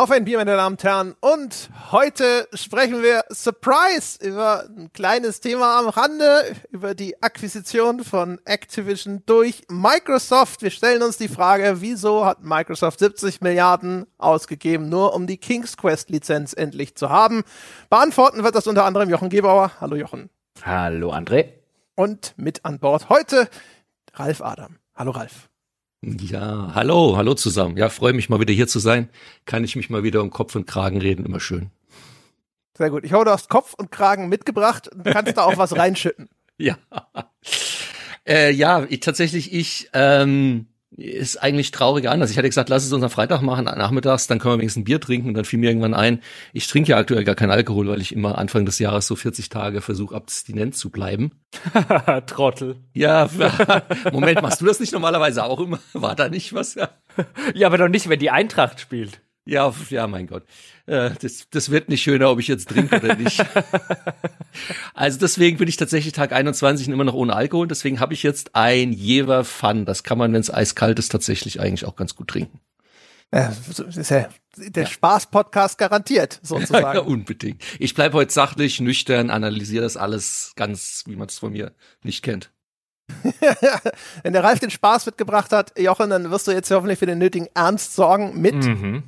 Auf ein Bier, meine Damen und Herren. Und heute sprechen wir, Surprise, über ein kleines Thema am Rande, über die Akquisition von Activision durch Microsoft. Wir stellen uns die Frage, wieso hat Microsoft 70 Milliarden ausgegeben, nur um die King's Quest Lizenz endlich zu haben? Beantworten wird das unter anderem Jochen Gebauer. Hallo Jochen. Hallo André. Und mit an Bord heute Ralf Adam. Hallo Ralf. Ja, hallo, hallo zusammen. Ja, freue mich mal wieder hier zu sein. Kann ich mich mal wieder um Kopf und Kragen reden, immer schön. Sehr gut. Ich hoffe, du hast Kopf und Kragen mitgebracht und kannst da auch was reinschütten. Ja. Äh, ja, ich, tatsächlich, ich ähm, ist eigentlich trauriger anders. Ich hatte gesagt, lass es uns am Freitag machen, nachmittags, dann können wir wenigstens ein Bier trinken und dann fiel mir irgendwann ein, ich trinke ja aktuell gar keinen Alkohol, weil ich immer Anfang des Jahres so 40 Tage versuche, abstinent zu bleiben. Trottel. Ja, Moment, machst du das nicht normalerweise auch immer? War da nicht was? Ja, ja aber doch nicht, wenn die Eintracht spielt. Ja, ja, mein Gott. Äh, das, das wird nicht schöner, ob ich jetzt trinke oder nicht. also deswegen bin ich tatsächlich Tag 21 immer noch ohne Alkohol. Deswegen habe ich jetzt ein Jever Fun. Das kann man, wenn es eiskalt ist, tatsächlich eigentlich auch ganz gut trinken. Ja, ist ja der ja. Spaß-Podcast garantiert, sozusagen. ja, unbedingt. Ich bleibe heute sachlich, nüchtern, analysiere das alles ganz, wie man es von mir nicht kennt. Wenn der Ralf den Spaß mitgebracht hat, Jochen, dann wirst du jetzt hoffentlich für den nötigen Ernst sorgen mit mhm.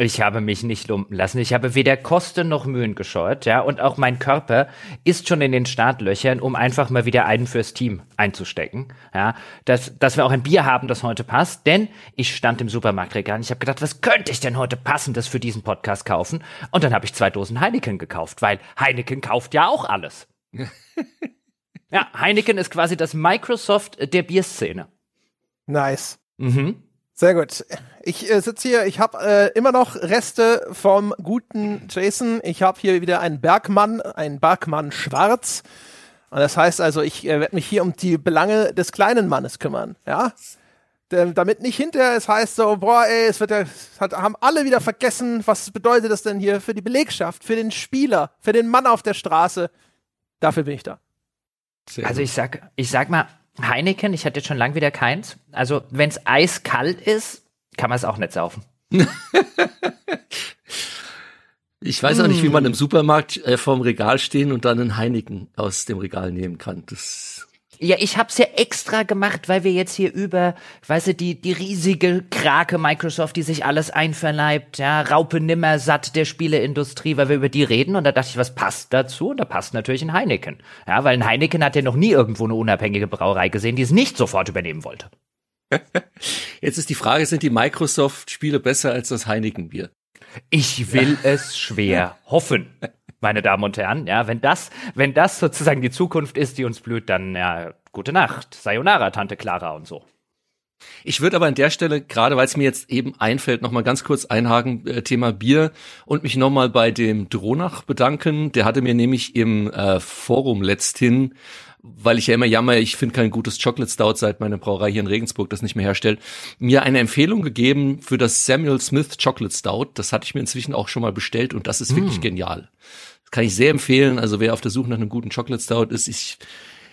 Ich habe mich nicht lumpen lassen. Ich habe weder Kosten noch Mühen gescheut, ja, und auch mein Körper ist schon in den Startlöchern, um einfach mal wieder einen fürs Team einzustecken, ja, dass, dass wir auch ein Bier haben, das heute passt, denn ich stand im Supermarktregal und ich habe gedacht, was könnte ich denn heute passendes für diesen Podcast kaufen? Und dann habe ich zwei Dosen Heineken gekauft, weil Heineken kauft ja auch alles. ja, Heineken ist quasi das Microsoft der Bierszene. Nice. Mhm. Sehr gut. Ich äh, sitze hier, ich habe äh, immer noch Reste vom guten Jason. Ich habe hier wieder einen Bergmann, einen Bergmann Schwarz. Und das heißt also, ich äh, werde mich hier um die Belange des kleinen Mannes kümmern, ja? Denn, damit nicht hinterher es heißt so, boah, ey, es wird ja, hat, haben alle wieder vergessen, was bedeutet das denn hier für die Belegschaft, für den Spieler, für den Mann auf der Straße. Dafür bin ich da. also ich sag, ich sag mal, Heineken, ich hatte jetzt schon lange wieder keins. Also, wenn es eiskalt ist, kann man es auch nicht saufen. ich weiß auch nicht, wie man im Supermarkt äh, vorm Regal stehen und dann einen Heineken aus dem Regal nehmen kann. Das ja, ich hab's ja extra gemacht, weil wir jetzt hier über, weißt du, die, die riesige Krake Microsoft, die sich alles einverleibt, ja, Raupe nimmer satt der Spieleindustrie, weil wir über die reden und da dachte ich, was passt dazu? Und da passt natürlich ein Heineken. Ja, weil ein Heineken hat ja noch nie irgendwo eine unabhängige Brauerei gesehen, die es nicht sofort übernehmen wollte. Jetzt ist die Frage, sind die Microsoft-Spiele besser als das Heineken-Bier? Ich will es schwer hoffen meine Damen und Herren. Ja, wenn das, wenn das sozusagen die Zukunft ist, die uns blüht, dann ja, gute Nacht. Sayonara, Tante Clara und so. Ich würde aber an der Stelle, gerade weil es mir jetzt eben einfällt, noch mal ganz kurz einhaken, äh, Thema Bier und mich noch mal bei dem Dronach bedanken. Der hatte mir nämlich im äh, Forum letzthin weil ich ja immer jammer, ich finde kein gutes Chocolate Stout, seit meine Brauerei hier in Regensburg das nicht mehr herstellt, mir eine Empfehlung gegeben für das Samuel Smith Chocolate Stout. Das hatte ich mir inzwischen auch schon mal bestellt und das ist mm. wirklich genial. Das kann ich sehr empfehlen. Also wer auf der Suche nach einem guten Chocolate Stout ist, ich,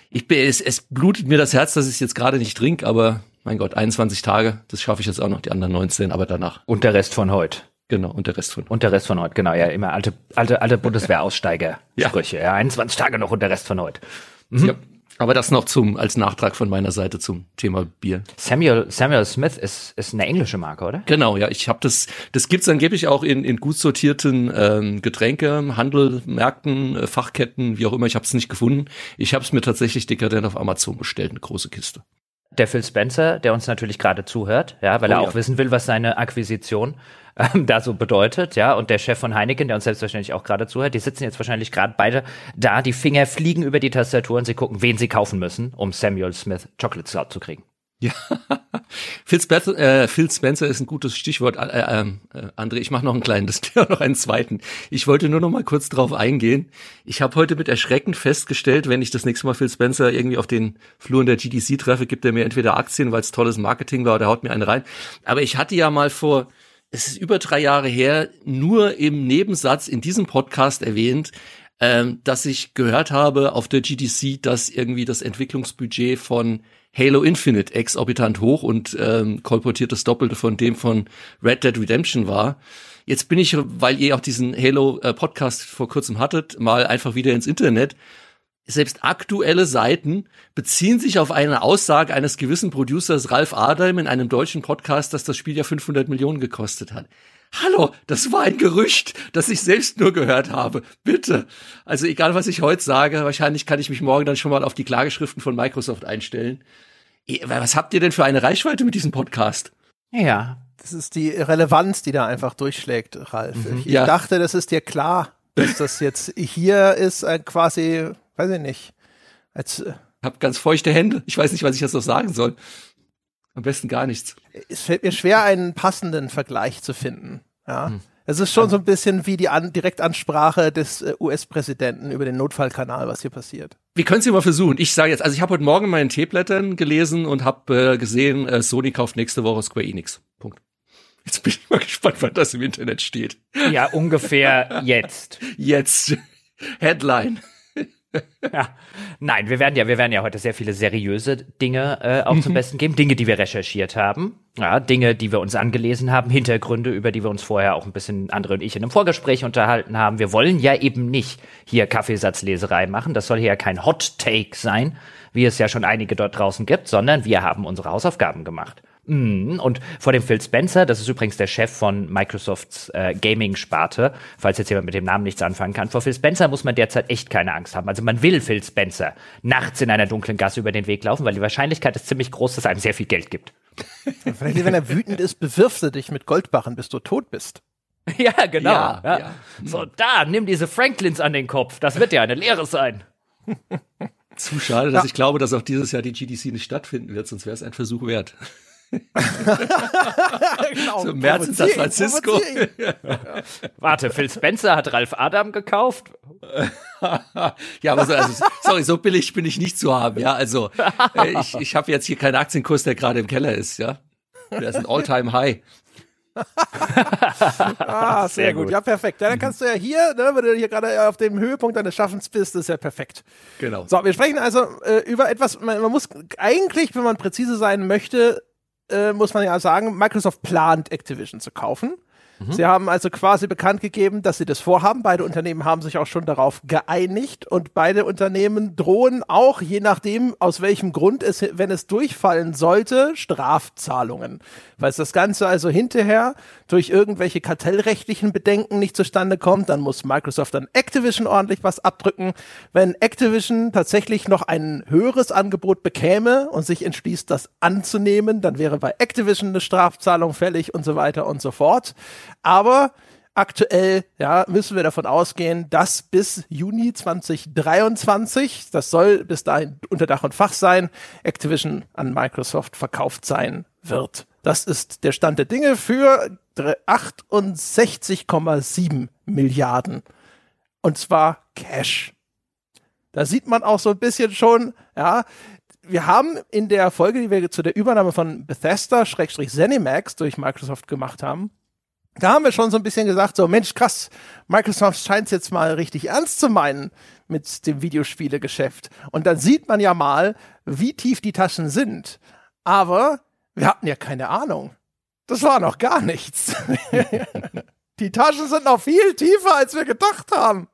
ich bin, es, es blutet mir das Herz, dass ich es jetzt gerade nicht trinke, aber mein Gott, 21 Tage, das schaffe ich jetzt auch noch, die anderen 19, aber danach. Und der Rest von heute. Genau, und der Rest von heute. Und der Rest von heute, genau, ja, immer alte, alte, alte Bundeswehraussteiger-Sprüche, ja. ja, 21 Tage noch und der Rest von heute. Mhm. Ja. Aber das noch zum als Nachtrag von meiner Seite zum Thema Bier. Samuel Samuel Smith ist ist eine englische Marke, oder? Genau, ja. Ich habe das. Das gibt's angeblich auch in, in gut sortierten ähm, Getränke, Handel, Märkten, äh, Fachketten, wie auch immer. Ich habe es nicht gefunden. Ich habe es mir tatsächlich dekadent auf Amazon bestellt, eine große Kiste der Phil Spencer, der uns natürlich gerade zuhört, ja, weil oh, er auch ja. wissen will, was seine Akquisition ähm, da so bedeutet, ja, und der Chef von Heineken, der uns selbstverständlich auch gerade zuhört, die sitzen jetzt wahrscheinlich gerade beide da, die Finger fliegen über die Tastatur und sie gucken, wen sie kaufen müssen, um Samuel Smith Chocolate Stout zu kriegen. Ja, Phil Spencer, äh, Phil Spencer ist ein gutes Stichwort. Äh, äh, äh André, ich mache noch einen kleinen, das noch einen zweiten. Ich wollte nur noch mal kurz drauf eingehen. Ich habe heute mit Erschrecken festgestellt, wenn ich das nächste Mal Phil Spencer irgendwie auf den Fluren der GDC treffe, gibt er mir entweder Aktien, weil es tolles Marketing war, oder haut mir einen rein. Aber ich hatte ja mal vor, es ist über drei Jahre her, nur im Nebensatz in diesem Podcast erwähnt, ähm, dass ich gehört habe auf der GDC, dass irgendwie das Entwicklungsbudget von Halo Infinite exorbitant hoch und ähm, kolportiert das Doppelte von dem von Red Dead Redemption war. Jetzt bin ich, weil ihr auch diesen Halo-Podcast äh, vor kurzem hattet, mal einfach wieder ins Internet. Selbst aktuelle Seiten beziehen sich auf eine Aussage eines gewissen Producers Ralf Adam in einem deutschen Podcast, dass das Spiel ja 500 Millionen gekostet hat. Hallo, das war ein Gerücht, das ich selbst nur gehört habe. Bitte. Also egal, was ich heute sage, wahrscheinlich kann ich mich morgen dann schon mal auf die Klageschriften von Microsoft einstellen. Was habt ihr denn für eine Reichweite mit diesem Podcast? Ja. Das ist die Relevanz, die da einfach durchschlägt, Ralf. Mhm. Ich ja. dachte, das ist dir klar, dass das jetzt hier ist, äh, quasi, weiß ich nicht. Als, äh, hab ganz feuchte Hände. Ich weiß nicht, was ich jetzt noch sagen soll. Am besten gar nichts. Es fällt mir schwer, einen passenden Vergleich zu finden. Ja. Hm. Es ist schon so ein bisschen wie die An Direktansprache des äh, US-Präsidenten über den Notfallkanal, was hier passiert. Wir können es ja mal versuchen. Ich sage jetzt, also ich habe heute Morgen meinen Teeblättern gelesen und habe äh, gesehen, äh, Sony kauft nächste Woche Square Enix. Punkt. Jetzt bin ich mal gespannt, wann das im Internet steht. Ja, ungefähr jetzt. Jetzt. Headline ja. Nein, wir werden ja, wir werden ja heute sehr viele seriöse Dinge äh, auch mhm. zum Besten geben. Dinge, die wir recherchiert haben. Ja, Dinge, die wir uns angelesen haben, Hintergründe, über die wir uns vorher auch ein bisschen andere und ich in einem Vorgespräch unterhalten haben. Wir wollen ja eben nicht hier Kaffeesatzleserei machen. Das soll hier ja kein Hot Take sein, wie es ja schon einige dort draußen gibt, sondern wir haben unsere Hausaufgaben gemacht. Mm, und vor dem Phil Spencer, das ist übrigens der Chef von Microsofts äh, Gaming-Sparte, falls jetzt jemand mit dem Namen nichts anfangen kann. Vor Phil Spencer muss man derzeit echt keine Angst haben. Also man will Phil Spencer nachts in einer dunklen Gasse über den Weg laufen, weil die Wahrscheinlichkeit ist ziemlich groß, dass er einem sehr viel Geld gibt. Vielleicht, wenn er wütend ist, bewirfst du dich mit Goldbarren, bis du tot bist. Ja, genau. Ja, ja. Ja. So, da, nimm diese Franklins an den Kopf. Das wird ja eine Lehre sein. Zu schade, dass ich glaube, dass auch dieses Jahr die GDC nicht stattfinden wird, sonst wäre es ein Versuch wert genau, so März in San Francisco. Warte, Phil Spencer hat Ralf Adam gekauft? ja, aber so, also, sorry, so billig bin ich nicht zu haben, ja. Also äh, ich, ich habe jetzt hier keinen Aktienkurs, der gerade im Keller ist, ja. Der ist ein All-Time-High. ah, sehr, sehr gut. gut. Ja, perfekt. Ja, dann kannst du ja hier, ne, wenn du hier gerade auf dem Höhepunkt deines Schaffens bist, ist ja perfekt. Genau. So, wir sprechen also äh, über etwas, man, man muss eigentlich, wenn man präzise sein möchte, äh, muss man ja sagen, Microsoft plant Activision zu kaufen. Mhm. Sie haben also quasi bekannt gegeben, dass sie das vorhaben. Beide Unternehmen haben sich auch schon darauf geeinigt und beide Unternehmen drohen auch, je nachdem, aus welchem Grund es, wenn es durchfallen sollte, Strafzahlungen. Weil es das Ganze also hinterher durch irgendwelche kartellrechtlichen Bedenken nicht zustande kommt, dann muss Microsoft dann Activision ordentlich was abdrücken. Wenn Activision tatsächlich noch ein höheres Angebot bekäme und sich entschließt, das anzunehmen, dann wäre bei Activision eine Strafzahlung fällig und so weiter und so fort. Aber aktuell ja, müssen wir davon ausgehen, dass bis Juni 2023, das soll bis dahin unter Dach und Fach sein, Activision an Microsoft verkauft sein wird. Das ist der Stand der Dinge für 68,7 Milliarden. Und zwar Cash. Da sieht man auch so ein bisschen schon, ja, wir haben in der Folge, die wir zu der Übernahme von Bethesda-Zenimax durch Microsoft gemacht haben, da haben wir schon so ein bisschen gesagt, so Mensch, krass, Microsoft scheint es jetzt mal richtig ernst zu meinen mit dem Videospielegeschäft. Und dann sieht man ja mal, wie tief die Taschen sind. Aber wir hatten ja keine Ahnung. Das war noch gar nichts. die Taschen sind noch viel tiefer, als wir gedacht haben.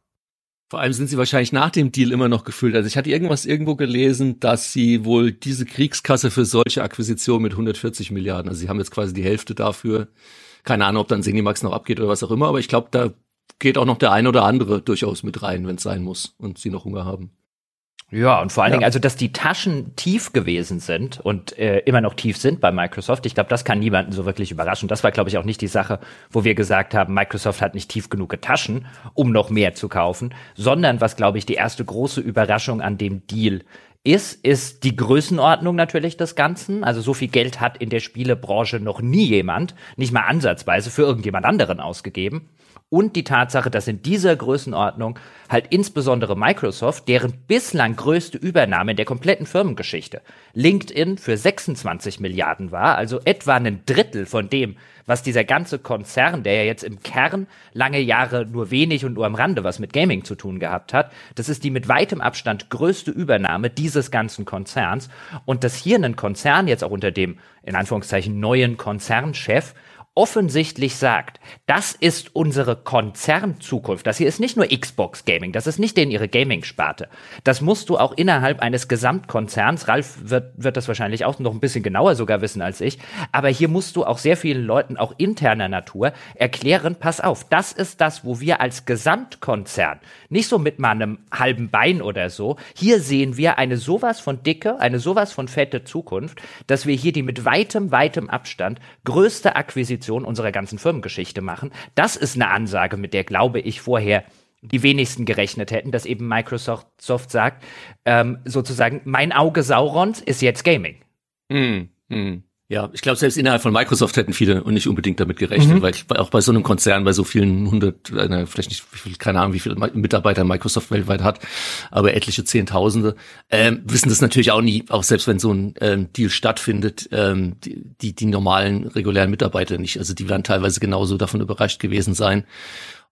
Vor allem sind sie wahrscheinlich nach dem Deal immer noch gefüllt. Also ich hatte irgendwas irgendwo gelesen, dass sie wohl diese Kriegskasse für solche Akquisitionen mit 140 Milliarden, also sie haben jetzt quasi die Hälfte dafür keine Ahnung, ob dann Senimax noch abgeht oder was auch immer, aber ich glaube, da geht auch noch der ein oder andere durchaus mit rein, wenn es sein muss und sie noch Hunger haben. Ja, und vor allen ja. Dingen, also dass die Taschen tief gewesen sind und äh, immer noch tief sind bei Microsoft, ich glaube, das kann niemanden so wirklich überraschen. Das war, glaube ich, auch nicht die Sache, wo wir gesagt haben, Microsoft hat nicht tief genug Taschen, um noch mehr zu kaufen, sondern was, glaube ich, die erste große Überraschung an dem Deal ist, ist die Größenordnung natürlich des Ganzen. Also so viel Geld hat in der Spielebranche noch nie jemand, nicht mal ansatzweise für irgendjemand anderen ausgegeben. Und die Tatsache, dass in dieser Größenordnung halt insbesondere Microsoft, deren bislang größte Übernahme in der kompletten Firmengeschichte, LinkedIn für 26 Milliarden war, also etwa ein Drittel von dem, was dieser ganze Konzern, der ja jetzt im Kern lange Jahre nur wenig und nur am Rande was mit Gaming zu tun gehabt hat, das ist die mit weitem Abstand größte Übernahme dieses ganzen Konzerns. Und dass hier ein Konzern jetzt auch unter dem, in Anführungszeichen, neuen Konzernchef offensichtlich sagt, das ist unsere Konzernzukunft. Das hier ist nicht nur Xbox Gaming, das ist nicht denen ihre Gaming-Sparte. Das musst du auch innerhalb eines Gesamtkonzerns, Ralf wird, wird das wahrscheinlich auch noch ein bisschen genauer sogar wissen als ich, aber hier musst du auch sehr vielen Leuten, auch interner Natur, erklären, pass auf, das ist das, wo wir als Gesamtkonzern, nicht so mit mal einem halben Bein oder so, hier sehen wir eine sowas von dicke, eine sowas von fette Zukunft, dass wir hier die mit weitem, weitem Abstand größte Akquisition unserer ganzen Firmengeschichte machen. Das ist eine Ansage, mit der, glaube ich, vorher die wenigsten gerechnet hätten, dass eben Microsoft sagt, ähm, sozusagen, mein Auge Saurons ist jetzt Gaming. Mm, mm. Ja, ich glaube, selbst innerhalb von Microsoft hätten viele und nicht unbedingt damit gerechnet, mhm. weil ich, auch bei so einem Konzern, bei so vielen hundert, äh, vielleicht nicht, keine Ahnung, wie viele Mitarbeiter Microsoft weltweit hat, aber etliche Zehntausende, ähm, wissen das natürlich auch nie, auch selbst wenn so ein ähm, Deal stattfindet, ähm, die, die, die normalen, regulären Mitarbeiter nicht. Also die werden teilweise genauso davon überrascht gewesen sein.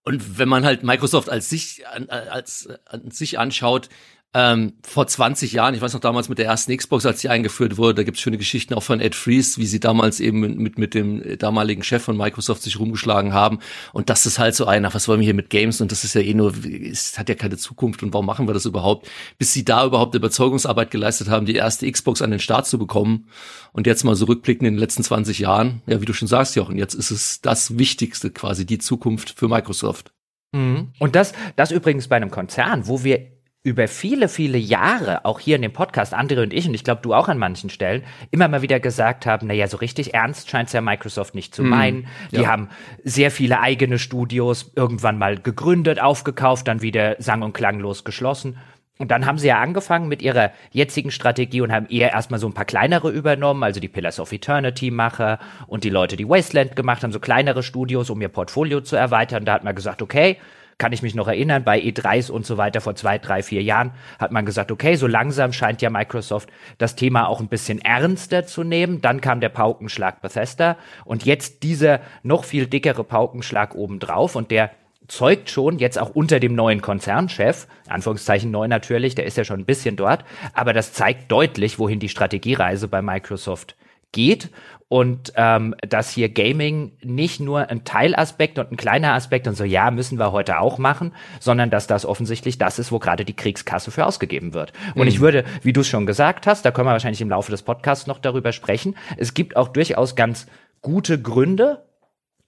Und wenn man halt Microsoft als sich, als, als sich anschaut, ähm, vor 20 Jahren, ich weiß noch damals mit der ersten Xbox, als sie eingeführt wurde, da gibt's schöne Geschichten auch von Ed Freeze, wie sie damals eben mit, mit dem damaligen Chef von Microsoft sich rumgeschlagen haben. Und das ist halt so einer, was wollen wir hier mit Games? Und das ist ja eh nur, es hat ja keine Zukunft und warum machen wir das überhaupt? Bis sie da überhaupt Überzeugungsarbeit geleistet haben, die erste Xbox an den Start zu bekommen. Und jetzt mal so rückblicken in den letzten 20 Jahren, ja, wie du schon sagst, Jochen, jetzt ist es das Wichtigste quasi, die Zukunft für Microsoft. Mhm. Und das, das übrigens bei einem Konzern, wo wir über viele, viele Jahre, auch hier in dem Podcast, Andre und ich, und ich glaube du auch an manchen Stellen, immer mal wieder gesagt haben, naja, so richtig ernst scheint es ja Microsoft nicht zu mm, meinen. Die ja. haben sehr viele eigene Studios irgendwann mal gegründet, aufgekauft, dann wieder sang- und klanglos geschlossen. Und dann haben sie ja angefangen mit ihrer jetzigen Strategie und haben eher erstmal so ein paar kleinere übernommen, also die Pillars of Eternity Macher und die Leute, die Wasteland gemacht haben, so kleinere Studios, um ihr Portfolio zu erweitern. Da hat man gesagt, okay, kann ich mich noch erinnern, bei E3s und so weiter vor zwei, drei, vier Jahren hat man gesagt, okay, so langsam scheint ja Microsoft das Thema auch ein bisschen ernster zu nehmen. Dann kam der Paukenschlag Bethesda und jetzt dieser noch viel dickere Paukenschlag obendrauf und der zeugt schon jetzt auch unter dem neuen Konzernchef, Anführungszeichen neu natürlich, der ist ja schon ein bisschen dort, aber das zeigt deutlich, wohin die Strategiereise bei Microsoft geht und ähm, dass hier Gaming nicht nur ein Teilaspekt und ein kleiner Aspekt und so, ja, müssen wir heute auch machen, sondern dass das offensichtlich das ist, wo gerade die Kriegskasse für ausgegeben wird. Und mhm. ich würde, wie du es schon gesagt hast, da können wir wahrscheinlich im Laufe des Podcasts noch darüber sprechen, es gibt auch durchaus ganz gute Gründe,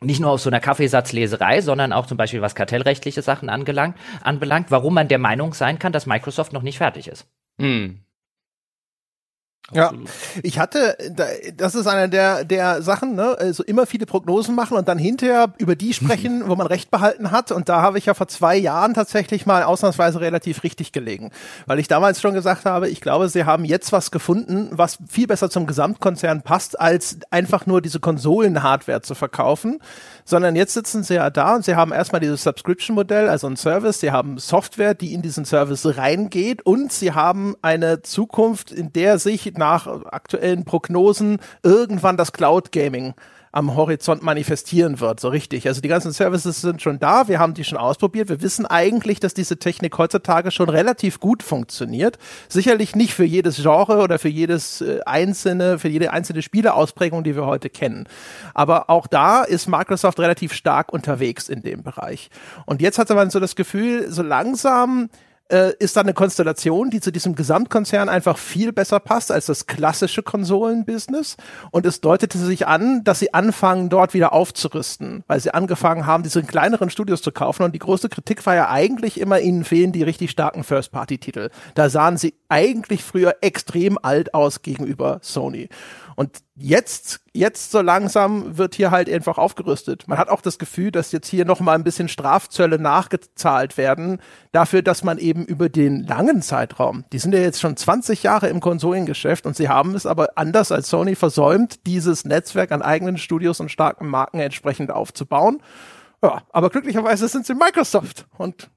nicht nur aus so einer Kaffeesatzleserei, sondern auch zum Beispiel was kartellrechtliche Sachen angelangt, anbelangt, warum man der Meinung sein kann, dass Microsoft noch nicht fertig ist. Mhm. Absolut. Ja, ich hatte, das ist einer der, der Sachen, ne, also immer viele Prognosen machen und dann hinterher über die sprechen, wo man Recht behalten hat. Und da habe ich ja vor zwei Jahren tatsächlich mal ausnahmsweise relativ richtig gelegen. Weil ich damals schon gesagt habe, ich glaube, sie haben jetzt was gefunden, was viel besser zum Gesamtkonzern passt, als einfach nur diese Konsolen-Hardware zu verkaufen sondern jetzt sitzen sie ja da und sie haben erstmal dieses Subscription-Modell, also ein Service, sie haben Software, die in diesen Service reingeht und sie haben eine Zukunft, in der sich nach aktuellen Prognosen irgendwann das Cloud Gaming am Horizont manifestieren wird, so richtig. Also die ganzen Services sind schon da, wir haben die schon ausprobiert, wir wissen eigentlich, dass diese Technik heutzutage schon relativ gut funktioniert. Sicherlich nicht für jedes Genre oder für jedes äh, einzelne, für jede einzelne Spieleausprägung, die wir heute kennen. Aber auch da ist Microsoft relativ stark unterwegs in dem Bereich. Und jetzt hatte man so das Gefühl, so langsam äh, ist da eine Konstellation, die zu diesem Gesamtkonzern einfach viel besser passt als das klassische Konsolenbusiness. Und es deutete sich an, dass sie anfangen, dort wieder aufzurüsten, weil sie angefangen haben, diese kleineren Studios zu kaufen. Und die größte Kritik war ja eigentlich immer, ihnen fehlen die richtig starken First-Party-Titel. Da sahen sie eigentlich früher extrem alt aus gegenüber Sony. Und jetzt, jetzt so langsam wird hier halt einfach aufgerüstet. Man hat auch das Gefühl, dass jetzt hier noch mal ein bisschen Strafzölle nachgezahlt werden dafür, dass man eben über den langen Zeitraum, die sind ja jetzt schon 20 Jahre im Konsolengeschäft und sie haben es aber anders als Sony versäumt, dieses Netzwerk an eigenen Studios und starken Marken entsprechend aufzubauen. Ja, aber glücklicherweise sind sie Microsoft und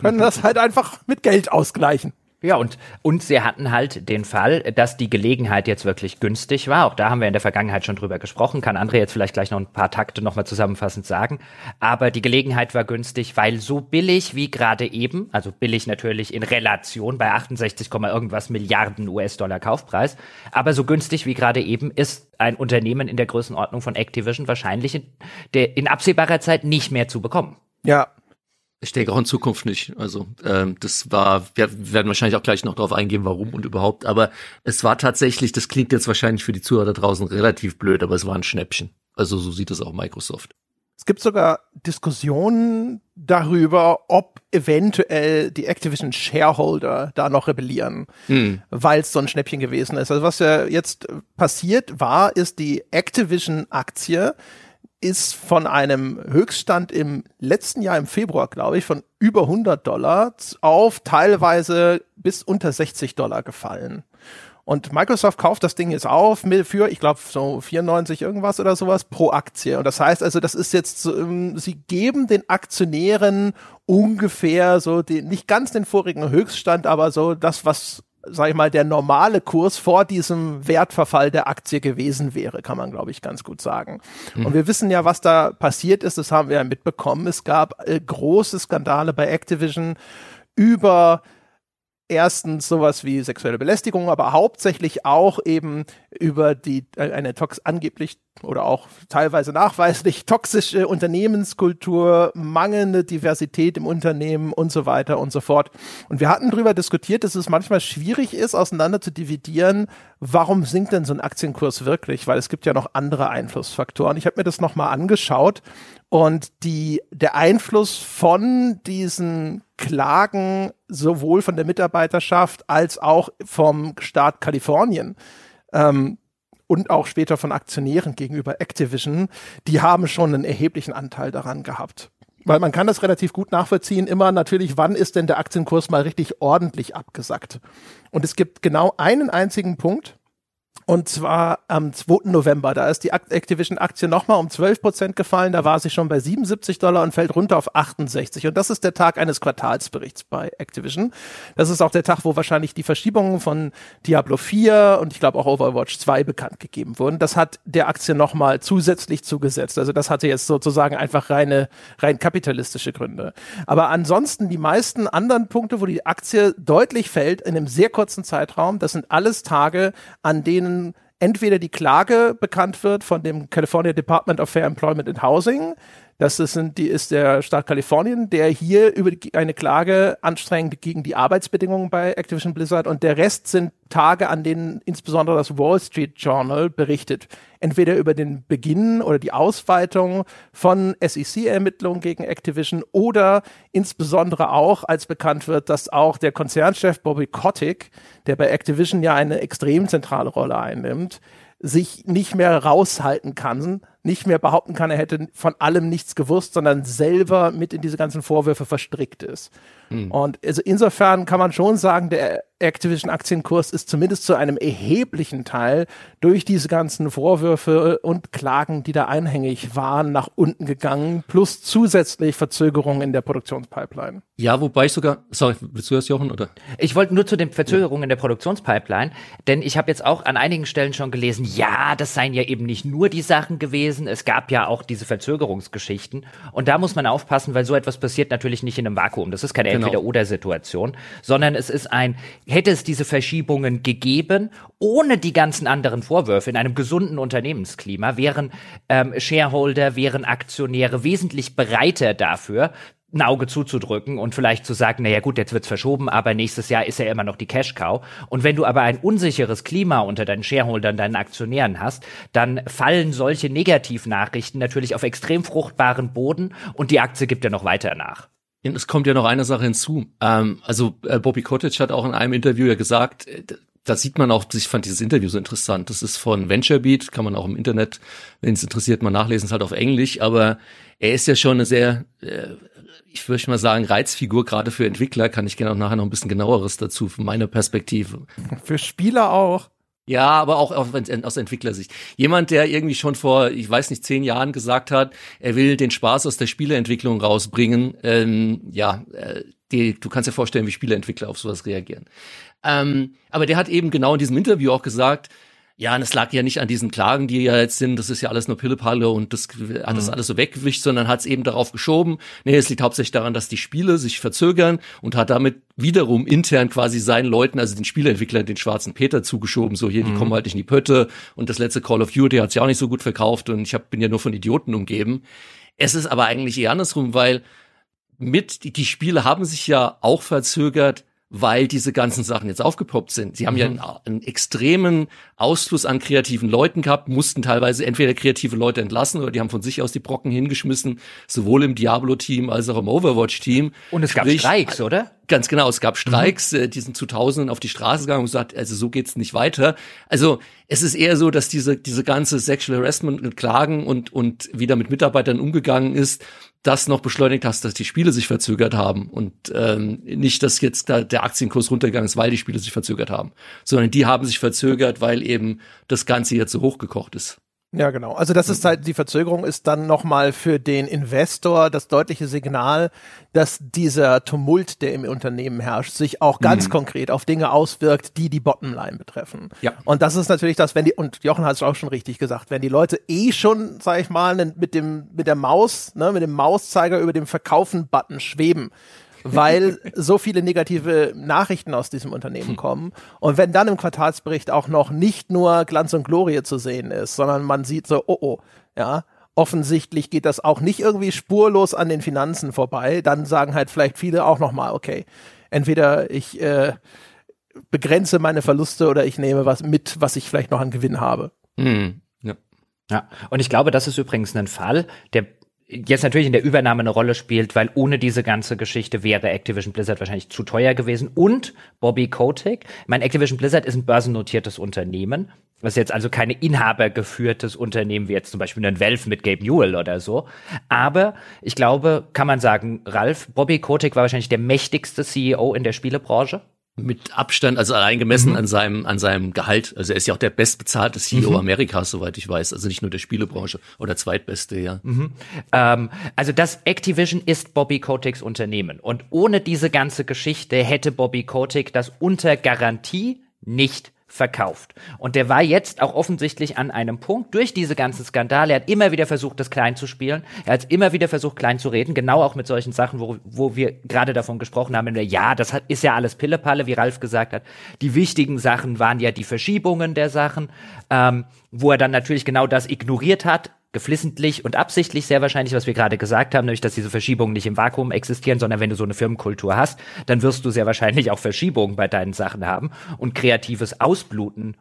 können das halt einfach mit Geld ausgleichen. Ja, und, und sie hatten halt den Fall, dass die Gelegenheit jetzt wirklich günstig war. Auch da haben wir in der Vergangenheit schon drüber gesprochen. Kann André jetzt vielleicht gleich noch ein paar Takte nochmal zusammenfassend sagen. Aber die Gelegenheit war günstig, weil so billig wie gerade eben, also billig natürlich in Relation bei 68, irgendwas Milliarden US-Dollar Kaufpreis, aber so günstig wie gerade eben ist ein Unternehmen in der Größenordnung von Activision wahrscheinlich in, in absehbarer Zeit nicht mehr zu bekommen. Ja, ich denke auch in Zukunft nicht. Also ähm, das war, wir werden wahrscheinlich auch gleich noch darauf eingehen, warum und überhaupt. Aber es war tatsächlich, das klingt jetzt wahrscheinlich für die Zuhörer da draußen relativ blöd, aber es war ein Schnäppchen. Also so sieht es auch Microsoft. Es gibt sogar Diskussionen darüber, ob eventuell die Activision Shareholder da noch rebellieren, hm. weil es so ein Schnäppchen gewesen ist. Also was ja jetzt passiert war, ist die Activision Aktie ist von einem Höchststand im letzten Jahr im Februar, glaube ich, von über 100 Dollar auf teilweise bis unter 60 Dollar gefallen. Und Microsoft kauft das Ding jetzt auf für, ich glaube, so 94 irgendwas oder sowas pro Aktie. Und das heißt also, das ist jetzt, ähm, sie geben den Aktionären ungefähr so den, nicht ganz den vorigen Höchststand, aber so das, was sag ich mal, der normale Kurs vor diesem Wertverfall der Aktie gewesen wäre, kann man, glaube ich, ganz gut sagen. Mhm. Und wir wissen ja, was da passiert ist, das haben wir ja mitbekommen. Es gab äh, große Skandale bei Activision über erstens sowas wie sexuelle Belästigung, aber hauptsächlich auch eben über die äh, eine tox angeblich oder auch teilweise nachweislich toxische Unternehmenskultur, mangelnde Diversität im Unternehmen und so weiter und so fort. Und wir hatten darüber diskutiert, dass es manchmal schwierig ist, auseinander zu dividieren, warum sinkt denn so ein Aktienkurs wirklich, weil es gibt ja noch andere Einflussfaktoren. Ich habe mir das nochmal angeschaut und die, der Einfluss von diesen Klagen sowohl von der Mitarbeiterschaft als auch vom Staat Kalifornien ähm, und auch später von Aktionären gegenüber Activision, die haben schon einen erheblichen Anteil daran gehabt. Weil man kann das relativ gut nachvollziehen, immer natürlich, wann ist denn der Aktienkurs mal richtig ordentlich abgesackt. Und es gibt genau einen einzigen Punkt, und zwar am 2. November. Da ist die Activision-Aktie nochmal um 12 Prozent gefallen. Da war sie schon bei 77 Dollar und fällt runter auf 68. Und das ist der Tag eines Quartalsberichts bei Activision. Das ist auch der Tag, wo wahrscheinlich die Verschiebungen von Diablo 4 und ich glaube auch Overwatch 2 bekannt gegeben wurden. Das hat der Aktie nochmal zusätzlich zugesetzt. Also das hatte jetzt sozusagen einfach reine, rein kapitalistische Gründe. Aber ansonsten die meisten anderen Punkte, wo die Aktie deutlich fällt in einem sehr kurzen Zeitraum, das sind alles Tage, an denen entweder die Klage bekannt wird von dem California Department of Fair Employment and Housing, das ist, die, ist der Staat Kalifornien, der hier über eine Klage anstrengt gegen die Arbeitsbedingungen bei Activision Blizzard und der Rest sind Tage, an denen insbesondere das Wall Street Journal berichtet. Entweder über den Beginn oder die Ausweitung von SEC-Ermittlungen gegen Activision oder insbesondere auch, als bekannt wird, dass auch der Konzernchef Bobby Kotick, der bei Activision ja eine extrem zentrale Rolle einnimmt, sich nicht mehr raushalten kann, nicht mehr behaupten kann, er hätte von allem nichts gewusst, sondern selber mit in diese ganzen Vorwürfe verstrickt ist. Mhm. Und also insofern kann man schon sagen, der Activision Aktienkurs ist zumindest zu einem erheblichen Teil durch diese ganzen Vorwürfe und Klagen, die da einhängig waren, nach unten gegangen, plus zusätzlich Verzögerungen in der Produktionspipeline. Ja, wobei ich sogar, sorry, willst du das, Jochen, oder? Ich wollte nur zu den Verzögerungen ja. in der Produktionspipeline, denn ich habe jetzt auch an einigen Stellen schon gelesen, ja, das seien ja eben nicht nur die Sachen gewesen, es gab ja auch diese Verzögerungsgeschichten und da muss man aufpassen, weil so etwas passiert natürlich nicht in einem Vakuum. Das ist keine genau. Entweder-Oder-Situation, sondern es ist ein, hätte es diese Verschiebungen gegeben, ohne die ganzen anderen Vorwürfe in einem gesunden Unternehmensklima, wären ähm, Shareholder, wären Aktionäre wesentlich bereiter dafür, ein Auge zuzudrücken und vielleicht zu sagen, naja gut, jetzt wird's verschoben, aber nächstes Jahr ist ja immer noch die Cash-Cow. Und wenn du aber ein unsicheres Klima unter deinen Shareholdern, deinen Aktionären hast, dann fallen solche Negativnachrichten natürlich auf extrem fruchtbaren Boden und die Aktie gibt ja noch weiter nach. Es kommt ja noch eine Sache hinzu. Ähm, also äh, Bobby Cottage hat auch in einem Interview ja gesagt, äh, da sieht man auch, ich fand dieses Interview so interessant. Das ist von VentureBeat, kann man auch im Internet, wenn es interessiert, mal nachlesen, ist halt auf Englisch. Aber er ist ja schon eine sehr, äh, ich würde mal sagen, Reizfigur, gerade für Entwickler. Kann ich gerne auch nachher noch ein bisschen genaueres dazu, von meiner Perspektive. Für Spieler auch. Ja, aber auch aus Entwicklersicht. Jemand, der irgendwie schon vor, ich weiß nicht, zehn Jahren gesagt hat, er will den Spaß aus der Spieleentwicklung rausbringen, ähm, ja, äh, die, du kannst dir vorstellen, wie Spieleentwickler auf sowas reagieren. Ähm, aber der hat eben genau in diesem Interview auch gesagt, ja, und es lag ja nicht an diesen Klagen, die ja jetzt sind, das ist ja alles nur Pillepalle und das hat das mhm. alles so weggewischt, sondern hat es eben darauf geschoben. Nee, es liegt hauptsächlich daran, dass die Spiele sich verzögern und hat damit wiederum intern quasi seinen Leuten, also den Spieleentwicklern, den schwarzen Peter zugeschoben, so hier, die mhm. kommen halt nicht in die Pötte und das letzte Call of Duty hat sich auch nicht so gut verkauft und ich hab, bin ja nur von Idioten umgeben. Es ist aber eigentlich eher andersrum, weil mit, die, die Spiele haben sich ja auch verzögert, weil diese ganzen Sachen jetzt aufgepoppt sind. Sie haben mhm. ja einen, einen, extremen Ausfluss an kreativen Leuten gehabt, mussten teilweise entweder kreative Leute entlassen oder die haben von sich aus die Brocken hingeschmissen, sowohl im Diablo-Team als auch im Overwatch-Team. Und es Sprich, gab Streiks, oder? Ganz genau, es gab Streiks, mhm. die sind zu Tausenden auf die Straße gegangen und gesagt, also so geht's nicht weiter. Also es ist eher so, dass diese, diese ganze Sexual Harassment und Klagen und, und wie da mit Mitarbeitern umgegangen ist, das noch beschleunigt hast, dass die Spiele sich verzögert haben und ähm, nicht, dass jetzt da der Aktienkurs runtergegangen ist, weil die Spiele sich verzögert haben, sondern die haben sich verzögert, weil eben das Ganze jetzt so hochgekocht ist. Ja, genau. Also das ist halt, die Verzögerung ist dann nochmal für den Investor das deutliche Signal, dass dieser Tumult, der im Unternehmen herrscht, sich auch ganz mhm. konkret auf Dinge auswirkt, die die Bottomline betreffen. Ja. Und das ist natürlich das, wenn die, und Jochen hat es auch schon richtig gesagt, wenn die Leute eh schon, sag ich mal, mit dem, mit der Maus, ne, mit dem Mauszeiger über dem Verkaufen-Button schweben, weil so viele negative Nachrichten aus diesem Unternehmen hm. kommen. Und wenn dann im Quartalsbericht auch noch nicht nur Glanz und Glorie zu sehen ist, sondern man sieht so, oh oh, ja, offensichtlich geht das auch nicht irgendwie spurlos an den Finanzen vorbei, dann sagen halt vielleicht viele auch nochmal, okay, entweder ich äh, begrenze meine Verluste oder ich nehme was mit, was ich vielleicht noch an Gewinn habe. Mhm. Ja. Ja, und ich glaube, das ist übrigens ein Fall, der jetzt natürlich in der Übernahme eine Rolle spielt, weil ohne diese ganze Geschichte wäre Activision Blizzard wahrscheinlich zu teuer gewesen. Und Bobby Kotick, mein Activision Blizzard ist ein börsennotiertes Unternehmen, was jetzt also keine inhabergeführtes Unternehmen wie jetzt zum Beispiel ein Valve mit Gabe Newell oder so. Aber ich glaube, kann man sagen, Ralf, Bobby Kotick war wahrscheinlich der mächtigste CEO in der Spielebranche mit Abstand, also allein gemessen mhm. an seinem an seinem Gehalt. Also er ist ja auch der bestbezahlte CEO mhm. Amerikas, soweit ich weiß. Also nicht nur der Spielebranche oder zweitbeste, ja. Mhm. Ähm, also das Activision ist Bobby Koticks Unternehmen und ohne diese ganze Geschichte hätte Bobby Kotick das unter Garantie nicht verkauft. Und der war jetzt auch offensichtlich an einem Punkt durch diese ganzen Skandale. Er hat immer wieder versucht, das klein zu spielen. Er hat immer wieder versucht, klein zu reden. Genau auch mit solchen Sachen, wo, wo wir gerade davon gesprochen haben. Ja, das hat, ist ja alles Pillepalle, wie Ralf gesagt hat. Die wichtigen Sachen waren ja die Verschiebungen der Sachen, ähm, wo er dann natürlich genau das ignoriert hat geflissentlich und absichtlich sehr wahrscheinlich, was wir gerade gesagt haben, nämlich dass diese Verschiebungen nicht im Vakuum existieren, sondern wenn du so eine Firmenkultur hast, dann wirst du sehr wahrscheinlich auch Verschiebungen bei deinen Sachen haben und kreatives Ausbluten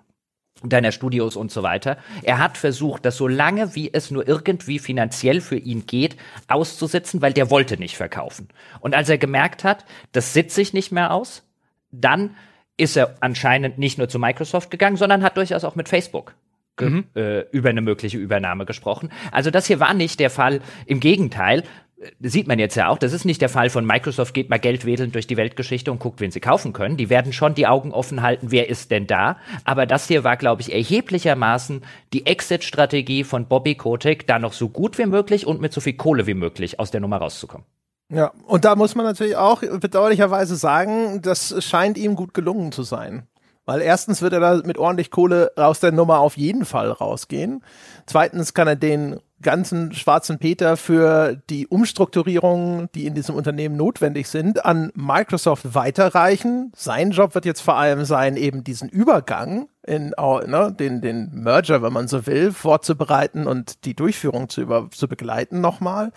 deiner Studios und so weiter. Er hat versucht, das so lange wie es nur irgendwie finanziell für ihn geht, auszusitzen, weil der wollte nicht verkaufen. Und als er gemerkt hat, das sitze ich nicht mehr aus, dann ist er anscheinend nicht nur zu Microsoft gegangen, sondern hat durchaus auch mit Facebook mhm. äh, über eine mögliche Übernahme gesprochen. Also das hier war nicht der Fall. Im Gegenteil, äh, sieht man jetzt ja auch, das ist nicht der Fall von Microsoft geht mal Geld wedeln durch die Weltgeschichte und guckt, wen sie kaufen können. Die werden schon die Augen offen halten, wer ist denn da. Aber das hier war, glaube ich, erheblichermaßen die Exit-Strategie von Bobby Kotick, da noch so gut wie möglich und mit so viel Kohle wie möglich aus der Nummer rauszukommen. Ja, und da muss man natürlich auch bedauerlicherweise sagen, das scheint ihm gut gelungen zu sein. Weil erstens wird er da mit ordentlich Kohle aus der Nummer auf jeden Fall rausgehen. Zweitens kann er den ganzen schwarzen Peter für die Umstrukturierungen, die in diesem Unternehmen notwendig sind, an Microsoft weiterreichen. Sein Job wird jetzt vor allem sein, eben diesen Übergang in ne, den, den Merger, wenn man so will, vorzubereiten und die Durchführung zu, über, zu begleiten nochmal.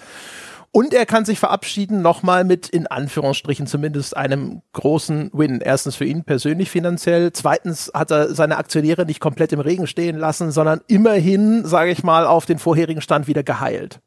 Und er kann sich verabschieden nochmal mit, in Anführungsstrichen zumindest, einem großen Win. Erstens für ihn persönlich finanziell. Zweitens hat er seine Aktionäre nicht komplett im Regen stehen lassen, sondern immerhin, sage ich mal, auf den vorherigen Stand wieder geheilt.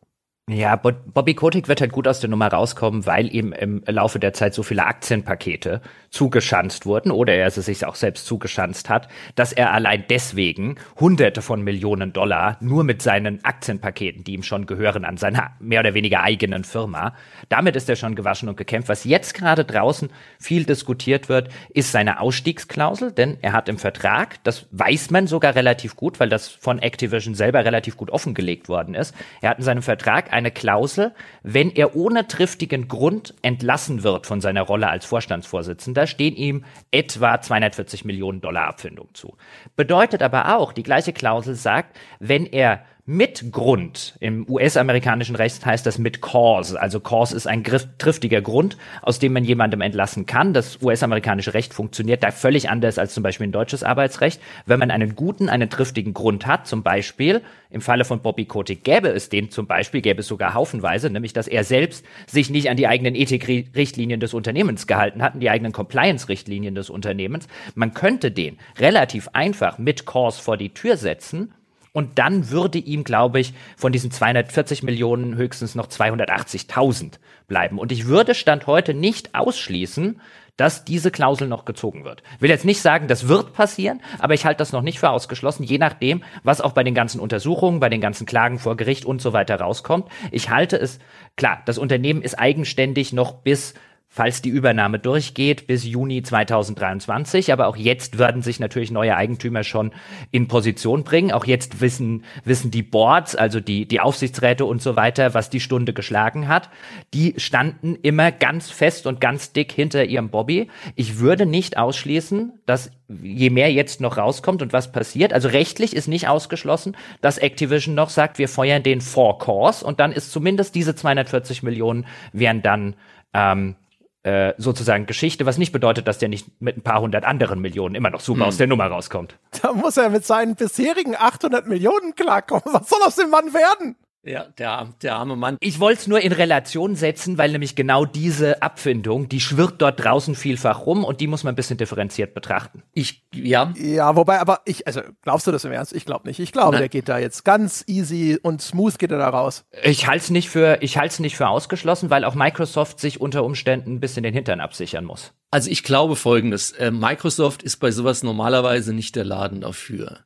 Ja, Bobby Kotick wird halt gut aus der Nummer rauskommen, weil ihm im Laufe der Zeit so viele Aktienpakete zugeschanzt wurden oder er es sich auch selbst zugeschanzt hat, dass er allein deswegen Hunderte von Millionen Dollar nur mit seinen Aktienpaketen, die ihm schon gehören, an seiner mehr oder weniger eigenen Firma, damit ist er schon gewaschen und gekämpft. Was jetzt gerade draußen viel diskutiert wird, ist seine Ausstiegsklausel, denn er hat im Vertrag, das weiß man sogar relativ gut, weil das von Activision selber relativ gut offengelegt worden ist, er hat in seinem Vertrag Eine Klausel, wenn er ohne triftigen Grund entlassen wird von seiner Rolle als Vorstandsvorsitzender, stehen ihm etwa 240 Millionen Dollar Abfindung zu. Bedeutet aber auch, die gleiche Klausel sagt, wenn er mit Grund. Im US-amerikanischen Recht heißt das mit Cause. Also Cause ist ein triftiger Grund, aus dem man jemandem entlassen kann. Das US-amerikanische Recht funktioniert da völlig anders als zum Beispiel ein deutsches Arbeitsrecht. Wenn man einen guten, einen triftigen Grund hat, zum Beispiel im Falle von Bobby Kotick gäbe es den zum Beispiel, gäbe es sogar haufenweise, nämlich dass er selbst sich nicht an die eigenen Ethikrichtlinien des Unternehmens gehalten hat, die eigenen Compliance-Richtlinien des Unternehmens. Man könnte den relativ einfach mit Cause vor die Tür setzen und dann würde ihm, glaube ich, von diesen 240 Millionen höchstens noch 280.000 bleiben. Und ich würde Stand heute nicht ausschließen, dass diese Klausel noch gezogen wird. Ich will jetzt nicht sagen, das wird passieren, aber ich halte das noch nicht für ausgeschlossen, je nachdem, was auch bei den ganzen Untersuchungen, bei den ganzen Klagen vor Gericht und so weiter rauskommt. Ich halte es, klar, das Unternehmen ist eigenständig noch bis falls die Übernahme durchgeht, bis Juni 2023. Aber auch jetzt werden sich natürlich neue Eigentümer schon in Position bringen. Auch jetzt wissen, wissen die Boards, also die, die Aufsichtsräte und so weiter, was die Stunde geschlagen hat. Die standen immer ganz fest und ganz dick hinter ihrem Bobby. Ich würde nicht ausschließen, dass je mehr jetzt noch rauskommt und was passiert, also rechtlich ist nicht ausgeschlossen, dass Activision noch sagt, wir feuern den Four Cores und dann ist zumindest diese 240 Millionen wären dann ähm, äh, sozusagen Geschichte, was nicht bedeutet, dass der nicht mit ein paar hundert anderen Millionen immer noch super hm. aus der Nummer rauskommt. Da muss er mit seinen bisherigen 800 Millionen klarkommen. Was soll aus dem Mann werden? Ja, der, der arme Mann. Ich wollte es nur in Relation setzen, weil nämlich genau diese Abfindung, die schwirrt dort draußen vielfach rum und die muss man ein bisschen differenziert betrachten. Ich, ja. Ja, wobei, aber ich, also glaubst du das im Ernst? Ich glaube nicht. Ich glaube, der geht da jetzt ganz easy und smooth geht er da raus. Ich halte es nicht für, ich halte es nicht für ausgeschlossen, weil auch Microsoft sich unter Umständen ein bisschen den Hintern absichern muss. Also ich glaube folgendes. Äh, Microsoft ist bei sowas normalerweise nicht der Laden dafür.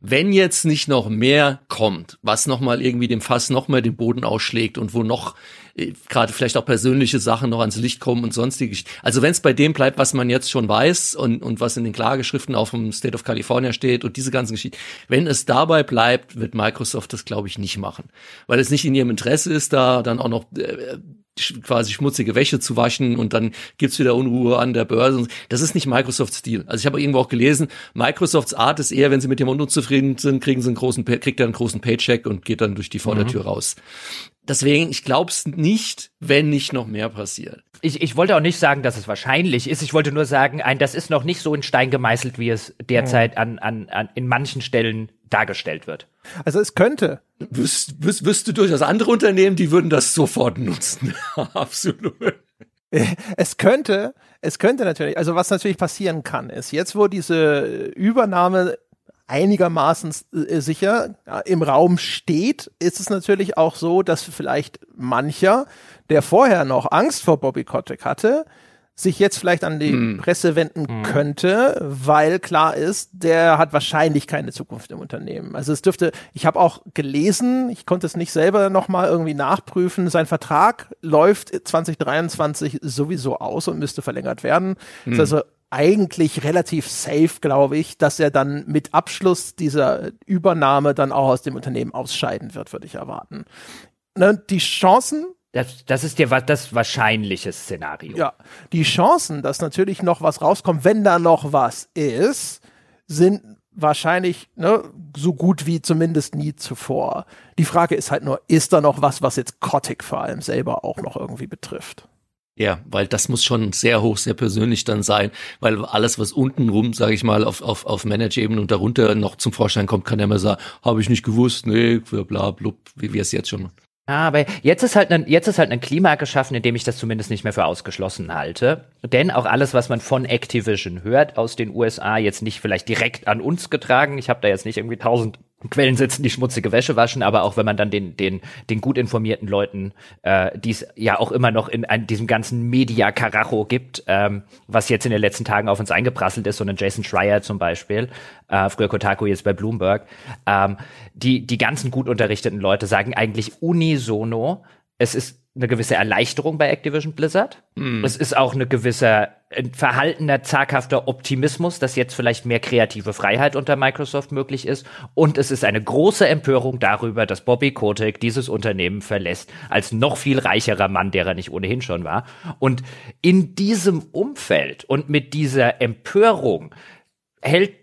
Wenn jetzt nicht noch mehr kommt, was nochmal irgendwie dem Fass nochmal den Boden ausschlägt und wo noch äh, gerade vielleicht auch persönliche Sachen noch ans Licht kommen und sonstige. Also wenn es bei dem bleibt, was man jetzt schon weiß und, und was in den Klageschriften auf dem State of California steht und diese ganzen Geschichten, wenn es dabei bleibt, wird Microsoft das, glaube ich, nicht machen. Weil es nicht in ihrem Interesse ist, da dann auch noch äh, quasi schmutzige Wäsche zu waschen und dann gibt's wieder Unruhe an der Börse. Das ist nicht Microsofts Stil. Also ich habe irgendwo auch gelesen, Microsofts Art ist eher, wenn sie mit dem unzufrieden sind, kriegen sie einen großen, kriegt er einen großen Paycheck und geht dann durch die Vordertür mhm. raus. Deswegen, ich glaube es nicht, wenn nicht noch mehr passiert. Ich, ich wollte auch nicht sagen, dass es wahrscheinlich ist. Ich wollte nur sagen, ein, das ist noch nicht so in Stein gemeißelt, wie es derzeit an, an, an in manchen Stellen dargestellt wird. Also es könnte. Wüs, wüs, wüsste durchaus andere Unternehmen, die würden das sofort nutzen. Absolut. Es könnte, es könnte natürlich, also was natürlich passieren kann, ist jetzt, wo diese Übernahme einigermaßen äh, sicher ja, im Raum steht, ist es natürlich auch so, dass vielleicht mancher, der vorher noch Angst vor Bobby Kotick hatte, sich jetzt vielleicht an die hm. Presse wenden hm. könnte, weil klar ist, der hat wahrscheinlich keine Zukunft im Unternehmen. Also es dürfte, ich habe auch gelesen, ich konnte es nicht selber nochmal irgendwie nachprüfen, sein Vertrag läuft 2023 sowieso aus und müsste verlängert werden. Hm. Das ist also eigentlich relativ safe, glaube ich, dass er dann mit Abschluss dieser Übernahme dann auch aus dem Unternehmen ausscheiden wird, würde ich erwarten. Ne, die Chancen das, das ist ja das wahrscheinliche Szenario. Ja, die Chancen, dass natürlich noch was rauskommt, wenn da noch was ist, sind wahrscheinlich ne, so gut wie zumindest nie zuvor. Die Frage ist halt nur, ist da noch was, was jetzt Kotick vor allem selber auch noch irgendwie betrifft? Ja, weil das muss schon sehr hoch, sehr persönlich dann sein, weil alles, was unten rum, sage ich mal, auf, auf, auf Manager-Ebene und darunter noch zum Vorschein kommt, kann er immer sagen, habe ich nicht gewusst, nee, bla, blub, wie wir es jetzt schon Ah, aber jetzt ist halt ein, jetzt ist halt ein Klima geschaffen, in dem ich das zumindest nicht mehr für ausgeschlossen halte. Denn auch alles, was man von Activision hört aus den USA, jetzt nicht vielleicht direkt an uns getragen. Ich habe da jetzt nicht irgendwie tausend Quellen sitzen, die schmutzige Wäsche waschen, aber auch wenn man dann den, den, den gut informierten Leuten, äh, die es ja auch immer noch in, in diesem ganzen Media-Karacho gibt, ähm, was jetzt in den letzten Tagen auf uns eingeprasselt ist, so ein Jason Schreier zum Beispiel, äh, früher Kotaku, jetzt bei Bloomberg, ähm, die, die ganzen gut unterrichteten Leute sagen eigentlich unisono, es ist eine gewisse Erleichterung bei Activision Blizzard. Mm. Es ist auch eine gewisse verhaltener, zaghafter Optimismus, dass jetzt vielleicht mehr kreative Freiheit unter Microsoft möglich ist. Und es ist eine große Empörung darüber, dass Bobby Kotick dieses Unternehmen verlässt, als noch viel reicherer Mann, der er nicht ohnehin schon war. Und in diesem Umfeld und mit dieser Empörung hält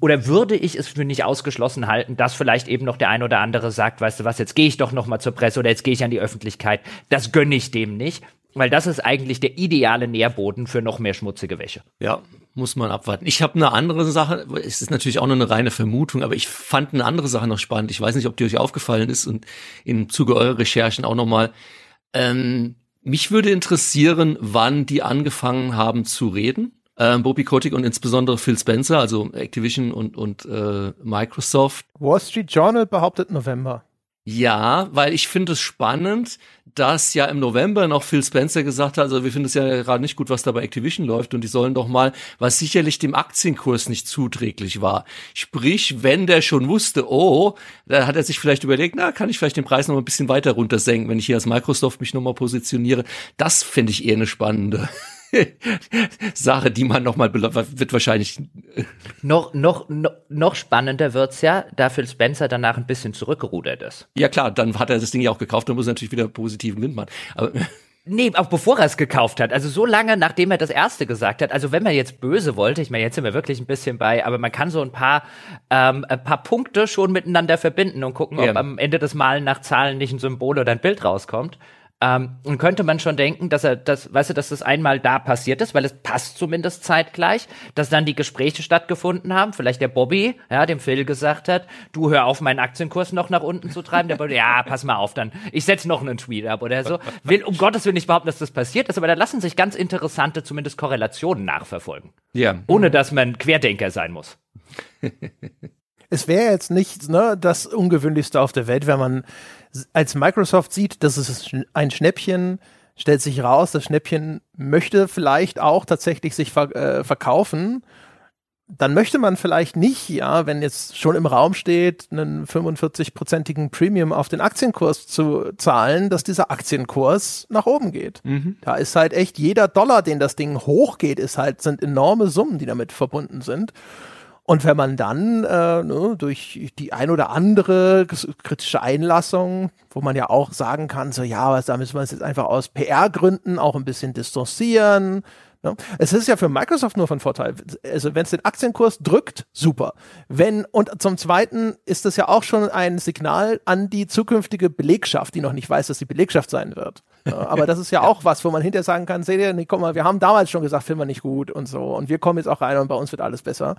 oder würde ich es für nicht ausgeschlossen halten, dass vielleicht eben noch der ein oder andere sagt, weißt du was, jetzt gehe ich doch noch mal zur Presse oder jetzt gehe ich an die Öffentlichkeit. Das gönne ich dem nicht. Weil das ist eigentlich der ideale Nährboden für noch mehr schmutzige Wäsche. Ja, muss man abwarten. Ich habe eine andere Sache, es ist natürlich auch nur eine reine Vermutung, aber ich fand eine andere Sache noch spannend. Ich weiß nicht, ob die euch aufgefallen ist und im Zuge eurer Recherchen auch nochmal. Ähm, mich würde interessieren, wann die angefangen haben zu reden. Ähm, Bobby Kotick und insbesondere Phil Spencer, also Activision und, und äh, Microsoft. Wall Street Journal behauptet November. Ja, weil ich finde es spannend, dass ja im November noch Phil Spencer gesagt hat, also wir finden es ja gerade nicht gut, was da bei Activision läuft und die sollen doch mal, was sicherlich dem Aktienkurs nicht zuträglich war. Sprich, wenn der schon wusste, oh, da hat er sich vielleicht überlegt, na, kann ich vielleicht den Preis noch ein bisschen weiter runtersenken, wenn ich hier als Microsoft mich nochmal positioniere. Das finde ich eher eine spannende Sache, die man nochmal wird wahrscheinlich noch noch noch spannender wird's ja, da Phil Spencer danach ein bisschen zurückgerudert ist. Ja klar, dann hat er das Ding ja auch gekauft und muss natürlich wieder positiven Wind machen. Aber Nee, auch bevor er es gekauft hat. Also so lange, nachdem er das erste gesagt hat. Also wenn man jetzt böse wollte, ich meine, jetzt sind wir wirklich ein bisschen bei, aber man kann so ein paar, ähm, ein paar Punkte schon miteinander verbinden und gucken, ja. ob am Ende des Malen nach Zahlen nicht ein Symbol oder ein Bild rauskommt. Ähm, und könnte man schon denken, dass er das, weißt du, dass das einmal da passiert ist, weil es passt zumindest zeitgleich, dass dann die Gespräche stattgefunden haben. Vielleicht der Bobby, ja, dem Phil gesagt hat, du hör auf, meinen Aktienkurs noch nach unten zu treiben. Der Bobby, ja, pass mal auf, dann ich setz noch einen Tweet ab oder so. Will um Gottes Willen nicht behaupten, dass das passiert ist, aber da lassen sich ganz interessante, zumindest Korrelationen nachverfolgen. Ja. Ohne dass man Querdenker sein muss. es wäre jetzt nicht ne, das Ungewöhnlichste auf der Welt, wenn man als Microsoft sieht, dass es ein Schnäppchen stellt sich raus, das Schnäppchen möchte vielleicht auch tatsächlich sich ver äh, verkaufen, dann möchte man vielleicht nicht, ja, wenn jetzt schon im Raum steht, einen 45-prozentigen Premium auf den Aktienkurs zu zahlen, dass dieser Aktienkurs nach oben geht. Mhm. Da ist halt echt jeder Dollar, den das Ding hochgeht, ist halt, sind enorme Summen, die damit verbunden sind. Und wenn man dann äh, ne, durch die ein oder andere kritische Einlassung, wo man ja auch sagen kann, so ja, was, da müssen wir uns jetzt einfach aus PR-Gründen auch ein bisschen distanzieren. Ne? Es ist ja für Microsoft nur von Vorteil. Also wenn es den Aktienkurs drückt, super. Wenn und zum Zweiten ist das ja auch schon ein Signal an die zukünftige Belegschaft, die noch nicht weiß, dass die Belegschaft sein wird. Aber das ist ja auch was, wo man hinterher sagen kann, seht ihr, nee, guck mal, wir haben damals schon gesagt, finden wir nicht gut und so. Und wir kommen jetzt auch rein und bei uns wird alles besser.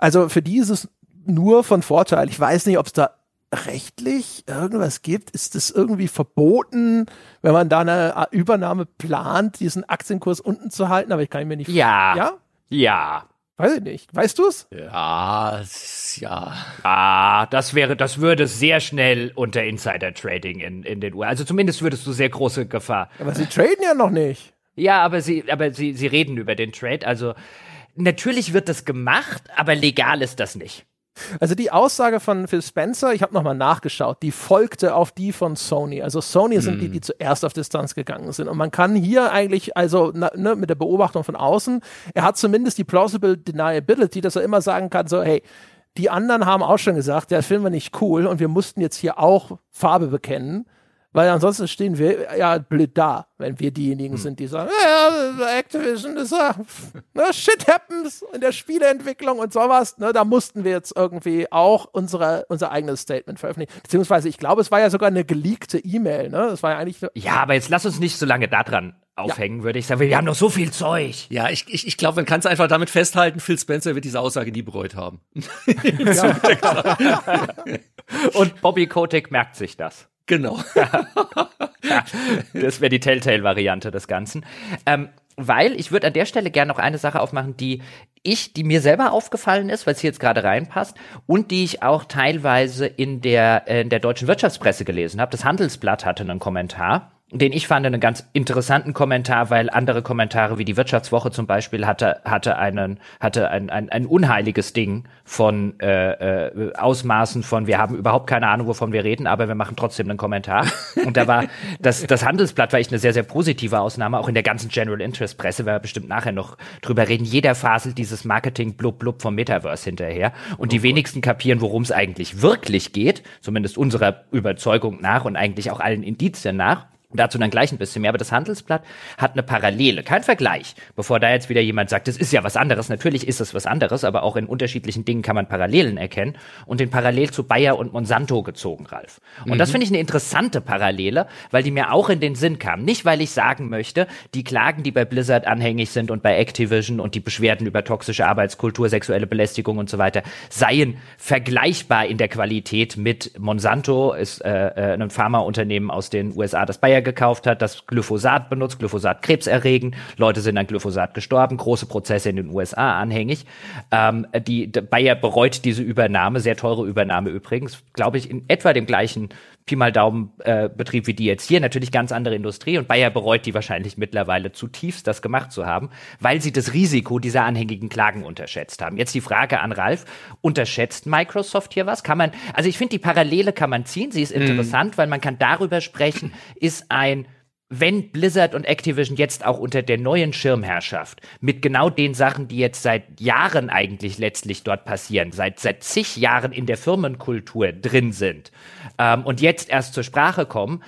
Also für die ist es nur von Vorteil. Ich weiß nicht, ob es da rechtlich irgendwas gibt. Ist es irgendwie verboten, wenn man da eine Übernahme plant, diesen Aktienkurs unten zu halten? Aber ich kann mir nicht. Ja. Ja. Ja. Weiß ich nicht. Weißt du es? Ja, ja. Ah, das wäre, das würde sehr schnell unter Insider Trading in, in den USA. Also zumindest würdest du sehr große Gefahr. Aber sie traden ja noch nicht. Ja, aber sie, aber sie, sie reden über den Trade. Also natürlich wird das gemacht, aber legal ist das nicht. Also die Aussage von Phil Spencer, ich habe nochmal nachgeschaut, die folgte auf die von Sony. Also Sony sind die, hm. die zuerst auf Distanz gegangen sind. Und man kann hier eigentlich, also na, ne, mit der Beobachtung von außen, er hat zumindest die plausible Deniability, dass er immer sagen kann, so, hey, die anderen haben auch schon gesagt, der Film war nicht cool und wir mussten jetzt hier auch Farbe bekennen. Weil ansonsten stehen wir ja blöd da, wenn wir diejenigen hm. sind, die sagen, ja, Activision ist ja, ne, shit happens in der Spieleentwicklung und sowas. Ne, da mussten wir jetzt irgendwie auch unsere, unser eigenes Statement veröffentlichen. Beziehungsweise, ich glaube, es war ja sogar eine geleakte E-Mail. Ne? Das war ja eigentlich. Ja, aber jetzt lass uns nicht so lange da dran aufhängen, ja. würde ich sagen. Wir haben noch so viel Zeug. Ja, ich, ich, ich glaube, man kann es einfach damit festhalten, Phil Spencer wird diese Aussage nie bereut haben. und Bobby Kotick merkt sich das. Genau. das wäre die Telltale-Variante des Ganzen. Ähm, weil ich würde an der Stelle gerne noch eine Sache aufmachen, die ich, die mir selber aufgefallen ist, weil es hier jetzt gerade reinpasst und die ich auch teilweise in der, äh, in der deutschen Wirtschaftspresse gelesen habe. Das Handelsblatt hatte einen Kommentar den ich fand einen ganz interessanten Kommentar, weil andere Kommentare wie die Wirtschaftswoche zum Beispiel hatte hatte einen hatte ein ein, ein unheiliges Ding von äh, äh, Ausmaßen von wir haben überhaupt keine Ahnung wovon wir reden, aber wir machen trotzdem einen Kommentar und da war das das Handelsblatt war echt eine sehr sehr positive Ausnahme auch in der ganzen General Interest Presse, werden wir bestimmt nachher noch drüber reden. Jeder faselt dieses Marketing blub blub vom Metaverse hinterher und die oh wenigsten kapieren, worum es eigentlich wirklich geht, zumindest unserer Überzeugung nach und eigentlich auch allen Indizien nach. Dazu dann gleich ein bisschen mehr, aber das Handelsblatt hat eine Parallele, kein Vergleich. Bevor da jetzt wieder jemand sagt, es ist ja was anderes, natürlich ist es was anderes, aber auch in unterschiedlichen Dingen kann man Parallelen erkennen und den Parallel zu Bayer und Monsanto gezogen, Ralf. Und mhm. das finde ich eine interessante Parallele, weil die mir auch in den Sinn kam. Nicht, weil ich sagen möchte, die Klagen, die bei Blizzard anhängig sind und bei Activision und die Beschwerden über toxische Arbeitskultur, sexuelle Belästigung und so weiter, seien vergleichbar in der Qualität mit Monsanto, ist äh, äh ein Pharmaunternehmen aus den USA, das Bayer gekauft hat, das Glyphosat benutzt, Glyphosat krebserregend, Leute sind an Glyphosat gestorben, große Prozesse in den USA anhängig. Ähm, die, Bayer bereut diese Übernahme, sehr teure Übernahme übrigens, glaube ich, in etwa dem gleichen Pi mal Daumen äh, Betrieb wie die jetzt hier, natürlich ganz andere Industrie und Bayer bereut die wahrscheinlich mittlerweile zutiefst, das gemacht zu haben, weil sie das Risiko dieser anhängigen Klagen unterschätzt haben. Jetzt die Frage an Ralf, unterschätzt Microsoft hier was? Kann man, also ich finde die Parallele kann man ziehen, sie ist mhm. interessant, mm. weil man kann darüber sprechen, ist ein wenn Blizzard und Activision jetzt auch unter der neuen Schirmherrschaft mit genau den Sachen, die jetzt seit Jahren eigentlich letztlich dort passieren, seit, seit zig Jahren in der Firmenkultur drin sind ähm, und jetzt erst zur Sprache kommen,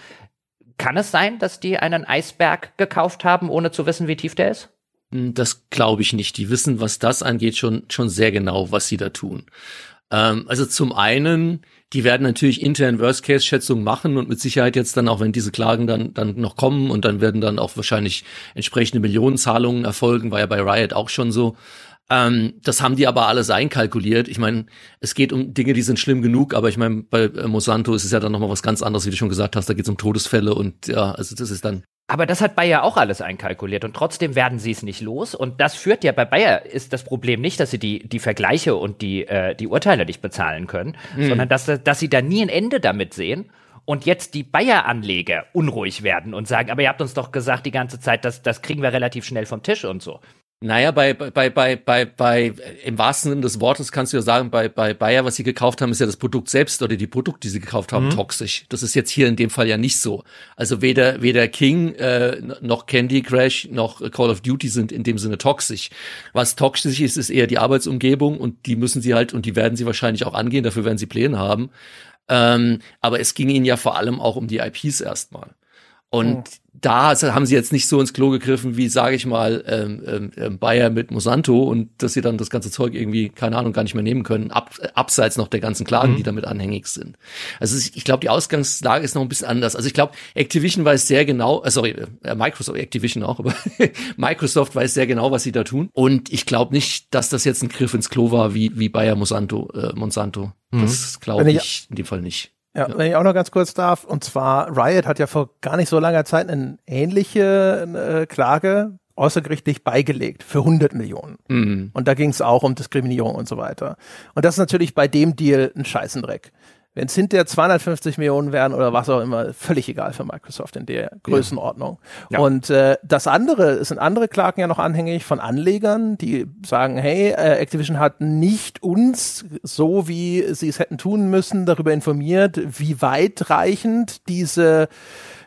kann es sein, dass die einen Eisberg gekauft haben, ohne zu wissen, wie tief der ist? Hm, das glaube ich nicht. Die wissen, was das angeht, schon, schon sehr genau, was sie da tun. Ähm, also zum einen die werden natürlich intern Worst-Case-Schätzungen machen und mit Sicherheit jetzt dann auch, wenn diese Klagen dann, dann noch kommen und dann werden dann auch wahrscheinlich entsprechende Millionenzahlungen erfolgen, war ja bei Riot auch schon so. Ähm, das haben die aber alles einkalkuliert. Ich meine, es geht um Dinge, die sind schlimm genug, aber ich meine, bei äh, Monsanto ist es ja dann nochmal was ganz anderes, wie du schon gesagt hast. Da geht es um Todesfälle und ja, also das ist dann aber das hat Bayer auch alles einkalkuliert und trotzdem werden sie es nicht los. Und das führt ja bei Bayer ist das Problem nicht, dass sie die, die Vergleiche und die, äh, die Urteile nicht bezahlen können, mhm. sondern dass, dass sie da nie ein Ende damit sehen und jetzt die Bayer-Anleger unruhig werden und sagen, aber ihr habt uns doch gesagt die ganze Zeit, das, das kriegen wir relativ schnell vom Tisch und so. Naja, bei, bei, bei, bei, bei, im wahrsten Sinne des Wortes kannst du ja sagen, bei, bei Bayer, was sie gekauft haben, ist ja das Produkt selbst oder die Produkte, die sie gekauft haben, mhm. toxisch. Das ist jetzt hier in dem Fall ja nicht so. Also weder, weder King, äh, noch Candy Crash, noch Call of Duty sind in dem Sinne toxisch. Was toxisch ist, ist eher die Arbeitsumgebung und die müssen sie halt, und die werden sie wahrscheinlich auch angehen, dafür werden sie Pläne haben. Ähm, aber es ging ihnen ja vor allem auch um die IPs erstmal. Und oh. Da haben sie jetzt nicht so ins Klo gegriffen, wie, sage ich mal, ähm, ähm, ähm, Bayer mit Monsanto und dass sie dann das ganze Zeug irgendwie, keine Ahnung, gar nicht mehr nehmen können, ab, abseits noch der ganzen Klagen, mhm. die damit anhängig sind. Also ich glaube, die Ausgangslage ist noch ein bisschen anders. Also ich glaube, Activision weiß sehr genau, äh, sorry, äh, Microsoft, Activision auch, aber Microsoft weiß sehr genau, was sie da tun. Und ich glaube nicht, dass das jetzt ein Griff ins Klo war, wie, wie Bayer Monsanto. Äh, Monsanto. Mhm. Das glaube ich in dem Fall nicht. Ja, ja, wenn ich auch noch ganz kurz darf, und zwar Riot hat ja vor gar nicht so langer Zeit eine ähnliche äh, Klage außergerichtlich beigelegt für 100 Millionen. Mhm. Und da ging es auch um Diskriminierung und so weiter. Und das ist natürlich bei dem Deal ein Scheißendreck. Wenn es hinterher 250 Millionen wären oder was auch immer, völlig egal für Microsoft in der Größenordnung. Ja. Ja. Und äh, das andere, es sind andere Klagen ja noch anhängig von Anlegern, die sagen, hey, äh, Activision hat nicht uns, so wie sie es hätten tun müssen, darüber informiert, wie weitreichend diese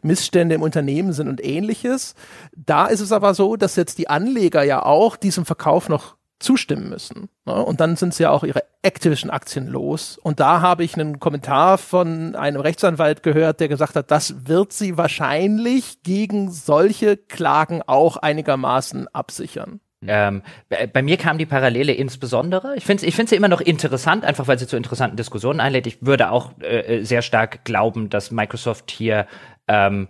Missstände im Unternehmen sind und ähnliches. Da ist es aber so, dass jetzt die Anleger ja auch diesem Verkauf noch zustimmen müssen. Ne? Und dann sind sie ja auch ihre Activision-Aktien los. Und da habe ich einen Kommentar von einem Rechtsanwalt gehört, der gesagt hat, das wird sie wahrscheinlich gegen solche Klagen auch einigermaßen absichern. Ähm, bei, mir kam die Parallele insbesondere. Ich finde ich finde sie immer noch interessant, einfach weil sie zu interessanten Diskussionen einlädt. Ich würde auch äh, sehr stark glauben, dass Microsoft hier ähm, äh,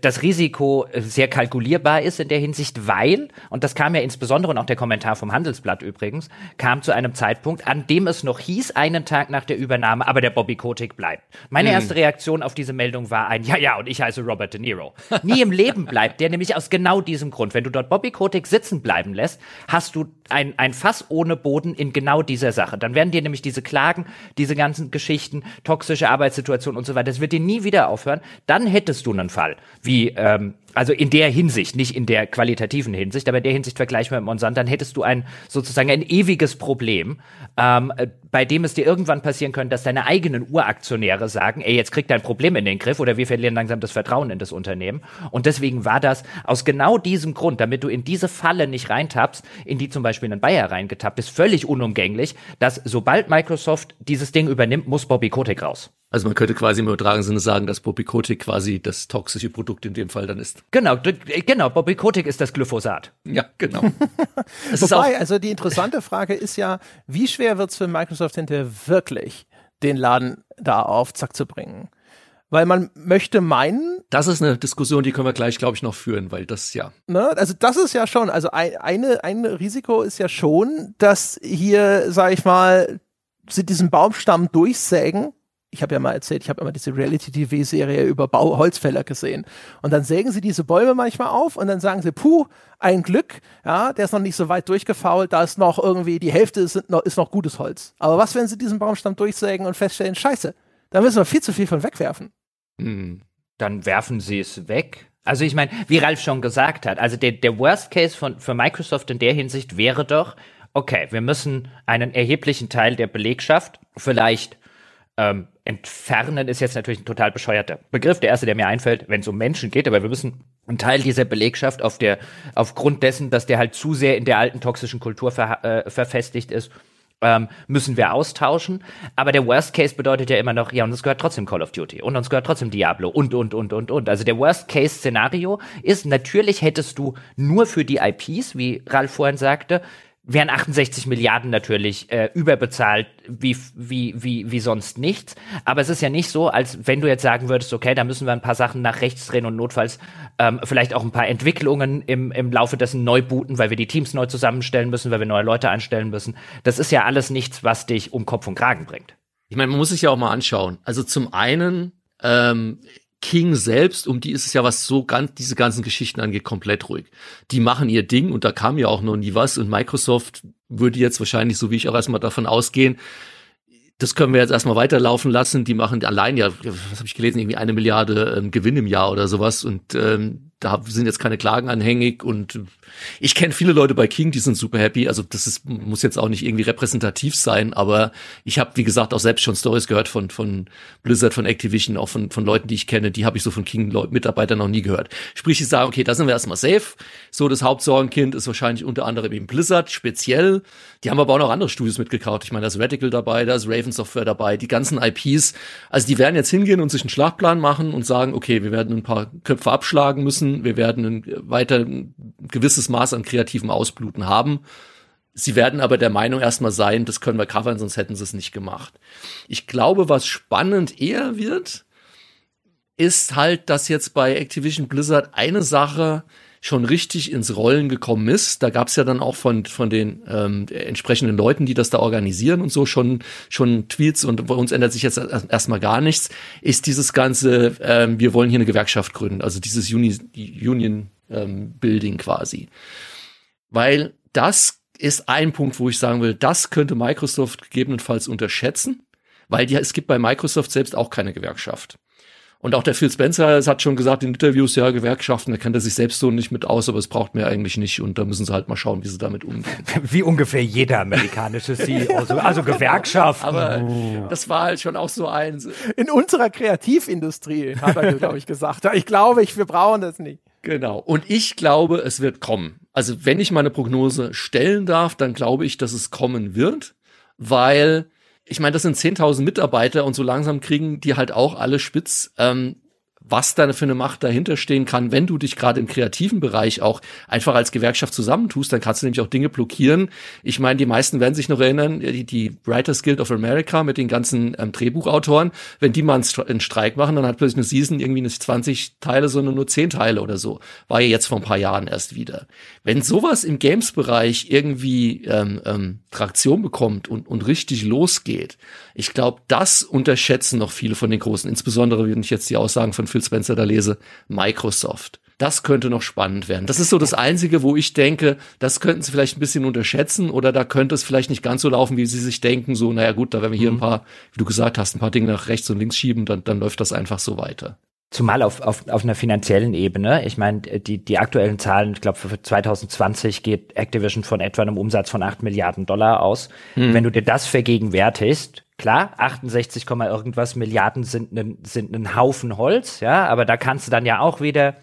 das Risiko sehr kalkulierbar ist in der Hinsicht, weil, und das kam ja insbesondere, und auch der Kommentar vom Handelsblatt übrigens, kam zu einem Zeitpunkt, an dem es noch hieß, einen Tag nach der Übernahme, aber der Bobby Kotick bleibt. Meine mhm. erste Reaktion auf diese Meldung war ein, ja, ja, und ich heiße Robert De Niro. Nie im Leben bleibt der, nämlich aus genau diesem Grund. Wenn du dort Bobby Kotick sitzen bleiben lässt, hast du ein, ein Fass ohne Boden in genau dieser Sache. Dann werden dir nämlich diese Klagen, diese ganzen Geschichten, toxische Arbeitssituation und so weiter, das wird dir nie wieder aufhören. Dann hättest du einen vergleichbaren Fall, wie ähm, also in der Hinsicht, nicht in der qualitativen Hinsicht, aber in der Hinsicht vergleichbar mit Monsanto, dann hättest du ein sozusagen ein ewiges Problem, ähm, bei dem es dir irgendwann passieren könnte, dass deine eigenen Uraktionäre sagen, ey, jetzt kriegt dein Problem in den Griff oder wir verlieren langsam das Vertrauen in das Unternehmen. Und deswegen war das aus genau diesem Grund, damit du in diese Falle nicht reintappst, in die zum Beispiel ein Bayer reingetappt bist, völlig unumgänglich, dass sobald Microsoft dieses Ding übernimmt, muss Bobby Kotick raus. Also man könnte quasi im übertragenen Sinne sagen, dass Bobby Kotick quasi das toxische Produkt in dem Fall dann ist. Genau, genau, Bobby Kotick ist das Glyphosat. Ja, genau. es ist Wobei, also die interessante Frage ist ja, wie schwer wird es für Microsoft hinterher wirklich, den Laden da auf Zack zu bringen? Weil man möchte meinen. Das ist eine Diskussion, die können wir gleich, glaube ich, noch führen, weil das ja. Ne, also das ist ja schon, also ein, eine, ein Risiko ist ja schon, dass hier, sag ich mal, sie diesen Baumstamm durchsägen ich habe ja mal erzählt, ich habe immer diese Reality-TV-Serie über Bau Holzfäller gesehen. Und dann sägen sie diese Bäume manchmal auf und dann sagen sie, puh, ein Glück, ja, der ist noch nicht so weit durchgefault, da ist noch irgendwie, die Hälfte ist noch, ist noch gutes Holz. Aber was, wenn sie diesen Baumstamm durchsägen und feststellen, scheiße, da müssen wir viel zu viel von wegwerfen. Hm, dann werfen sie es weg. Also ich meine, wie Ralf schon gesagt hat, also der, der Worst Case von, für Microsoft in der Hinsicht wäre doch, okay, wir müssen einen erheblichen Teil der Belegschaft, vielleicht ähm, entfernen ist jetzt natürlich ein total bescheuerter Begriff. Der erste, der mir einfällt, wenn es um Menschen geht, aber wir müssen einen Teil dieser Belegschaft auf der, aufgrund dessen, dass der halt zu sehr in der alten toxischen Kultur ver, äh, verfestigt ist, ähm, müssen wir austauschen. Aber der Worst Case bedeutet ja immer noch, ja, und uns gehört trotzdem Call of Duty und uns gehört trotzdem Diablo und, und, und, und, und. Also der Worst Case Szenario ist, natürlich hättest du nur für die IPs, wie Ralf vorhin sagte, wären 68 Milliarden natürlich äh, überbezahlt wie, wie, wie, wie sonst nichts. Aber es ist ja nicht so, als wenn du jetzt sagen würdest, okay, da müssen wir ein paar Sachen nach rechts drehen und notfalls ähm, vielleicht auch ein paar Entwicklungen im, im Laufe dessen neu booten, weil wir die Teams neu zusammenstellen müssen, weil wir neue Leute einstellen müssen. Das ist ja alles nichts, was dich um Kopf und Kragen bringt. Ich meine, man muss sich ja auch mal anschauen. Also zum einen ähm, King selbst, um die ist es ja, was so ganz, diese ganzen Geschichten angeht, komplett ruhig. Die machen ihr Ding und da kam ja auch noch nie was und Microsoft würde jetzt wahrscheinlich, so wie ich auch erstmal davon ausgehen, das können wir jetzt erstmal weiterlaufen lassen. Die machen allein ja, was habe ich gelesen, irgendwie eine Milliarde ähm, Gewinn im Jahr oder sowas und ähm, da sind jetzt keine Klagen anhängig und ich kenne viele Leute bei King, die sind super happy. Also das ist, muss jetzt auch nicht irgendwie repräsentativ sein, aber ich habe, wie gesagt, auch selbst schon Stories gehört von, von Blizzard, von Activision, auch von, von Leuten, die ich kenne, die habe ich so von King-Mitarbeitern noch nie gehört. Sprich, ich sage, okay, da sind wir erstmal safe. So, das Hauptsorgenkind ist wahrscheinlich unter anderem eben Blizzard, speziell. Die haben aber auch noch andere Studios mitgekauft. Ich meine, da ist Radical dabei, da ist Raven Software dabei, die ganzen IPs. Also die werden jetzt hingehen und sich einen Schlagplan machen und sagen, okay, wir werden ein paar Köpfe abschlagen müssen. Wir werden weiter ein gewisses Maß an kreativem Ausbluten haben. Sie werden aber der Meinung erstmal sein, das können wir covern, sonst hätten sie es nicht gemacht. Ich glaube, was spannend eher wird, ist halt, dass jetzt bei Activision Blizzard eine Sache schon richtig ins Rollen gekommen ist. Da gab es ja dann auch von, von den ähm, entsprechenden Leuten, die das da organisieren und so, schon, schon Tweets und bei uns ändert sich jetzt erstmal gar nichts, ist dieses ganze, ähm, wir wollen hier eine Gewerkschaft gründen, also dieses Uni, Union ähm, Building quasi. Weil das ist ein Punkt, wo ich sagen will, das könnte Microsoft gegebenenfalls unterschätzen, weil die, es gibt bei Microsoft selbst auch keine Gewerkschaft. Und auch der Phil Spencer hat schon gesagt in Interviews, ja, Gewerkschaften, da kennt er sich selbst so nicht mit aus, aber es braucht mir eigentlich nicht. Und da müssen sie halt mal schauen, wie sie damit umgehen. Wie ungefähr jeder amerikanische CEO. ja. Also Gewerkschaften. Aber oh. das war halt schon auch so eins. In unserer Kreativindustrie, hat er, glaube ich, gesagt. Ich glaube, ich, wir brauchen das nicht. Genau. Und ich glaube, es wird kommen. Also wenn ich meine Prognose stellen darf, dann glaube ich, dass es kommen wird, weil ich meine, das sind 10.000 Mitarbeiter und so langsam kriegen die halt auch alle spitz. Ähm, was da für eine Macht dahinter stehen kann, wenn du dich gerade im kreativen Bereich auch einfach als Gewerkschaft zusammentust, dann kannst du nämlich auch Dinge blockieren. Ich meine, die meisten werden sich noch erinnern, die, die Writers Guild of America mit den ganzen ähm, Drehbuchautoren, wenn die mal einen, Streik machen, dann hat plötzlich eine Season irgendwie nicht 20 Teile, sondern nur 10 Teile oder so. War ja jetzt vor ein paar Jahren erst wieder. Wenn sowas im Games-Bereich irgendwie ähm, ähm, Traktion bekommt und, und richtig losgeht, ich glaube, das unterschätzen noch viele von den Großen, insbesondere wenn ich jetzt die Aussagen von Phil Spencer da lese, Microsoft. Das könnte noch spannend werden. Das ist so das Einzige, wo ich denke, das könnten sie vielleicht ein bisschen unterschätzen oder da könnte es vielleicht nicht ganz so laufen, wie sie sich denken. So, naja gut, da werden wir hier mhm. ein paar, wie du gesagt hast, ein paar Dinge nach rechts und links schieben, dann, dann läuft das einfach so weiter. Zumal auf, auf, auf einer finanziellen Ebene. Ich meine, die, die aktuellen Zahlen, ich glaube, für 2020 geht Activision von etwa einem Umsatz von 8 Milliarden Dollar aus. Hm. Wenn du dir das vergegenwärtigst, klar, 68, irgendwas Milliarden sind ein, sind ein Haufen Holz, ja, aber da kannst du dann ja auch wieder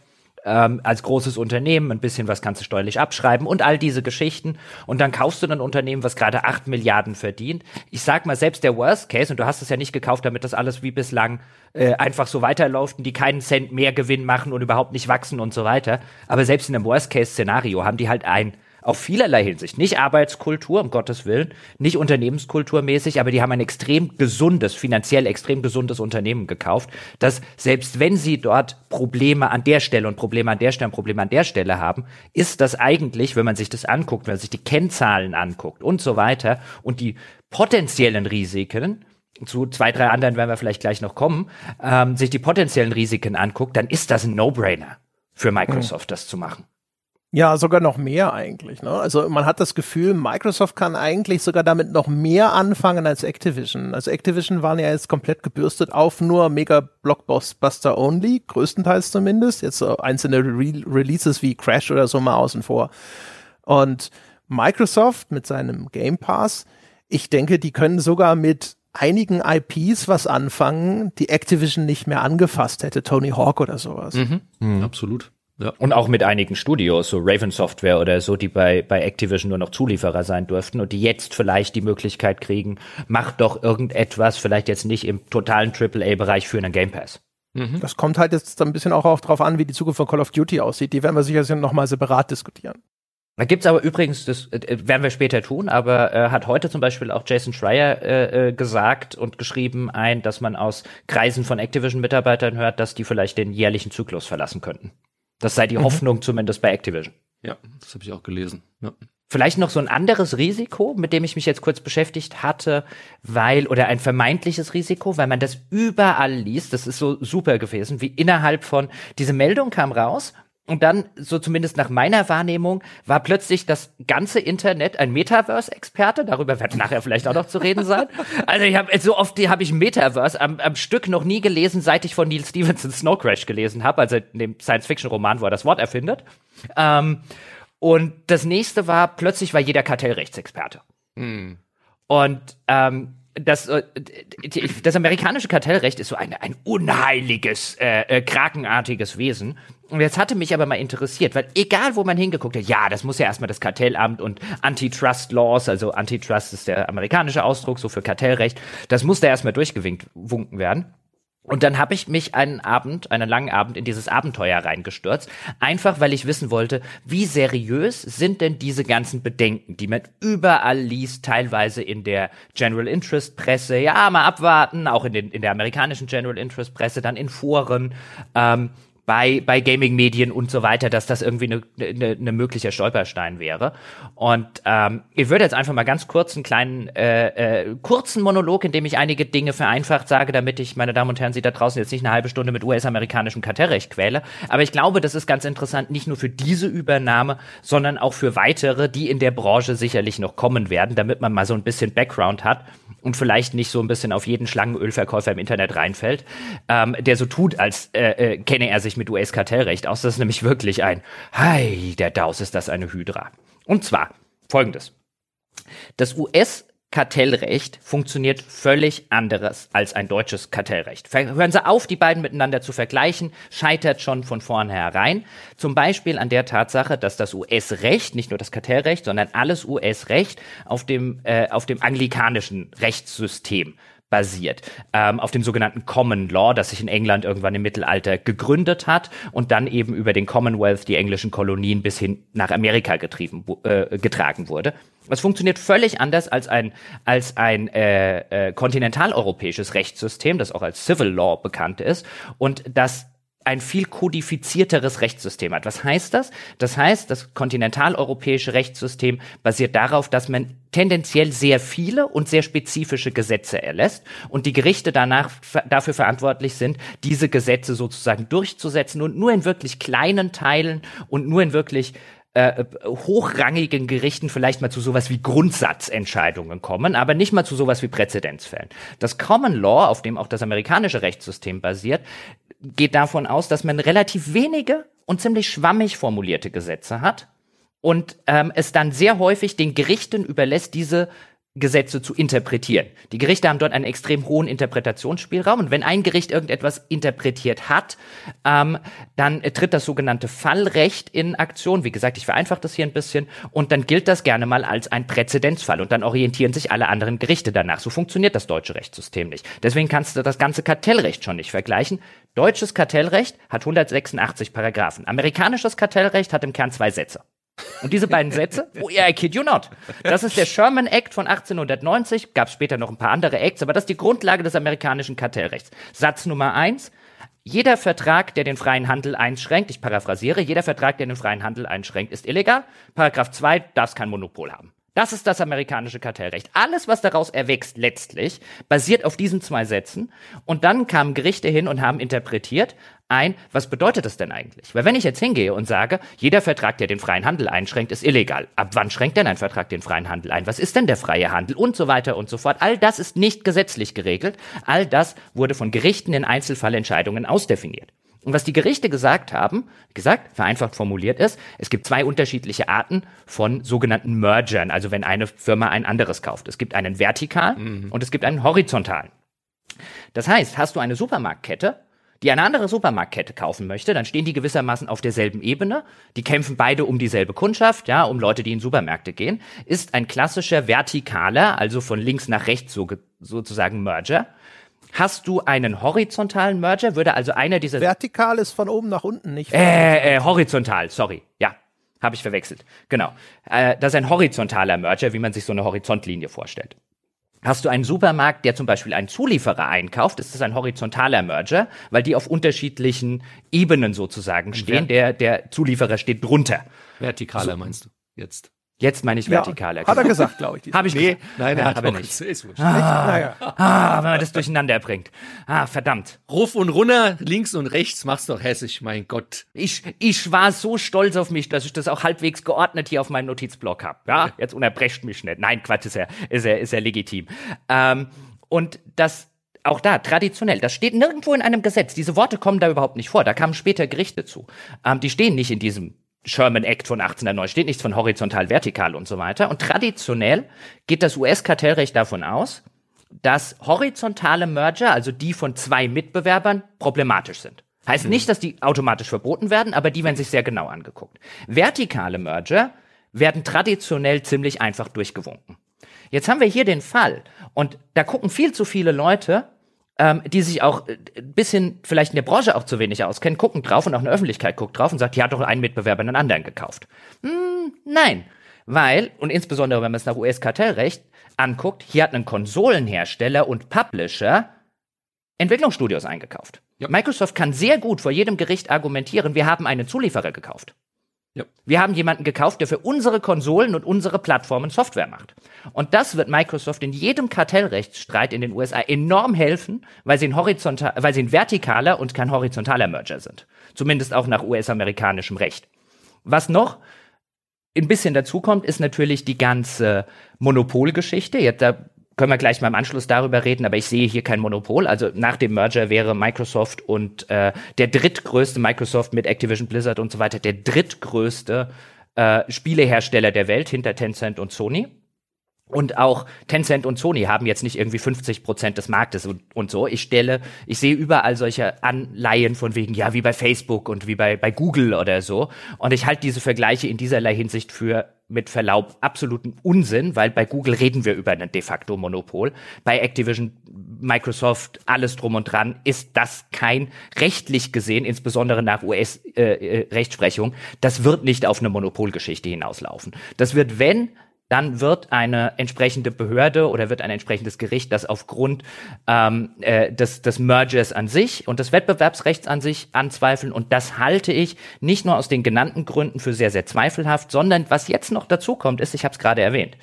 ähm, als großes Unternehmen, ein bisschen was kannst du steuerlich abschreiben und all diese Geschichten. Und dann kaufst du ein Unternehmen, was gerade acht Milliarden verdient. Ich sag mal, selbst der Worst Case, und du hast es ja nicht gekauft, damit das alles wie bislang äh, einfach so weiterläuft und die keinen Cent mehr Gewinn machen und überhaupt nicht wachsen und so weiter. Aber selbst in einem Worst Case Szenario haben die halt ein auf vielerlei Hinsicht. Nicht Arbeitskultur, um Gottes Willen, nicht unternehmenskulturmäßig, aber die haben ein extrem gesundes, finanziell extrem gesundes Unternehmen gekauft, das selbst wenn sie dort Probleme an der Stelle und Probleme an der Stelle und Probleme an der Stelle haben, ist das eigentlich, wenn man sich das anguckt, wenn man sich die Kennzahlen anguckt und so weiter und die potenziellen Risiken, zu zwei, drei anderen werden wir vielleicht gleich noch kommen, ähm, sich die potenziellen Risiken anguckt, dann ist das ein No-Brainer für Microsoft, mhm. das zu machen. Ja, sogar noch mehr eigentlich. Ne? Also man hat das Gefühl, Microsoft kann eigentlich sogar damit noch mehr anfangen als Activision. Also Activision waren ja jetzt komplett gebürstet auf nur Mega Blockbuster Only, größtenteils zumindest. Jetzt so einzelne Re Releases wie Crash oder so mal außen vor. Und Microsoft mit seinem Game Pass, ich denke, die können sogar mit einigen IPs was anfangen, die Activision nicht mehr angefasst hätte, Tony Hawk oder sowas. Mhm. Mhm. Absolut. Ja. Und auch mit einigen Studios, so Raven Software oder so, die bei, bei Activision nur noch Zulieferer sein durften und die jetzt vielleicht die Möglichkeit kriegen, macht doch irgendetwas, vielleicht jetzt nicht im totalen AAA-Bereich für einen Game Pass. Mhm. Das kommt halt jetzt ein bisschen auch darauf an, wie die Zukunft von Call of Duty aussieht. Die werden wir sicher nochmal separat diskutieren. Da gibt's aber übrigens, das äh, werden wir später tun, aber äh, hat heute zum Beispiel auch Jason Schreier äh, äh, gesagt und geschrieben ein, dass man aus Kreisen von Activision-Mitarbeitern hört, dass die vielleicht den jährlichen Zyklus verlassen könnten. Das sei die mhm. Hoffnung zumindest bei Activision. Ja, das habe ich auch gelesen. Ja. Vielleicht noch so ein anderes Risiko, mit dem ich mich jetzt kurz beschäftigt hatte, weil, oder ein vermeintliches Risiko, weil man das überall liest, das ist so super gewesen, wie innerhalb von, diese Meldung kam raus und dann, so zumindest nach meiner Wahrnehmung, war plötzlich das ganze Internet ein Metaverse-Experte. Darüber wird nachher vielleicht auch noch zu reden sein. Also ich habe so oft habe ich Metaverse am, am Stück noch nie gelesen, seit ich von Neil Stephenson Snow Crash gelesen habe, also in dem Science-Fiction-Roman, wo er das Wort erfindet. Ähm, und das nächste war, plötzlich war jeder Kartellrechtsexperte. Hm. Und ähm, das, äh, das amerikanische Kartellrecht ist so ein, ein unheiliges, äh, äh, krakenartiges Wesen. Und jetzt hatte mich aber mal interessiert, weil egal wo man hingeguckt hat, ja, das muss ja erstmal das Kartellamt und Antitrust Laws, also Antitrust ist der amerikanische Ausdruck, so für Kartellrecht, das muss da erstmal durchgewunken werden. Und dann habe ich mich einen Abend, einen langen Abend in dieses Abenteuer reingestürzt, einfach weil ich wissen wollte, wie seriös sind denn diese ganzen Bedenken, die man überall liest, teilweise in der General Interest Presse, ja, mal abwarten, auch in, den, in der amerikanischen General Interest Presse, dann in Foren. Ähm, bei, bei Gaming-Medien und so weiter, dass das irgendwie eine ne, ne mögliche Stolperstein wäre. Und ähm, ich würde jetzt einfach mal ganz kurz einen kleinen, äh, äh, kurzen Monolog, in dem ich einige Dinge vereinfacht sage, damit ich, meine Damen und Herren, Sie da draußen jetzt nicht eine halbe Stunde mit US-amerikanischem Kartellrecht quäle. Aber ich glaube, das ist ganz interessant, nicht nur für diese Übernahme, sondern auch für weitere, die in der Branche sicherlich noch kommen werden, damit man mal so ein bisschen Background hat und vielleicht nicht so ein bisschen auf jeden Schlangenölverkäufer im Internet reinfällt, ähm, der so tut, als äh, äh, kenne er sich mit US-Kartellrecht aus. Das ist nämlich wirklich ein, hi, der Daus ist das eine Hydra. Und zwar folgendes. Das US Kartellrecht funktioniert völlig anderes als ein deutsches Kartellrecht. Hören Sie auf, die beiden miteinander zu vergleichen, scheitert schon von vornherein. Zum Beispiel an der Tatsache, dass das US-Recht, nicht nur das Kartellrecht, sondern alles US-Recht auf dem, äh, auf dem anglikanischen Rechtssystem basiert, ähm, auf dem sogenannten Common Law, das sich in England irgendwann im Mittelalter gegründet hat und dann eben über den Commonwealth, die englischen Kolonien, bis hin nach Amerika getrieben, äh, getragen wurde. Es funktioniert völlig anders als ein, als ein äh, äh, kontinentaleuropäisches Rechtssystem, das auch als Civil Law bekannt ist und das ein viel kodifizierteres Rechtssystem hat. Was heißt das? Das heißt, das kontinentaleuropäische Rechtssystem basiert darauf, dass man tendenziell sehr viele und sehr spezifische Gesetze erlässt und die Gerichte danach dafür verantwortlich sind, diese Gesetze sozusagen durchzusetzen und nur in wirklich kleinen Teilen und nur in wirklich äh, hochrangigen Gerichten vielleicht mal zu sowas wie Grundsatzentscheidungen kommen, aber nicht mal zu sowas wie Präzedenzfällen. Das Common Law, auf dem auch das amerikanische Rechtssystem basiert, geht davon aus, dass man relativ wenige und ziemlich schwammig formulierte Gesetze hat und ähm, es dann sehr häufig den Gerichten überlässt, diese Gesetze zu interpretieren. Die Gerichte haben dort einen extrem hohen Interpretationsspielraum und wenn ein Gericht irgendetwas interpretiert hat, ähm, dann tritt das sogenannte Fallrecht in Aktion. Wie gesagt, ich vereinfache das hier ein bisschen und dann gilt das gerne mal als ein Präzedenzfall und dann orientieren sich alle anderen Gerichte danach. So funktioniert das deutsche Rechtssystem nicht. Deswegen kannst du das ganze Kartellrecht schon nicht vergleichen. Deutsches Kartellrecht hat 186 Paragraphen. Amerikanisches Kartellrecht hat im Kern zwei Sätze. Und diese beiden Sätze, oh yeah, I kid you not. Das ist der Sherman Act von 1890, gab später noch ein paar andere Acts, aber das ist die Grundlage des amerikanischen Kartellrechts. Satz Nummer eins, jeder Vertrag, der den freien Handel einschränkt, ich paraphrasiere, jeder Vertrag, der den freien Handel einschränkt, ist illegal. Paragraph 2 darf kein Monopol haben. Das ist das amerikanische Kartellrecht. Alles, was daraus erwächst, letztlich, basiert auf diesen zwei Sätzen. Und dann kamen Gerichte hin und haben interpretiert ein, was bedeutet das denn eigentlich? Weil wenn ich jetzt hingehe und sage, jeder Vertrag, der den freien Handel einschränkt, ist illegal. Ab wann schränkt denn ein Vertrag den freien Handel ein? Was ist denn der freie Handel? Und so weiter und so fort. All das ist nicht gesetzlich geregelt. All das wurde von Gerichten in Einzelfallentscheidungen ausdefiniert. Und was die Gerichte gesagt haben, gesagt, vereinfacht formuliert ist, es gibt zwei unterschiedliche Arten von sogenannten Mergern, also wenn eine Firma ein anderes kauft. Es gibt einen vertikalen mhm. und es gibt einen horizontalen. Das heißt, hast du eine Supermarktkette, die eine andere Supermarktkette kaufen möchte, dann stehen die gewissermaßen auf derselben Ebene. Die kämpfen beide um dieselbe Kundschaft, ja, um Leute, die in Supermärkte gehen. Ist ein klassischer vertikaler, also von links nach rechts so, sozusagen Merger. Hast du einen horizontalen Merger, würde also einer dieser. Vertikal ist von oben nach unten, nicht? Äh, äh, horizontal, sorry. Ja, habe ich verwechselt. Genau. Äh, das ist ein horizontaler Merger, wie man sich so eine Horizontlinie vorstellt. Hast du einen Supermarkt, der zum Beispiel einen Zulieferer einkauft, ist das ein horizontaler Merger, weil die auf unterschiedlichen Ebenen sozusagen stehen. Der, der Zulieferer steht drunter. Vertikaler so. meinst du jetzt? Jetzt meine ich vertikaler. Ja, hat er gesagt, glaube ich. Habe ich nee, Nein, er hat aber nicht. Ist wurscht. Ah, naja. ah, wenn man das durcheinander bringt. Ah, verdammt. Ruf und runter, links und rechts, mach's doch hessisch, mein Gott. Ich, ich war so stolz auf mich, dass ich das auch halbwegs geordnet hier auf meinem Notizblock habe. Ja, jetzt unterbrecht mich nicht. Nein, Quatsch, ist ja, ist ja, ist ja legitim. Ähm, und das auch da, traditionell, das steht nirgendwo in einem Gesetz. Diese Worte kommen da überhaupt nicht vor. Da kamen später Gerichte zu. Ähm, die stehen nicht in diesem Sherman Act von 1809 steht nichts von horizontal, vertikal und so weiter. Und traditionell geht das US-Kartellrecht davon aus, dass horizontale Merger, also die von zwei Mitbewerbern, problematisch sind. Heißt mhm. nicht, dass die automatisch verboten werden, aber die werden sich sehr genau angeguckt. Vertikale Merger werden traditionell ziemlich einfach durchgewunken. Jetzt haben wir hier den Fall und da gucken viel zu viele Leute ähm, die sich auch ein äh, bisschen vielleicht in der Branche auch zu wenig auskennen, gucken drauf und auch eine Öffentlichkeit guckt drauf und sagt, die hat doch einen Mitbewerber einen anderen gekauft. Hm, nein, weil, und insbesondere wenn man es nach US-Kartellrecht anguckt, hier hat ein Konsolenhersteller und Publisher Entwicklungsstudios eingekauft. Ja. Microsoft kann sehr gut vor jedem Gericht argumentieren, wir haben einen Zulieferer gekauft. Ja. Wir haben jemanden gekauft, der für unsere Konsolen und unsere Plattformen Software macht. Und das wird Microsoft in jedem Kartellrechtsstreit in den USA enorm helfen, weil sie ein horizontal, weil sie ein vertikaler und kein horizontaler Merger sind. Zumindest auch nach US-amerikanischem Recht. Was noch ein bisschen dazukommt, ist natürlich die ganze Monopolgeschichte. Jetzt, da können wir gleich mal im Anschluss darüber reden, aber ich sehe hier kein Monopol. Also nach dem Merger wäre Microsoft und äh, der drittgrößte Microsoft mit Activision Blizzard und so weiter, der drittgrößte äh, Spielehersteller der Welt hinter Tencent und Sony. Und auch Tencent und Sony haben jetzt nicht irgendwie 50 Prozent des Marktes und, und, so. Ich stelle, ich sehe überall solche Anleihen von wegen, ja, wie bei Facebook und wie bei, bei Google oder so. Und ich halte diese Vergleiche in dieserlei Hinsicht für mit Verlaub absoluten Unsinn, weil bei Google reden wir über ein de facto Monopol. Bei Activision, Microsoft, alles drum und dran ist das kein rechtlich gesehen, insbesondere nach US-Rechtsprechung, äh, äh das wird nicht auf eine Monopolgeschichte hinauslaufen. Das wird, wenn dann wird eine entsprechende Behörde oder wird ein entsprechendes Gericht das aufgrund ähm, äh, des, des Mergers an sich und des Wettbewerbsrechts an sich anzweifeln. Und das halte ich nicht nur aus den genannten Gründen für sehr, sehr zweifelhaft, sondern was jetzt noch dazu kommt, ist, ich habe es gerade erwähnt,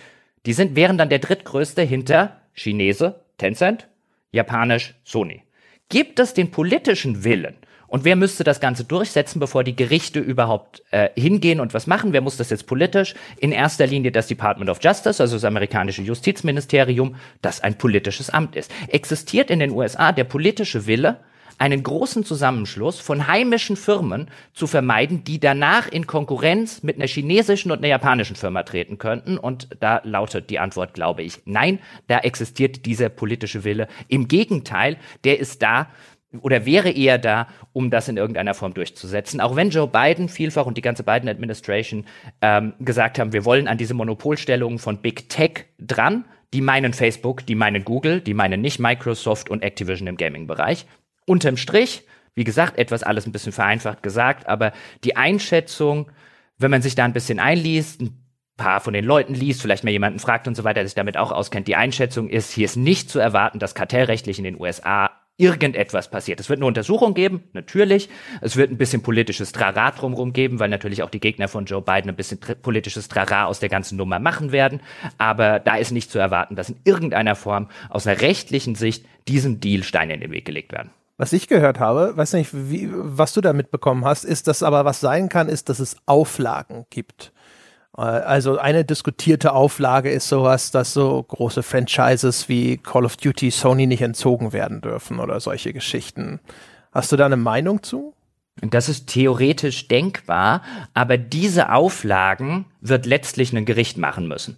die sind, wären dann der drittgrößte hinter Chinese, Tencent, japanisch, Sony. Gibt es den politischen Willen Und wer müsste das Ganze durchsetzen, bevor die Gerichte überhaupt äh, hingehen und was machen? Wer muss das jetzt politisch? In erster Linie das Department of Justice, also das amerikanische Justizministerium, das ein politisches Amt ist. Existiert in den USA der politische Wille, einen großen Zusammenschluss von heimischen Firmen zu vermeiden, die danach in Konkurrenz mit einer chinesischen und einer japanischen Firma treten könnten. Und da lautet die Antwort, glaube ich, nein, da existiert dieser politische Wille. Im Gegenteil, der ist da, oder wäre eher da, um das in irgendeiner Form durchzusetzen. Auch wenn Joe Biden vielfach und die ganze Biden Administration ähm, gesagt haben, wir wollen an diese Monopolstellungen von Big Tech dran. Die meinen Facebook, die meinen Google, die meinen nicht Microsoft und Activision im Gaming-Bereich. Unterm Strich, wie gesagt, etwas alles ein bisschen vereinfacht gesagt, aber die Einschätzung, wenn man sich da ein bisschen einliest, ein paar von den Leuten liest, vielleicht mal jemanden fragt und so weiter, der sich damit auch auskennt, die Einschätzung ist, hier ist nicht zu erwarten, dass kartellrechtlich in den USA irgendetwas passiert. Es wird eine Untersuchung geben, natürlich. Es wird ein bisschen politisches Trara drumherum geben, weil natürlich auch die Gegner von Joe Biden ein bisschen politisches Trara aus der ganzen Nummer machen werden. Aber da ist nicht zu erwarten, dass in irgendeiner Form aus einer rechtlichen Sicht diesem Deal Steine in den Weg gelegt werden. Was ich gehört habe, weiß nicht, wie, was du da mitbekommen hast, ist, dass aber was sein kann, ist, dass es Auflagen gibt. Äh, also eine diskutierte Auflage ist sowas, dass so große Franchises wie Call of Duty Sony nicht entzogen werden dürfen oder solche Geschichten. Hast du da eine Meinung zu? Das ist theoretisch denkbar, aber diese Auflagen wird letztlich ein Gericht machen müssen.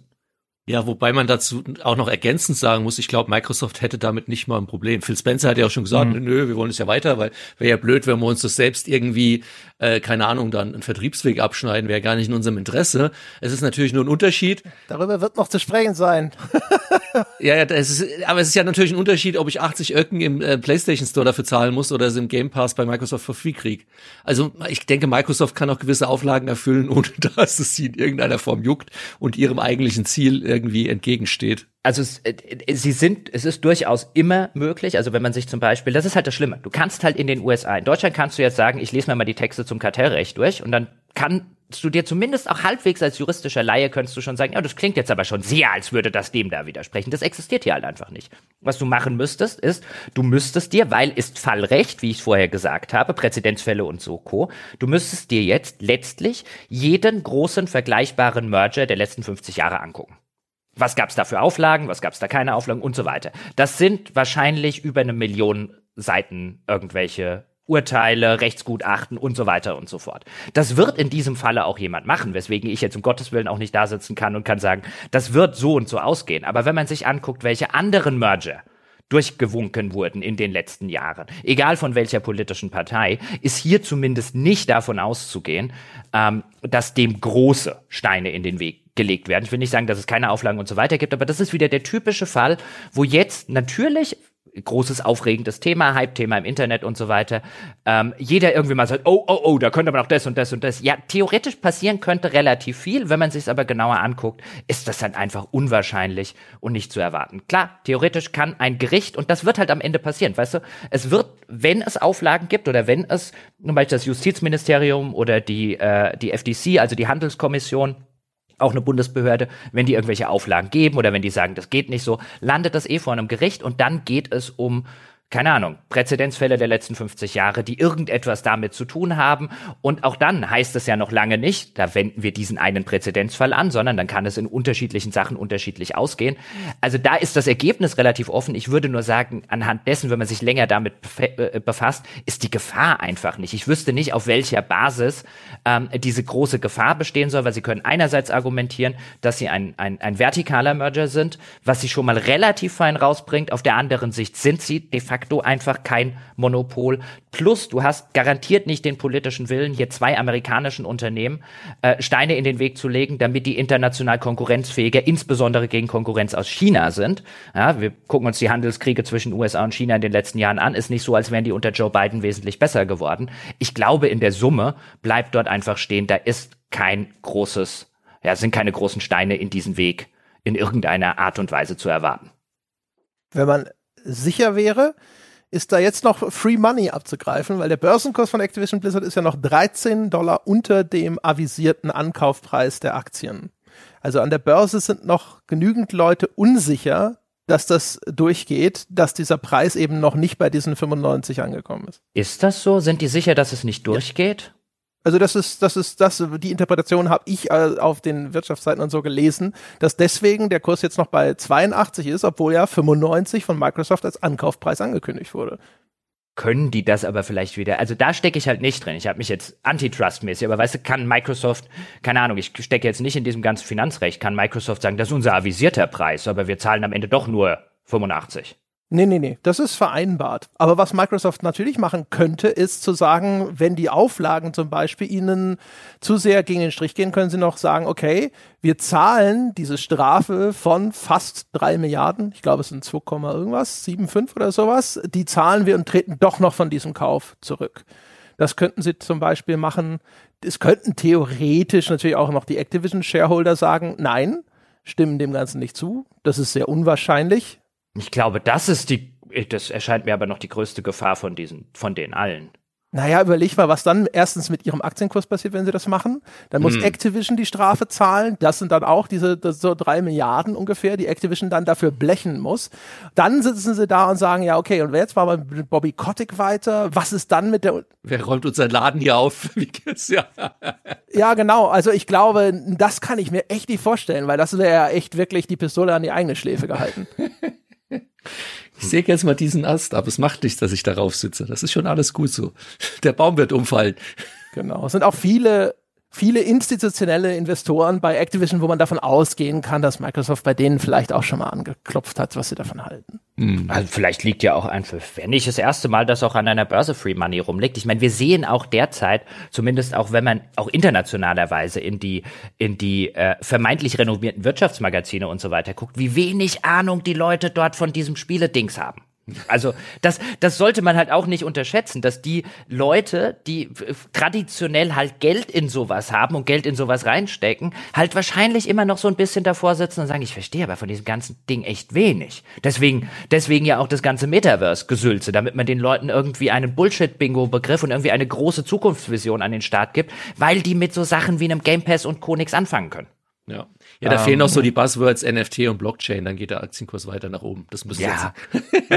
Ja, wobei man dazu auch noch ergänzend sagen muss, ich glaube, Microsoft hätte damit nicht mal ein Problem. Phil Spencer hat ja auch schon gesagt, mhm. nö, wir wollen es ja weiter, weil wäre ja blöd, wenn wir uns das selbst irgendwie, äh, keine Ahnung, dann einen Vertriebsweg abschneiden, wäre gar nicht in unserem Interesse. Es ist natürlich nur ein Unterschied. Darüber wird noch zu sprechen sein. ja, ja, es ist, aber es ist ja natürlich ein Unterschied, ob ich 80 Öcken im äh, PlayStation Store dafür zahlen muss oder es im Game Pass bei Microsoft for Free krieg. Also ich denke, Microsoft kann auch gewisse Auflagen erfüllen, ohne dass es sie in irgendeiner Form juckt und ihrem eigentlichen Ziel äh, irgendwie entgegensteht. Also es, äh, sie sind, es ist durchaus immer möglich. Also wenn man sich zum Beispiel, das ist halt das Schlimme. Du kannst halt in den USA, in Deutschland kannst du jetzt sagen, ich lese mir mal die Texte zum Kartellrecht durch und dann kannst du dir zumindest auch halbwegs als juristischer Laie könntest du schon sagen, ja, das klingt jetzt aber schon sehr, als würde das dem da widersprechen. Das existiert hier halt einfach nicht. Was du machen müsstest, ist, du müsstest dir, weil ist Fallrecht, wie ich vorher gesagt habe, Präzedenzfälle und so co, du müsstest dir jetzt letztlich jeden großen vergleichbaren Merger der letzten 50 Jahre angucken. Was gab es da für Auflagen, was gab es da keine Auflagen und so weiter. Das sind wahrscheinlich über eine Million Seiten irgendwelche Urteile, Rechtsgutachten und so weiter und so fort. Das wird in diesem Falle auch jemand machen, weswegen ich jetzt um Gottes Willen auch nicht da sitzen kann und kann sagen, das wird so und so ausgehen. Aber wenn man sich anguckt, welche anderen Merger durchgewunken wurden in den letzten Jahren, egal von welcher politischen Partei, ist hier zumindest nicht davon auszugehen, ähm, dass dem große Steine in den Weg gelegt werden. Ich will nicht sagen, dass es keine Auflagen und so weiter gibt, aber das ist wieder der typische Fall, wo jetzt natürlich großes aufregendes Thema, Hype-Thema im Internet und so weiter. Ähm, jeder irgendwie mal sagt, oh, oh, oh, da könnte man auch das und das und das. Ja, theoretisch passieren könnte relativ viel. Wenn man sich aber genauer anguckt, ist das dann einfach unwahrscheinlich und nicht zu erwarten. Klar, theoretisch kann ein Gericht, und das wird halt am Ende passieren, weißt du, es wird, wenn es Auflagen gibt oder wenn es zum Beispiel das Justizministerium oder die, äh, die FDC, also die Handelskommission, auch eine Bundesbehörde, wenn die irgendwelche Auflagen geben oder wenn die sagen, das geht nicht so, landet das eh vor einem Gericht und dann geht es um keine Ahnung, Präzedenzfälle der letzten 50 Jahre, die irgendetwas damit zu tun haben. Und auch dann heißt es ja noch lange nicht, da wenden wir diesen einen Präzedenzfall an, sondern dann kann es in unterschiedlichen Sachen unterschiedlich ausgehen. Also da ist das Ergebnis relativ offen. Ich würde nur sagen, anhand dessen, wenn man sich länger damit äh, befasst, ist die Gefahr einfach nicht. Ich wüsste nicht, auf welcher Basis ähm, diese große Gefahr bestehen soll, weil sie können einerseits argumentieren, dass sie ein, ein, ein vertikaler Merger sind, was sie schon mal relativ fein rausbringt. Auf der anderen Sicht sind sie de facto facto einfach kein Monopol. Plus, du hast garantiert nicht den politischen Willen, hier zwei amerikanischen Unternehmen äh, Steine in den Weg zu legen, damit die international konkurrenzfähiger, insbesondere gegen Konkurrenz aus China sind. Ja, wir gucken uns die Handelskriege zwischen USA und China in den letzten Jahren an. Ist nicht so, als wären die unter Joe Biden wesentlich besser geworden. Ich glaube, in der Summe bleibt dort einfach stehen, da ist kein großes, ja, sind keine großen Steine in diesen Weg in irgendeiner Art und Weise zu erwarten. Wenn man sicher wäre, ist da jetzt noch Free Money abzugreifen, weil der Börsenkurs von Activision Blizzard ist ja noch 13 Dollar unter dem avisierten Ankaufpreis der Aktien. Also an der Börse sind noch genügend Leute unsicher, dass das durchgeht, dass dieser Preis eben noch nicht bei diesen 95 angekommen ist. Ist das so? Sind die sicher, dass es nicht durchgeht? Also das ist, das ist, das, die Interpretation habe ich äh, auf den Wirtschaftsseiten und so gelesen, dass deswegen der Kurs jetzt noch bei 82 ist, obwohl ja 95 von Microsoft als Ankaufpreis angekündigt wurde können die das aber vielleicht wieder. Also da stecke ich halt nicht drin. Ich habe mich jetzt antitrust-mäßig, aber weißt du, kann Microsoft, keine Ahnung, ich stecke jetzt nicht in diesem ganzen Finanzrecht, kann Microsoft sagen, das ist unser avisierter Preis, aber wir zahlen am Ende doch nur 85. Nee, nee, nee, das ist vereinbart. Aber was Microsoft natürlich machen könnte, ist zu sagen, wenn die Auflagen zum Beispiel ihnen zu sehr gegen den Strich gehen, können sie noch sagen, okay, wir zahlen diese Strafe von fast drei Milliarden, ich glaube es sind 2, irgendwas, 7,5 oder sowas, die zahlen wir und treten doch noch von diesem Kauf zurück. Das könnten sie zum Beispiel machen. Es könnten theoretisch natürlich auch noch die Activision-Shareholder sagen, nein, stimmen dem Ganzen nicht zu. Das ist sehr unwahrscheinlich. Ich glaube, das ist die, das erscheint mir aber noch die größte Gefahr von diesen, von den allen. Naja, überleg mal, was dann erstens mit ihrem Aktienkurs passiert, wenn sie das machen. Dann muss hm. Activision die Strafe zahlen. Das sind dann auch diese so drei Milliarden ungefähr, die Activision dann dafür blechen muss. Dann sitzen sie da und sagen, ja, okay, und jetzt war man mit Bobby Kotick weiter. Was ist dann mit der... Wer räumt unseren Laden hier auf? Ja. ja, genau. Also ich glaube, das kann ich mir echt nicht vorstellen, weil das wäre ja echt wirklich die Pistole an die eigene Schläfe gehalten. Ich säge jetzt mal diesen Ast ab. Es macht nichts, dass ich darauf sitze. Das ist schon alles gut so. Der Baum wird umfallen. Genau. Es sind auch viele viele institutionelle Investoren bei Activision, wo man davon ausgehen kann, dass Microsoft bei denen vielleicht auch schon mal angeklopft hat, was sie davon halten. Mhm. Also vielleicht liegt ja auch einfach, wenn nicht das erste Mal, dass auch an einer Börse Free Money rumliegt. Ich meine, wir sehen auch derzeit, zumindest auch wenn man auch internationalerweise in die in die äh, vermeintlich renommierten Wirtschaftsmagazine und so weiter guckt, wie wenig Ahnung die Leute dort von diesem Spieledings haben. Also das, das sollte man halt auch nicht unterschätzen, dass die Leute, die traditionell halt Geld in sowas haben und Geld in sowas reinstecken, halt wahrscheinlich immer noch so ein bisschen davor sitzen und sagen, ich verstehe aber von diesem ganzen Ding echt wenig. Deswegen, deswegen ja auch das ganze Metaverse-Gesülze, damit man den Leuten irgendwie einen Bullshit-Bingo-Begriff und irgendwie eine große Zukunftsvision an den Start gibt, weil die mit so Sachen wie einem Game Pass und Co. nichts anfangen können. Ja. Ja, da um, fehlen noch so ähm. die Buzzwords NFT und Blockchain, dann geht der Aktienkurs weiter nach oben. Das muss ja.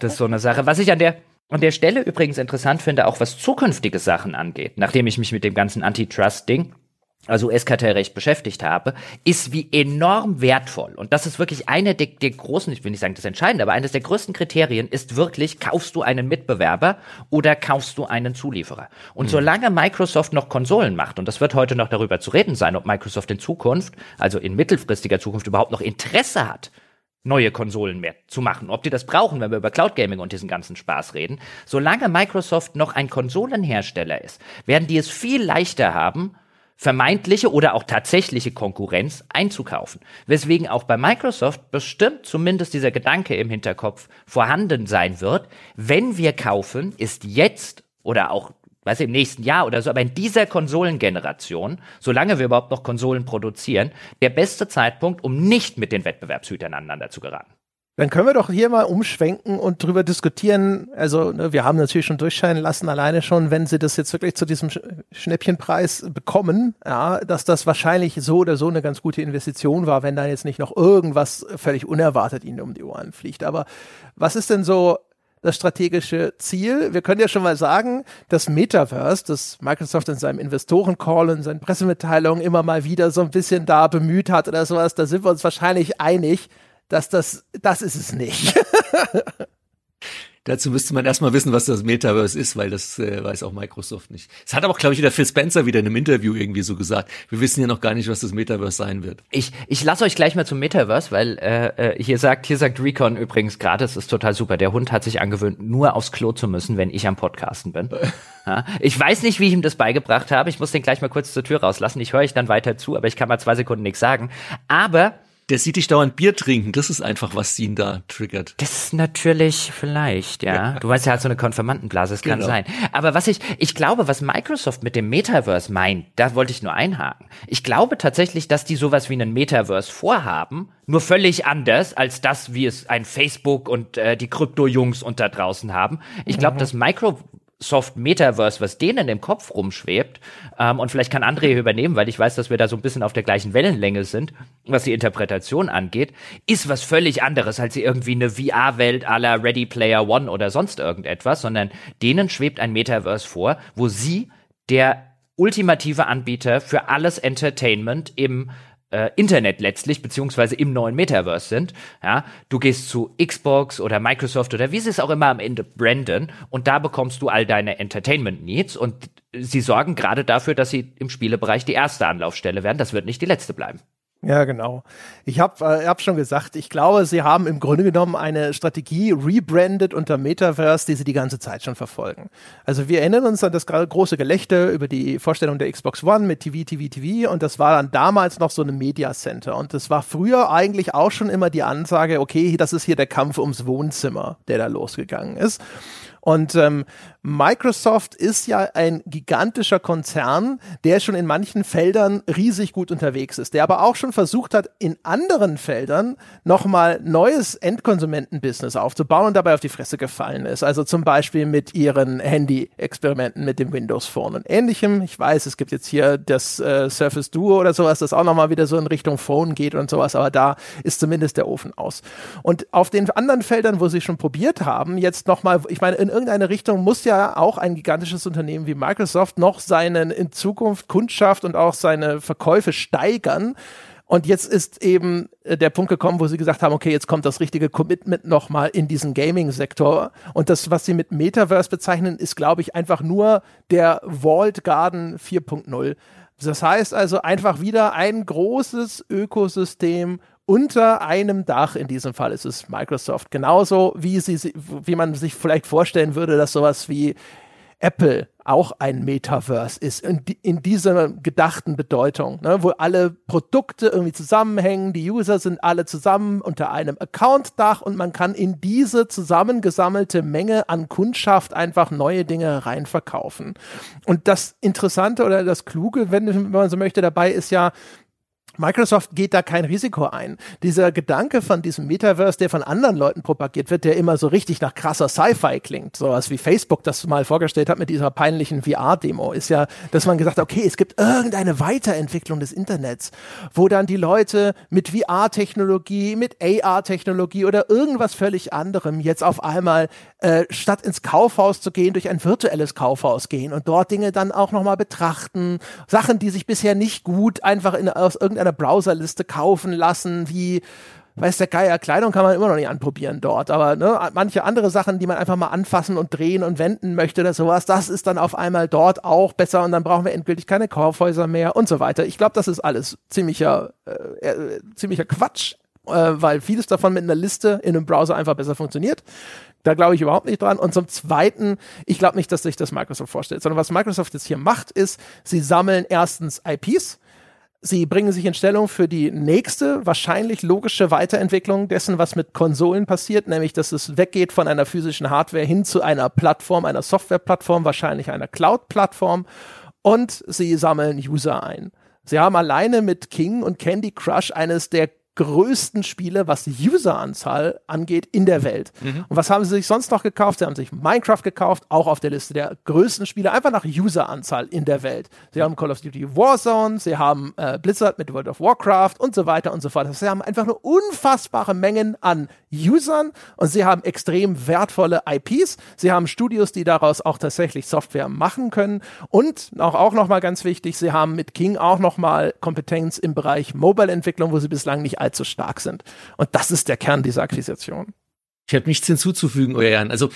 das ist so eine Sache. Was ich an der an der Stelle übrigens interessant finde, auch was zukünftige Sachen angeht, nachdem ich mich mit dem ganzen Antitrust-Ding also US-Kartellrecht beschäftigt habe, ist wie enorm wertvoll. Und das ist wirklich eine der, der, großen, ich will nicht sagen das Entscheidende, aber eines der größten Kriterien ist wirklich, kaufst du einen Mitbewerber oder kaufst du einen Zulieferer? Und mhm. solange Microsoft noch Konsolen macht, und das wird heute noch darüber zu reden sein, ob Microsoft in Zukunft, also in mittelfristiger Zukunft überhaupt noch Interesse hat, neue Konsolen mehr zu machen. Ob die das brauchen, wenn wir über Cloud Gaming und diesen ganzen Spaß reden. Solange Microsoft noch ein Konsolenhersteller ist, werden die es viel leichter haben, vermeintliche oder auch tatsächliche Konkurrenz einzukaufen. Weswegen auch bei Microsoft bestimmt zumindest dieser Gedanke im Hinterkopf vorhanden sein wird, wenn wir kaufen, ist jetzt oder auch weiß ich, im nächsten Jahr oder so, aber in dieser Konsolengeneration, solange wir überhaupt noch Konsolen produzieren, der beste Zeitpunkt, um nicht mit den Wettbewerbshütern aneinander zu geraten. Dann können wir doch hier mal umschwenken und drüber diskutieren. Also, ne, wir haben natürlich schon durchscheinen lassen, alleine schon, wenn sie das jetzt wirklich zu diesem Schnäppchenpreis bekommen, ja, dass das wahrscheinlich so oder so eine ganz gute Investition war, wenn da jetzt nicht noch irgendwas völlig unerwartet ihnen um die Ohren fliegt. Aber was ist denn so das strategische Ziel? Wir können ja schon mal sagen, das Metaverse, das Microsoft in seinem Investoren-Call und seinen Pressemitteilungen immer mal wieder so ein bisschen da bemüht hat oder sowas, da sind wir uns wahrscheinlich einig, dass das, das ist es nicht. Dazu müsste man erstmal wissen, was das Metaverse ist, weil das äh, weiß auch Microsoft nicht. Es hat aber, glaube ich, wieder Phil Spencer wieder in einem Interview irgendwie so gesagt. Wir wissen ja noch gar nicht, was das Metaverse sein wird. Ich, ich lasse euch gleich mal zum Metaverse, weil äh, äh hier sagt, hier sagt Recon übrigens gerade, es ist total super. Der Hund hat sich angewöhnt, nur aufs Klo zu müssen, wenn ich am Podcasten bin. Ja, ich weiß nicht, wie ich ihm das beigebracht habe. Ich muss den gleich mal kurz zur Tür rauslassen. Ich höre euch dann weiter zu, aber ich kann mal zwei Sekunden nichts sagen. Aber der sieht dich dauernd Bier trinken. Das ist einfach, was ihn da triggert. Das ist natürlich vielleicht, ja. ja. Du weißt, er hat so eine Konfirmandenblase, es kann genau. sein. Aber was ich, ich glaube, was Microsoft mit dem Metaverse meint, da wollte ich nur einhaken. Ich glaube tatsächlich, dass die sowas wie einen Metaverse vorhaben, nur völlig anders als das, wie es ein Facebook und äh, die Krypto-Jungs unter draußen haben. Ich glaube, mhm. dass Micro Soft Metaverse, was denen im Kopf rumschwebt, ähm, und vielleicht kann André übernehmen, weil ich weiß, dass wir da so ein bisschen auf der gleichen Wellenlänge sind, was die Interpretation angeht, ist was völlig anderes als irgendwie eine VR-Welt la Ready Player One oder sonst irgendetwas, sondern denen schwebt ein Metaverse vor, wo sie der ultimative Anbieter für alles Entertainment im äh, Internet letztlich, beziehungsweise im neuen Metaverse sind. Ja, du gehst zu Xbox oder Microsoft oder wie sie es auch immer am Ende branden und da bekommst du all deine Entertainment Needs und sie sorgen gerade dafür, dass sie im Spielebereich die erste Anlaufstelle werden. Das wird nicht die letzte bleiben. Ja, genau. Ich habe äh, hab schon gesagt, ich glaube, sie haben im Grunde genommen eine Strategie rebranded unter Metaverse, die sie die ganze Zeit schon verfolgen. Also wir erinnern uns an das große Gelächter über die Vorstellung der Xbox One mit TV, TV, TV und das war dann damals noch so eine Media Center und das war früher eigentlich auch schon immer die Ansage, okay, das ist hier der Kampf ums Wohnzimmer, der da losgegangen ist. Und ähm, Microsoft ist ja ein gigantischer Konzern, der schon in manchen Feldern riesig gut unterwegs ist, der aber auch schon versucht hat, in anderen Feldern nochmal neues Endkonsumentenbusiness aufzubauen und dabei auf die Fresse gefallen ist. Also zum Beispiel mit ihren Handy-Experimenten mit dem Windows Phone und ähnlichem. Ich weiß, es gibt jetzt hier das äh, Surface Duo oder sowas, das auch nochmal wieder so in Richtung Phone geht und sowas, aber da ist zumindest der Ofen aus. Und auf den anderen Feldern, wo sie schon probiert haben, jetzt nochmal, ich meine, in irgendeine Richtung muss ja auch ein gigantisches Unternehmen wie Microsoft noch seinen in Zukunft Kundschaft und auch seine Verkäufe steigern. Und jetzt ist eben äh, der Punkt gekommen, wo sie gesagt haben, okay, jetzt kommt das richtige Commitment nochmal in diesen Gaming-Sektor. Und das, was sie mit Metaverse bezeichnen, ist, glaube ich, einfach nur der Walled Garden 4.0. Das heißt also einfach wieder ein großes Ökosystem unter einem Dach, in diesem Fall ist es Microsoft, genauso wie, sie, wie man sich vielleicht vorstellen würde, dass sowas wie Apple auch ein Metaverse ist, in, in dieser gedachten Bedeutung, ne, wo alle Produkte irgendwie zusammenhängen, die User sind alle zusammen unter einem Account-Dach und man kann in diese zusammengesammelte Menge an Kundschaft einfach neue Dinge reinverkaufen. Und das Interessante oder das Kluge, wenn man so möchte, dabei ist ja, Microsoft geht da kein Risiko ein. Dieser Gedanke von diesem Metaverse, der von anderen Leuten propagiert wird, der immer so richtig nach krasser Sci-Fi klingt, sowas wie Facebook das mal vorgestellt hat mit dieser peinlichen VR-Demo, ist ja, dass man gesagt hat, okay, es gibt irgendeine Weiterentwicklung des Internets, wo dann die Leute mit VR-Technologie, mit AR-Technologie oder irgendwas völlig anderem jetzt auf einmal äh, statt ins Kaufhaus zu gehen, durch ein virtuelles Kaufhaus gehen und dort Dinge dann auch nochmal betrachten, Sachen, die sich bisher nicht gut einfach in, aus irgendeiner irgendeiner Browserliste kaufen lassen, wie weiß der Geier, Kleidung kann man immer noch nicht anprobieren dort, aber ne, manche andere Sachen, die man einfach mal anfassen und drehen und wenden möchte oder sowas, das ist dann auf einmal dort auch besser und dann brauchen wir endgültig keine Kaufhäuser mehr und so weiter. Ich glaube, das ist alles ziemlicher, äh, äh, ziemlicher Quatsch, äh, weil vieles davon mit einer Liste in einem Browser einfach besser funktioniert. Da glaube ich überhaupt nicht dran. Und zum Zweiten, ich glaube nicht, dass sich das Microsoft vorstellt, sondern was Microsoft jetzt hier macht, ist, sie sammeln erstens IPs, Sie bringen sich in Stellung für die nächste, wahrscheinlich logische Weiterentwicklung dessen, was mit Konsolen passiert, nämlich dass es weggeht von einer physischen Hardware hin zu einer Plattform, einer Softwareplattform, wahrscheinlich einer Cloud-Plattform. Und sie sammeln User ein. Sie haben alleine mit King und Candy Crush eines der größten Spiele, was die Useranzahl angeht, in der Welt. Mhm. Und was haben sie sich sonst noch gekauft? Sie haben sich Minecraft gekauft, auch auf der Liste der größten Spiele, einfach nach Useranzahl in der Welt. Sie haben Call of Duty Warzone, sie haben äh, Blizzard mit World of Warcraft und so weiter und so fort. sie haben einfach eine unfassbare Mengen an Usern und sie haben extrem wertvolle IPs. Sie haben Studios, die daraus auch tatsächlich Software machen können und auch, auch nochmal ganz wichtig, sie haben mit King auch nochmal Kompetenz im Bereich Mobile-Entwicklung, wo sie bislang nicht allzu stark sind. Und das ist der Kern dieser Akquisition. Ich habe nichts hinzuzufügen, euer Herren. Also,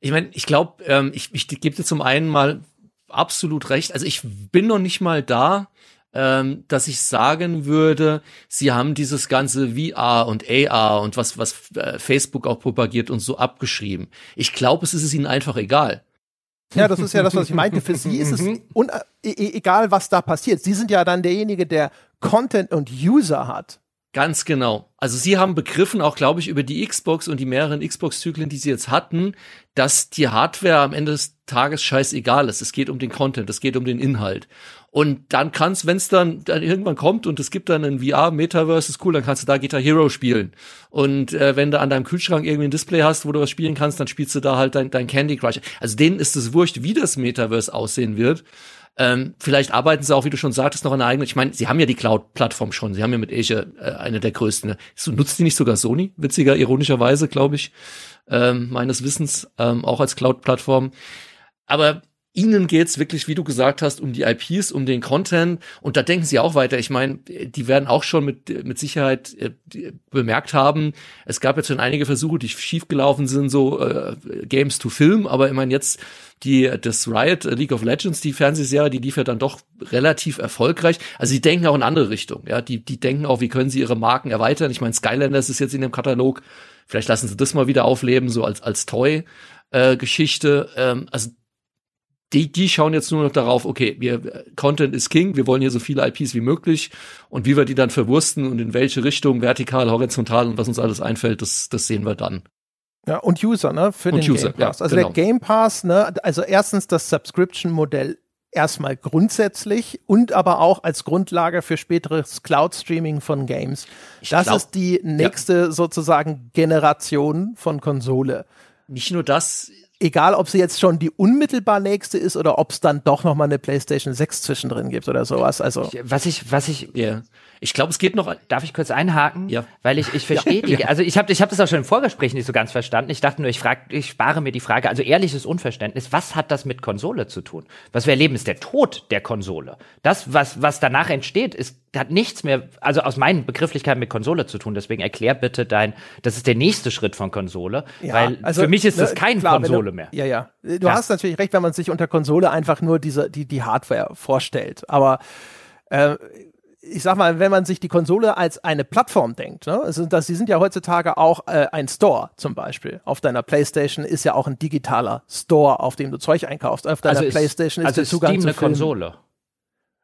ich meine, ich glaube, ähm, ich, ich gebe dir zum einen mal absolut recht. Also, ich bin noch nicht mal da, ähm, dass ich sagen würde, sie haben dieses ganze VR und AR und was, was äh, Facebook auch propagiert und so abgeschrieben. Ich glaube, es ist es ihnen einfach egal. Ja, das ist ja das, was ich meinte. Für sie ist es mhm. e egal, was da passiert. Sie sind ja dann derjenige, der Content und User hat. Ganz genau. Also sie haben begriffen, auch glaube ich, über die Xbox und die mehreren Xbox-Zyklen, die sie jetzt hatten, dass die Hardware am Ende des Tages scheißegal ist. Es geht um den Content, es geht um den Inhalt. Und dann kannst, wenn es dann, dann irgendwann kommt und es gibt dann ein VR-Metaverse, ist cool, dann kannst du da Guitar Hero spielen. Und äh, wenn du an deinem Kühlschrank irgendwie ein Display hast, wo du was spielen kannst, dann spielst du da halt dein, dein Candy Crush. Also denen ist es wurscht, wie das Metaverse aussehen wird. Ähm, vielleicht arbeiten sie auch, wie du schon sagtest, noch an der eigenen. Ich meine, sie haben ja die Cloud-Plattform schon. Sie haben ja mit Azure äh, eine der größten. Ne? Nutzt die nicht sogar Sony? Witziger, ironischerweise, glaube ich, ähm, meines Wissens, ähm, auch als Cloud-Plattform. Aber Ihnen geht's wirklich, wie du gesagt hast, um die IPs, um den Content. Und da denken sie auch weiter. Ich meine, die werden auch schon mit, mit Sicherheit äh, bemerkt haben, es gab jetzt schon einige Versuche, die schiefgelaufen sind, so äh, Games to Film. Aber ich meine, jetzt die das Riot äh, League of Legends, die Fernsehserie, die lief ja dann doch relativ erfolgreich. Also die denken auch in andere Richtungen. Ja, die, die denken auch, wie können sie ihre Marken erweitern. Ich meine, Skylanders ist jetzt in dem Katalog. Vielleicht lassen sie das mal wieder aufleben, so als, als Toy. Äh. Ähm, also die, die schauen jetzt nur noch darauf, okay, wir, Content ist King, wir wollen hier so viele IPs wie möglich und wie wir die dann verwursten und in welche Richtung, vertikal, horizontal und was uns alles einfällt, das, das sehen wir dann. Ja, und User, ne, für und den User, Game Pass. Ja, also genau. der Game Pass, ne, also erstens das Subscription-Modell erstmal grundsätzlich und aber auch als Grundlage für späteres Cloud-Streaming von Games. das glaub, ist die nächste ja. sozusagen Generation von Konsole. Nicht nur das, egal ob sie jetzt schon die unmittelbar nächste ist oder ob es dann doch noch mal eine PlayStation 6 zwischendrin gibt oder sowas. Also was ich was ich yeah. Ich glaube, es geht noch. Darf ich kurz einhaken? Ja. Weil ich, ich verstehe ja. die. Also ich habe ich hab das auch schon im Vorgespräch nicht so ganz verstanden. Ich dachte nur, ich, frag, ich spare mir die Frage. Also ehrliches Unverständnis. Was hat das mit Konsole zu tun? Was wir erleben, ist der Tod der Konsole. Das, was, was danach entsteht, ist, hat nichts mehr, also aus meinen Begrifflichkeiten mit Konsole zu tun. Deswegen erklär bitte dein, das ist der nächste Schritt von Konsole. Ja, weil also, für mich ist ne, das kein klar, Konsole du, mehr. Ja, ja. Du ja. hast natürlich recht, wenn man sich unter Konsole einfach nur diese, die, die Hardware vorstellt. Aber äh, ich sag mal, wenn man sich die Konsole als eine Plattform denkt, ne, also das, sie sind ja heutzutage auch äh, ein Store zum Beispiel. Auf deiner PlayStation ist ja auch ein digitaler Store, auf dem du Zeug einkaufst. Auf deiner also PlayStation ist, also der Zugang Steam eine Konsole.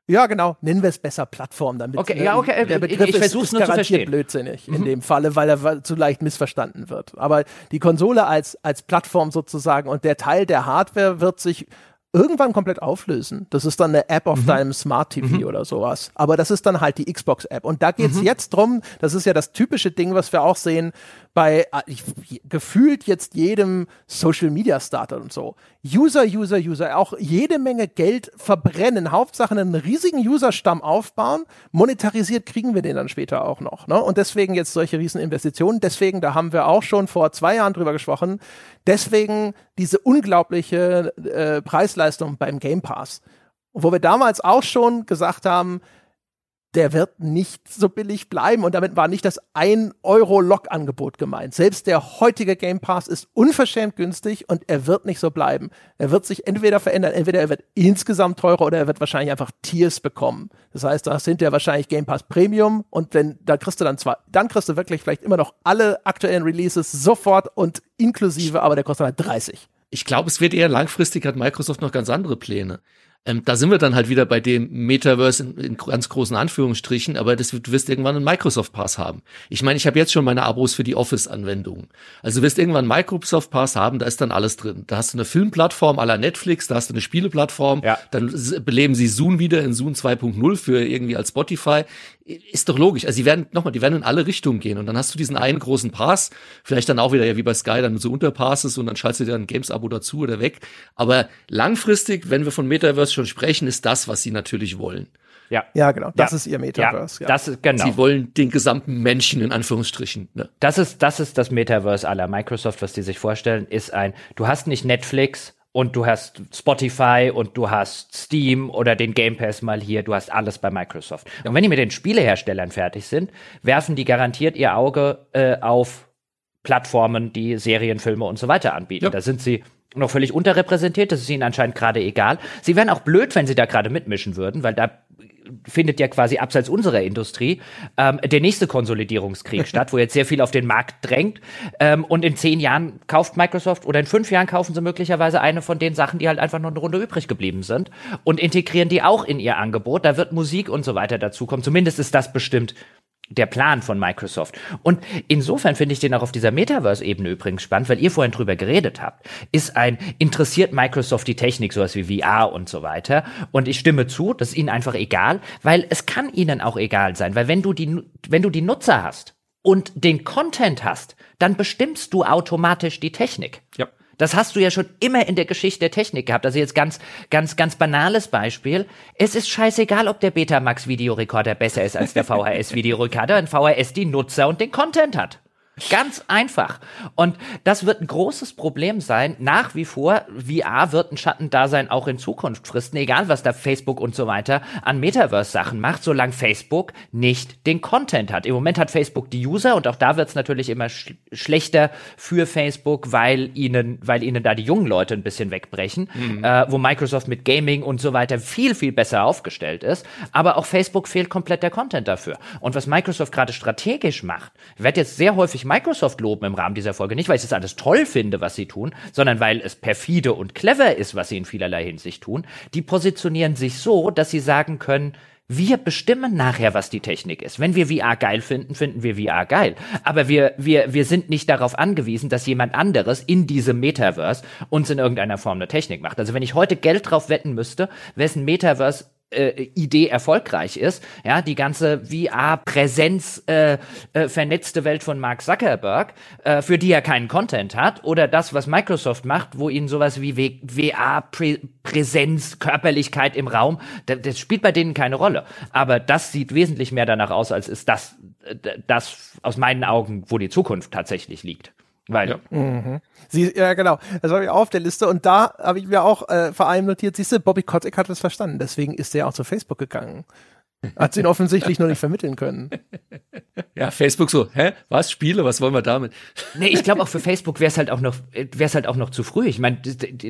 Ja, genau. Nennen wir es besser Plattform, damit okay, ja, okay. der Begriff ich, ich ist, ist garantiert blödsinnig mhm. in dem Falle, weil er zu leicht missverstanden wird. Aber die Konsole als, als Plattform sozusagen und der Teil der Hardware wird sich irgendwann komplett auflösen. Das ist dann eine App auf mhm. deinem Smart TV mhm. oder sowas. Aber das ist dann halt die Xbox-App. Und da geht's mhm. jetzt drum, das ist ja das typische Ding, was wir auch sehen bei äh, ich, gefühlt jetzt jedem Social Media Starter und so. User, User, User, auch jede Menge Geld verbrennen, Hauptsache einen riesigen Userstamm aufbauen, monetarisiert kriegen wir den dann später auch noch. Ne? Und deswegen jetzt solche riesen Investitionen. Deswegen, da haben wir auch schon vor zwei Jahren drüber gesprochen, deswegen diese unglaubliche äh, Preisleistung beim Game Pass. Wo wir damals auch schon gesagt haben, der wird nicht so billig bleiben. Und damit war nicht das 1-Euro-Log-Angebot gemeint. Selbst der heutige Game Pass ist unverschämt günstig und er wird nicht so bleiben. Er wird sich entweder verändern, entweder er wird insgesamt teurer oder er wird wahrscheinlich einfach Tiers bekommen. Das heißt, da sind ja wahrscheinlich Game Pass Premium und wenn, da kriegst du dann zwar, dann kriegst du wirklich vielleicht immer noch alle aktuellen Releases sofort und inklusive, aber der kostet halt 30. Ich glaube, es wird eher langfristig, hat Microsoft noch ganz andere Pläne. Ähm, da sind wir dann halt wieder bei dem Metaverse in, in ganz großen Anführungsstrichen, aber das, du wirst irgendwann einen Microsoft Pass haben. Ich meine, ich habe jetzt schon meine Abos für die Office-Anwendungen. Also du wirst irgendwann einen Microsoft Pass haben, da ist dann alles drin. Da hast du eine Filmplattform aller Netflix, da hast du eine Spieleplattform, ja. dann beleben sie Zoom wieder in Zoom 2.0 für irgendwie als Spotify. Ist doch logisch. Also sie werden, nochmal, die werden in alle Richtungen gehen und dann hast du diesen einen großen Pass, vielleicht dann auch wieder ja wie bei Sky dann so Unterpasses und dann schaltest du dir ein Games-Abo dazu oder weg. Aber langfristig, wenn wir von Metaverse schon sprechen, ist das, was sie natürlich wollen. Ja. Ja, genau. Das ja. ist ihr Metaverse. Ja, Das ist, genau. Sie wollen den gesamten Menschen in Anführungsstrichen. Ne? Das ist, das ist das Metaverse aller Microsoft, was die sich vorstellen, ist ein, du hast nicht Netflix und du hast Spotify und du hast Steam oder den Game Pass mal hier, du hast alles bei Microsoft. Und wenn die mit den Spieleherstellern fertig sind, werfen die garantiert ihr Auge äh, auf Plattformen, die Serien, Filme und so weiter anbieten. Ja. Da sind sie noch völlig unterrepräsentiert. Das ist ihnen anscheinend gerade egal. Sie wären auch blöd, wenn sie da gerade mitmischen würden, weil da findet ja quasi abseits unserer Industrie ähm, der nächste Konsolidierungskrieg statt, wo jetzt sehr viel auf den Markt drängt. Ähm, und in zehn Jahren kauft Microsoft oder in fünf Jahren kaufen sie möglicherweise eine von den Sachen, die halt einfach noch eine Runde übrig geblieben sind und integrieren die auch in ihr Angebot. Da wird Musik und so weiter dazukommen. Zumindest ist das bestimmt der Plan von Microsoft. Und insofern finde ich den auch auf dieser Metaverse-Ebene übrigens spannend, weil ihr vorhin drüber geredet habt. Ist ein, interessiert Microsoft die Technik, sowas wie VR und so weiter? Und ich stimme zu, das ist ihnen einfach egal, weil es kann ihnen auch egal sein, weil wenn du die, wenn du die Nutzer hast und den Content hast, dann bestimmst du automatisch die Technik. Ja. Das hast du ja schon immer in der Geschichte der Technik gehabt. Also jetzt ganz, ganz, ganz banales Beispiel. Es ist scheißegal, ob der Betamax Videorekorder besser ist als der VHS Videorekorder, wenn VHS die Nutzer und den Content hat. Ganz einfach. Und das wird ein großes Problem sein. Nach wie vor, VR wird ein Schattendasein auch in Zukunft fristen, egal was da Facebook und so weiter an Metaverse-Sachen macht, solange Facebook nicht den Content hat. Im Moment hat Facebook die User und auch da wird es natürlich immer sch schlechter für Facebook, weil ihnen, weil ihnen da die jungen Leute ein bisschen wegbrechen, mhm. äh, wo Microsoft mit Gaming und so weiter viel, viel besser aufgestellt ist. Aber auch Facebook fehlt komplett der Content dafür. Und was Microsoft gerade strategisch macht, wird jetzt sehr häufig Microsoft loben im Rahmen dieser Folge. Nicht, weil ich das alles toll finde, was sie tun, sondern weil es perfide und clever ist, was sie in vielerlei Hinsicht tun. Die positionieren sich so, dass sie sagen können, wir bestimmen nachher, was die Technik ist. Wenn wir VR geil finden, finden wir VR geil. Aber wir, wir, wir sind nicht darauf angewiesen, dass jemand anderes in diesem Metaverse uns in irgendeiner Form eine Technik macht. Also wenn ich heute Geld drauf wetten müsste, wessen Metaverse äh, Idee erfolgreich ist, ja, die ganze VR-Präsenz äh, äh, vernetzte Welt von Mark Zuckerberg, äh, für die er keinen Content hat, oder das, was Microsoft macht, wo ihnen sowas wie VR-Präsenz, Körperlichkeit im Raum, das, das spielt bei denen keine Rolle. Aber das sieht wesentlich mehr danach aus, als ist das, äh, das aus meinen Augen, wo die Zukunft tatsächlich liegt. Weil. Ja. Mhm. Sie, ja, genau. Das war ich auch auf der Liste. Und da habe ich mir auch äh, vor allem notiert, siehst du, Bobby Kotick hat das verstanden. Deswegen ist er auch zu Facebook gegangen. Hat sie ihn offensichtlich noch nicht vermitteln können. Ja, Facebook so, hä? Was? Spiele? Was wollen wir damit? Nee, ich glaube auch für Facebook wäre es halt auch noch, wäre es halt auch noch zu früh. Ich meine,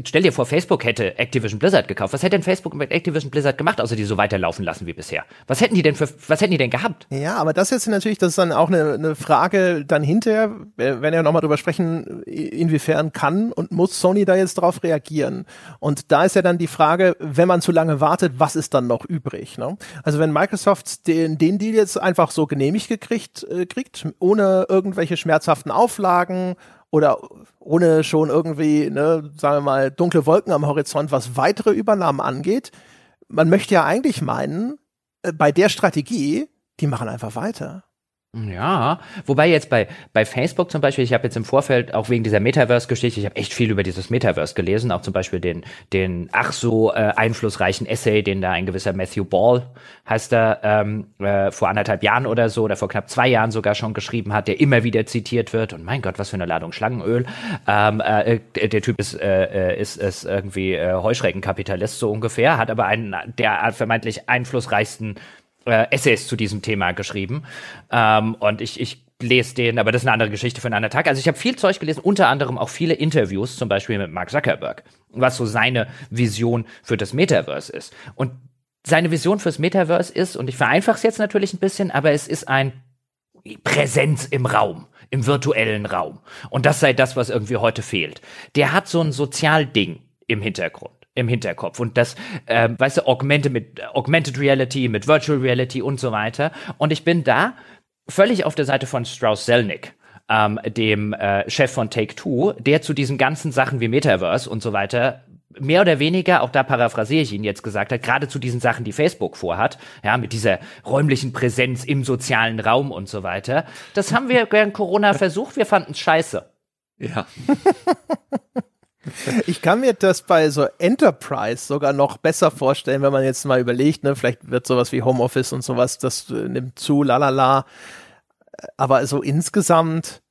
stell dir vor, Facebook hätte Activision Blizzard gekauft. Was hätte denn Facebook mit Activision Blizzard gemacht, außer die so weiterlaufen lassen wie bisher? Was hätten die denn für, was hätten die denn gehabt? Ja, aber das ist natürlich, das ist dann auch eine, eine Frage dann hinterher, wenn wir nochmal drüber sprechen, inwiefern kann und muss Sony da jetzt drauf reagieren? Und da ist ja dann die Frage, wenn man zu lange wartet, was ist dann noch übrig? Ne? Also wenn Microsoft den, den Deal jetzt einfach so genehmigt gekriegt, äh, kriegt, ohne irgendwelche schmerzhaften Auflagen oder ohne schon irgendwie, ne, sagen wir mal, dunkle Wolken am Horizont, was weitere Übernahmen angeht, man möchte ja eigentlich meinen, äh, bei der Strategie, die machen einfach weiter. Ja, wobei jetzt bei, bei Facebook zum Beispiel, ich habe jetzt im Vorfeld auch wegen dieser Metaverse-Geschichte, ich habe echt viel über dieses Metaverse gelesen, auch zum Beispiel den, den ach so äh, einflussreichen Essay, den da ein gewisser Matthew Ball, heißt er, ähm, äh, vor anderthalb Jahren oder so, oder vor knapp zwei Jahren sogar schon geschrieben hat, der immer wieder zitiert wird. Und mein Gott, was für eine Ladung Schlangenöl. Ähm, äh, der, der Typ ist, äh, äh ist, ist irgendwie äh, Heuschreckenkapitalist so ungefähr, hat aber einen der vermeintlich einflussreichsten äh, Essays zu diesem Thema geschrieben. Ähm, und ich, ich lese den, aber das ist eine andere Geschichte für einen anderen Tag. Also ich habe viel Zeug gelesen, unter anderem auch viele Interviews, zum Beispiel mit Mark Zuckerberg, was so seine Vision für das Metaverse ist. Und seine Vision fürs Metaverse ist, und ich vereinfache es jetzt natürlich ein bisschen, aber es ist ein Präsenz im Raum, im virtuellen Raum. Und das sei das, was irgendwie heute fehlt. Der hat so ein Sozialding im Hintergrund im Hinterkopf. Und das, äh, weißt du, Augmented mit Augmented Reality, mit Virtual Reality und so weiter. Und ich bin da völlig auf der Seite von Strauss Zelnick. Ähm, dem äh, Chef von Take Two, der zu diesen ganzen Sachen wie Metaverse und so weiter mehr oder weniger, auch da paraphrasiere ich ihn jetzt gesagt hat, gerade zu diesen Sachen, die Facebook vorhat, ja, mit dieser räumlichen Präsenz im sozialen Raum und so weiter. Das haben wir während Corona versucht, wir fanden es scheiße. Ja. Ich kann mir das bei so Enterprise sogar noch besser vorstellen, wenn man jetzt mal überlegt, ne, vielleicht wird sowas wie Homeoffice und sowas, das äh, nimmt zu, lalala. Aber so insgesamt,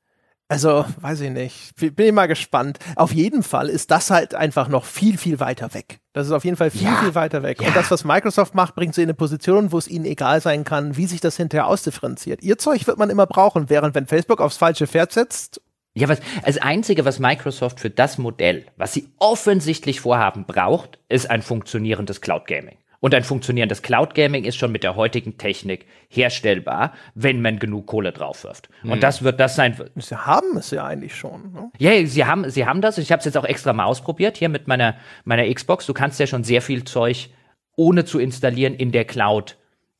also, weiß ich nicht. Bin ich mal gespannt. Auf jeden Fall ist das halt einfach noch viel, viel weiter weg. Das ist auf jeden Fall viel, ja, viel weiter weg. Ja. Und das, was Microsoft macht, bringt sie in eine Position, wo es ihnen egal sein kann, wie sich das hinterher ausdifferenziert. Ihr Zeug wird man immer brauchen, während wenn Facebook aufs falsche Pferd setzt ja, was, das Einzige, was Microsoft für das Modell, was sie offensichtlich vorhaben, braucht, ist ein funktionierendes Cloud Gaming. Und ein funktionierendes Cloud Gaming ist schon mit der heutigen Technik herstellbar, wenn man genug Kohle drauf wirft. Mhm. Und das wird das sein. Sie haben es ja eigentlich schon. Ne? Ja, sie haben, sie haben das. Ich habe es jetzt auch extra mal ausprobiert hier mit meiner meiner Xbox. Du kannst ja schon sehr viel Zeug ohne zu installieren in der Cloud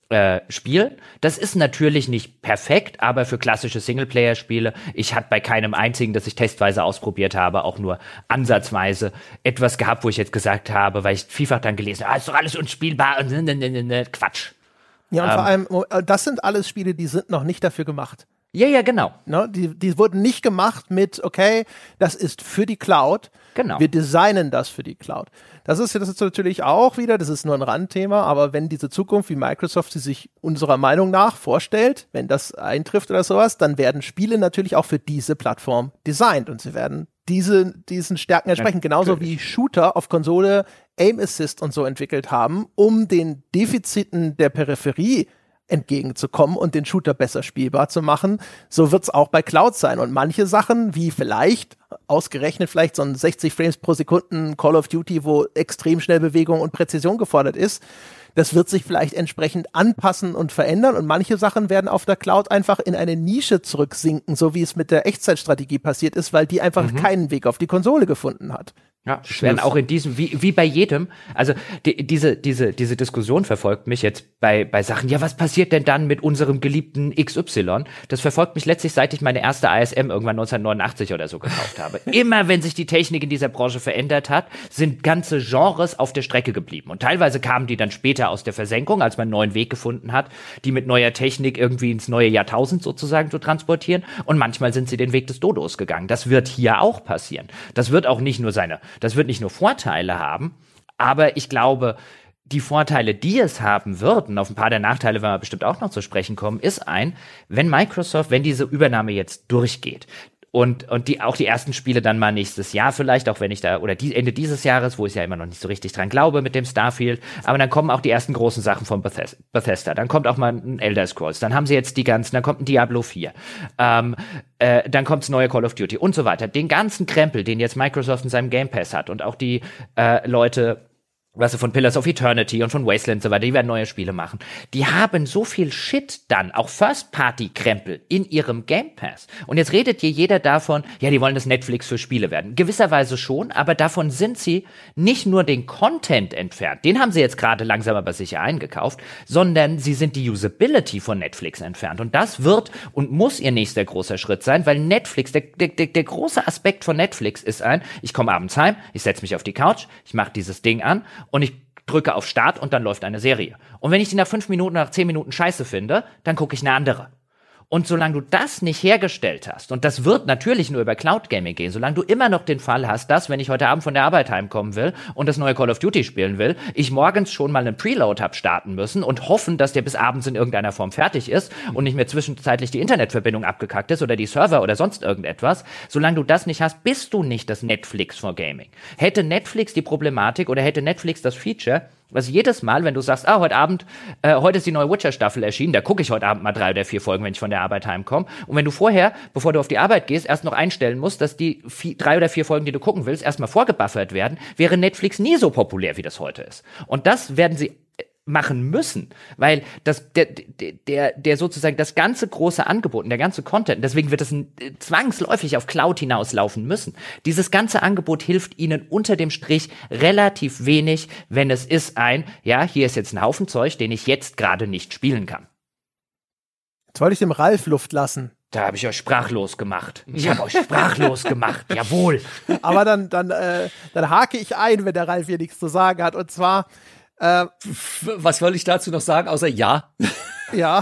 äh, spielen. Das ist natürlich nicht perfekt, aber für klassische Singleplayer-Spiele, ich hatte bei keinem einzigen, das ich testweise ausprobiert habe, auch nur ansatzweise etwas gehabt, wo ich jetzt gesagt habe, weil ich vielfach dann gelesen habe, ah, ist doch alles unspielbar und ne, ne, ne, ne Quatsch. Ja, und ähm, vor allem, oh, äh, das sind alles Spiele, die sind noch nicht dafür gemacht. Ja, ja, genau. Ne, die, die wurden nicht gemacht mit, okay, das ist für die Cloud. Genau. Wir designen das für die Cloud. Das ist jetzt natürlich auch wieder, das ist nur ein Randthema, aber wenn diese Zukunft, wie Microsoft sie sich unserer Meinung nach vorstellt, wenn das eintrifft oder sowas, dann werden Spiele natürlich auch für diese Plattform designt und sie werden diese, diesen Stärken entsprechen. Genauso wie Shooter auf Konsole Aim Assist und so entwickelt haben, um den Defiziten der Peripherie entgegenzukommen und den Shooter besser spielbar zu machen. So wird es auch bei Cloud sein. Und manche Sachen, wie vielleicht, ausgerechnet vielleicht so ein 60 Frames pro Sekunden Call of Duty, wo extrem schnell Bewegung und Präzision gefordert ist, das wird sich vielleicht entsprechend anpassen und verändern und manche Sachen werden auf der Cloud einfach in eine Nische zurücksinken, so wie es mit der Echtzeitstrategie passiert ist, weil die einfach mhm. keinen Weg auf die Konsole gefunden hat. Ja, werden auch in diesem, wie, wie bei jedem, also die, diese, diese, diese Diskussion verfolgt mich jetzt bei, bei Sachen, ja, was passiert denn dann mit unserem geliebten XY? Das verfolgt mich letztlich, seit ich meine erste ASM irgendwann 1989 oder so gekauft habe. Immer wenn sich die Technik in dieser Branche verändert hat, sind ganze Genres auf der Strecke geblieben. Und teilweise kamen die dann später aus der Versenkung, als man einen neuen Weg gefunden hat, die mit neuer Technik irgendwie ins neue Jahrtausend sozusagen zu transportieren. Und manchmal sind sie den Weg des Dodos gegangen. Das wird hier auch passieren. Das wird auch nicht nur seine das wird nicht nur Vorteile haben, aber ich glaube, die Vorteile, die es haben würden, auf ein paar der Nachteile werden wir bestimmt auch noch zu sprechen kommen, ist ein, wenn Microsoft, wenn diese Übernahme jetzt durchgeht, und, und die, auch die ersten Spiele dann mal nächstes Jahr vielleicht, auch wenn ich da, oder die, Ende dieses Jahres, wo ich ja immer noch nicht so richtig dran glaube mit dem Starfield. Aber dann kommen auch die ersten großen Sachen von Bethesda. Dann kommt auch mal ein Elder Scrolls. Dann haben sie jetzt die ganzen, dann kommt ein Diablo 4. Ähm, äh, dann kommt's neue Call of Duty und so weiter. Den ganzen Krempel, den jetzt Microsoft in seinem Game Pass hat und auch die äh, Leute du, von Pillars of Eternity und von Wasteland und so weiter, die werden neue Spiele machen. Die haben so viel Shit dann, auch First-Party-Krempel in ihrem Game Pass. Und jetzt redet hier jeder davon, ja, die wollen das Netflix für Spiele werden. Gewisserweise schon, aber davon sind sie nicht nur den Content entfernt, den haben sie jetzt gerade langsam aber sicher eingekauft, sondern sie sind die Usability von Netflix entfernt. Und das wird und muss ihr nächster großer Schritt sein, weil Netflix, der, der, der große Aspekt von Netflix ist ein, ich komme abends heim, ich setze mich auf die Couch, ich mache dieses Ding an und ich drücke auf Start und dann läuft eine Serie. Und wenn ich die nach fünf Minuten, nach zehn Minuten scheiße finde, dann gucke ich eine andere. Und solange du das nicht hergestellt hast, und das wird natürlich nur über Cloud Gaming gehen, solange du immer noch den Fall hast, dass, wenn ich heute Abend von der Arbeit heimkommen will und das neue Call of Duty spielen will, ich morgens schon mal einen Preload hab starten müssen und hoffen, dass der bis abends in irgendeiner Form fertig ist und nicht mehr zwischenzeitlich die Internetverbindung abgekackt ist oder die Server oder sonst irgendetwas. Solange du das nicht hast, bist du nicht das Netflix for Gaming. Hätte Netflix die Problematik oder hätte Netflix das Feature, also jedes Mal, wenn du sagst, ah, heute Abend, äh, heute ist die neue Witcher-Staffel erschienen, da gucke ich heute Abend mal drei oder vier Folgen, wenn ich von der Arbeit heimkomme. Und wenn du vorher, bevor du auf die Arbeit gehst, erst noch einstellen musst, dass die vier, drei oder vier Folgen, die du gucken willst, erstmal vorgebuffert werden, wäre Netflix nie so populär, wie das heute ist. Und das werden sie machen müssen, weil das der der der sozusagen das ganze große Angebot und der ganze Content, deswegen wird es zwangsläufig auf Cloud hinauslaufen müssen. Dieses ganze Angebot hilft ihnen unter dem Strich relativ wenig, wenn es ist ein, ja, hier ist jetzt ein Haufen Zeug, den ich jetzt gerade nicht spielen kann. Jetzt wollte ich dem Ralf Luft lassen. Da habe ich euch sprachlos gemacht. Ich habe euch sprachlos gemacht. Jawohl. Aber dann, dann, äh, dann hake ich ein, wenn der Ralf hier nichts zu sagen hat. Und zwar, äh, was soll ich dazu noch sagen, außer ja? Ja,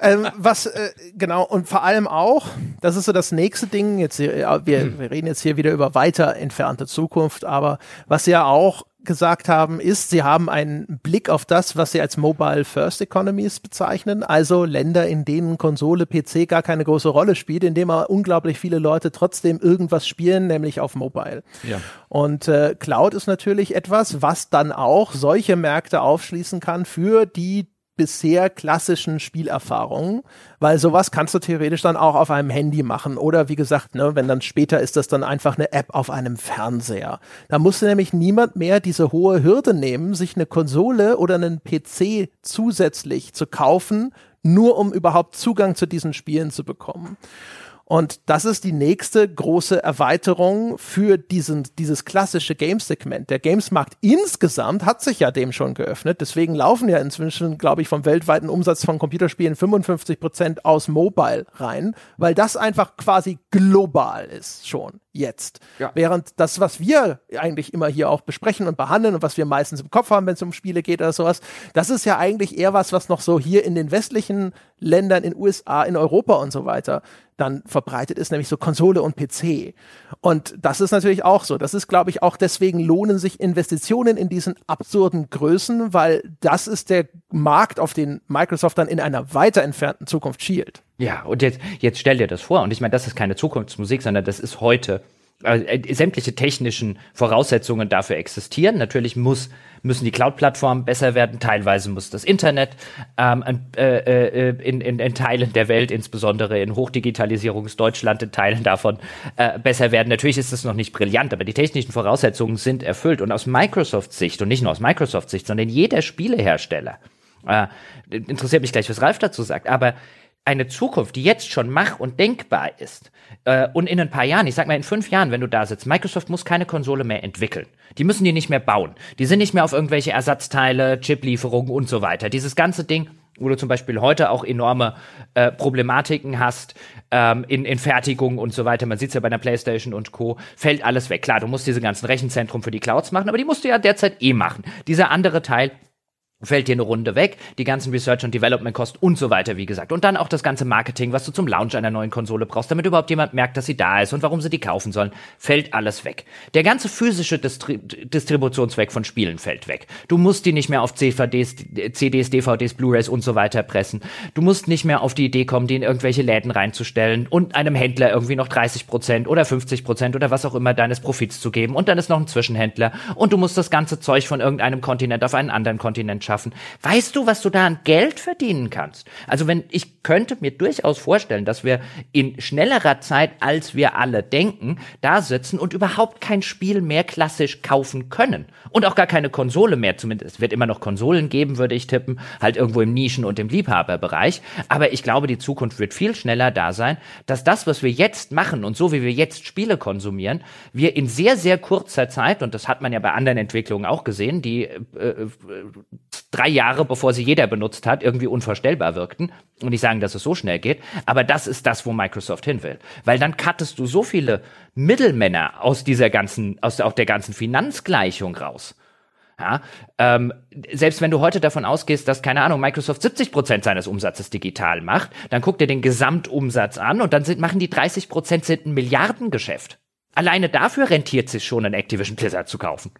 ähm, was äh, genau und vor allem auch, das ist so das nächste Ding. Jetzt äh, wir, wir reden jetzt hier wieder über weiter entfernte Zukunft, aber was ja auch gesagt haben, ist, sie haben einen Blick auf das, was sie als Mobile First Economies bezeichnen, also Länder, in denen Konsole, PC gar keine große Rolle spielt, in denen aber unglaublich viele Leute trotzdem irgendwas spielen, nämlich auf Mobile. Ja. Und äh, Cloud ist natürlich etwas, was dann auch solche Märkte aufschließen kann für die bisher klassischen Spielerfahrungen, weil sowas kannst du theoretisch dann auch auf einem Handy machen oder wie gesagt, ne, wenn dann später ist das dann einfach eine App auf einem Fernseher. Da musste nämlich niemand mehr diese hohe Hürde nehmen, sich eine Konsole oder einen PC zusätzlich zu kaufen, nur um überhaupt Zugang zu diesen Spielen zu bekommen. Und das ist die nächste große Erweiterung für diesen, dieses klassische Games-Segment. Der Games-Markt insgesamt hat sich ja dem schon geöffnet. Deswegen laufen ja inzwischen, glaube ich, vom weltweiten Umsatz von Computerspielen 55 Prozent aus Mobile rein, weil das einfach quasi global ist schon jetzt. Ja. Während das, was wir eigentlich immer hier auch besprechen und behandeln und was wir meistens im Kopf haben, wenn es um Spiele geht oder sowas, das ist ja eigentlich eher was, was noch so hier in den westlichen Ländern, in USA, in Europa und so weiter dann verbreitet ist, nämlich so Konsole und PC. Und das ist natürlich auch so. Das ist, glaube ich, auch deswegen lohnen sich Investitionen in diesen absurden Größen, weil das ist der Markt, auf den Microsoft dann in einer weiter entfernten Zukunft schielt. Ja, und jetzt, jetzt stell dir das vor. Und ich meine, das ist keine Zukunftsmusik, sondern das ist heute. Äh, sämtliche technischen Voraussetzungen dafür existieren. Natürlich muss, müssen die Cloud-Plattformen besser werden. Teilweise muss das Internet ähm, äh, äh, in, in, in Teilen der Welt, insbesondere in Hochdigitalisierungsdeutschland, in Teilen davon äh, besser werden. Natürlich ist es noch nicht brillant, aber die technischen Voraussetzungen sind erfüllt. Und aus Microsofts Sicht, und nicht nur aus Microsofts Sicht, sondern jeder Spielehersteller, äh, interessiert mich gleich, was Ralf dazu sagt, aber eine Zukunft, die jetzt schon mach- und denkbar ist, äh, und in ein paar Jahren, ich sag mal in fünf Jahren, wenn du da sitzt, Microsoft muss keine Konsole mehr entwickeln. Die müssen die nicht mehr bauen. Die sind nicht mehr auf irgendwelche Ersatzteile, Chiplieferungen und so weiter. Dieses ganze Ding, wo du zum Beispiel heute auch enorme äh, Problematiken hast ähm, in, in Fertigung und so weiter. Man sieht es ja bei der PlayStation und Co. Fällt alles weg. Klar, du musst diese ganzen Rechenzentrum für die Clouds machen, aber die musst du ja derzeit eh machen. Dieser andere Teil fällt dir eine Runde weg, die ganzen Research und Development Kosten und so weiter, wie gesagt. Und dann auch das ganze Marketing, was du zum Launch einer neuen Konsole brauchst, damit überhaupt jemand merkt, dass sie da ist und warum sie die kaufen sollen, fällt alles weg. Der ganze physische Distri Distributionsweg von Spielen fällt weg. Du musst die nicht mehr auf CDs, CDs, DVDs, Blu-rays und so weiter pressen. Du musst nicht mehr auf die Idee kommen, die in irgendwelche Läden reinzustellen und einem Händler irgendwie noch 30 Prozent oder 50 Prozent oder was auch immer deines Profits zu geben. Und dann ist noch ein Zwischenhändler und du musst das ganze Zeug von irgendeinem Kontinent auf einen anderen Kontinent schaffen. Weißt du, was du da an Geld verdienen kannst? Also wenn ich könnte mir durchaus vorstellen, dass wir in schnellerer Zeit, als wir alle denken, da sitzen und überhaupt kein Spiel mehr klassisch kaufen können und auch gar keine Konsole mehr. Zumindest es wird immer noch Konsolen geben, würde ich tippen, halt irgendwo im Nischen- und im Liebhaberbereich. Aber ich glaube, die Zukunft wird viel schneller da sein, dass das, was wir jetzt machen und so wie wir jetzt Spiele konsumieren, wir in sehr sehr kurzer Zeit und das hat man ja bei anderen Entwicklungen auch gesehen, die äh, äh drei Jahre, bevor sie jeder benutzt hat, irgendwie unvorstellbar wirkten. Und nicht sagen, dass es so schnell geht, aber das ist das, wo Microsoft hin will. Weil dann cuttest du so viele Mittelmänner aus dieser ganzen, aus der, der ganzen Finanzgleichung raus. Ja, ähm, selbst wenn du heute davon ausgehst, dass, keine Ahnung, Microsoft 70 Prozent seines Umsatzes digital macht, dann guck dir den Gesamtumsatz an und dann sind, machen die 30 Prozent sind ein Milliardengeschäft. Alleine dafür rentiert sich schon, ein Activision Blizzard zu kaufen.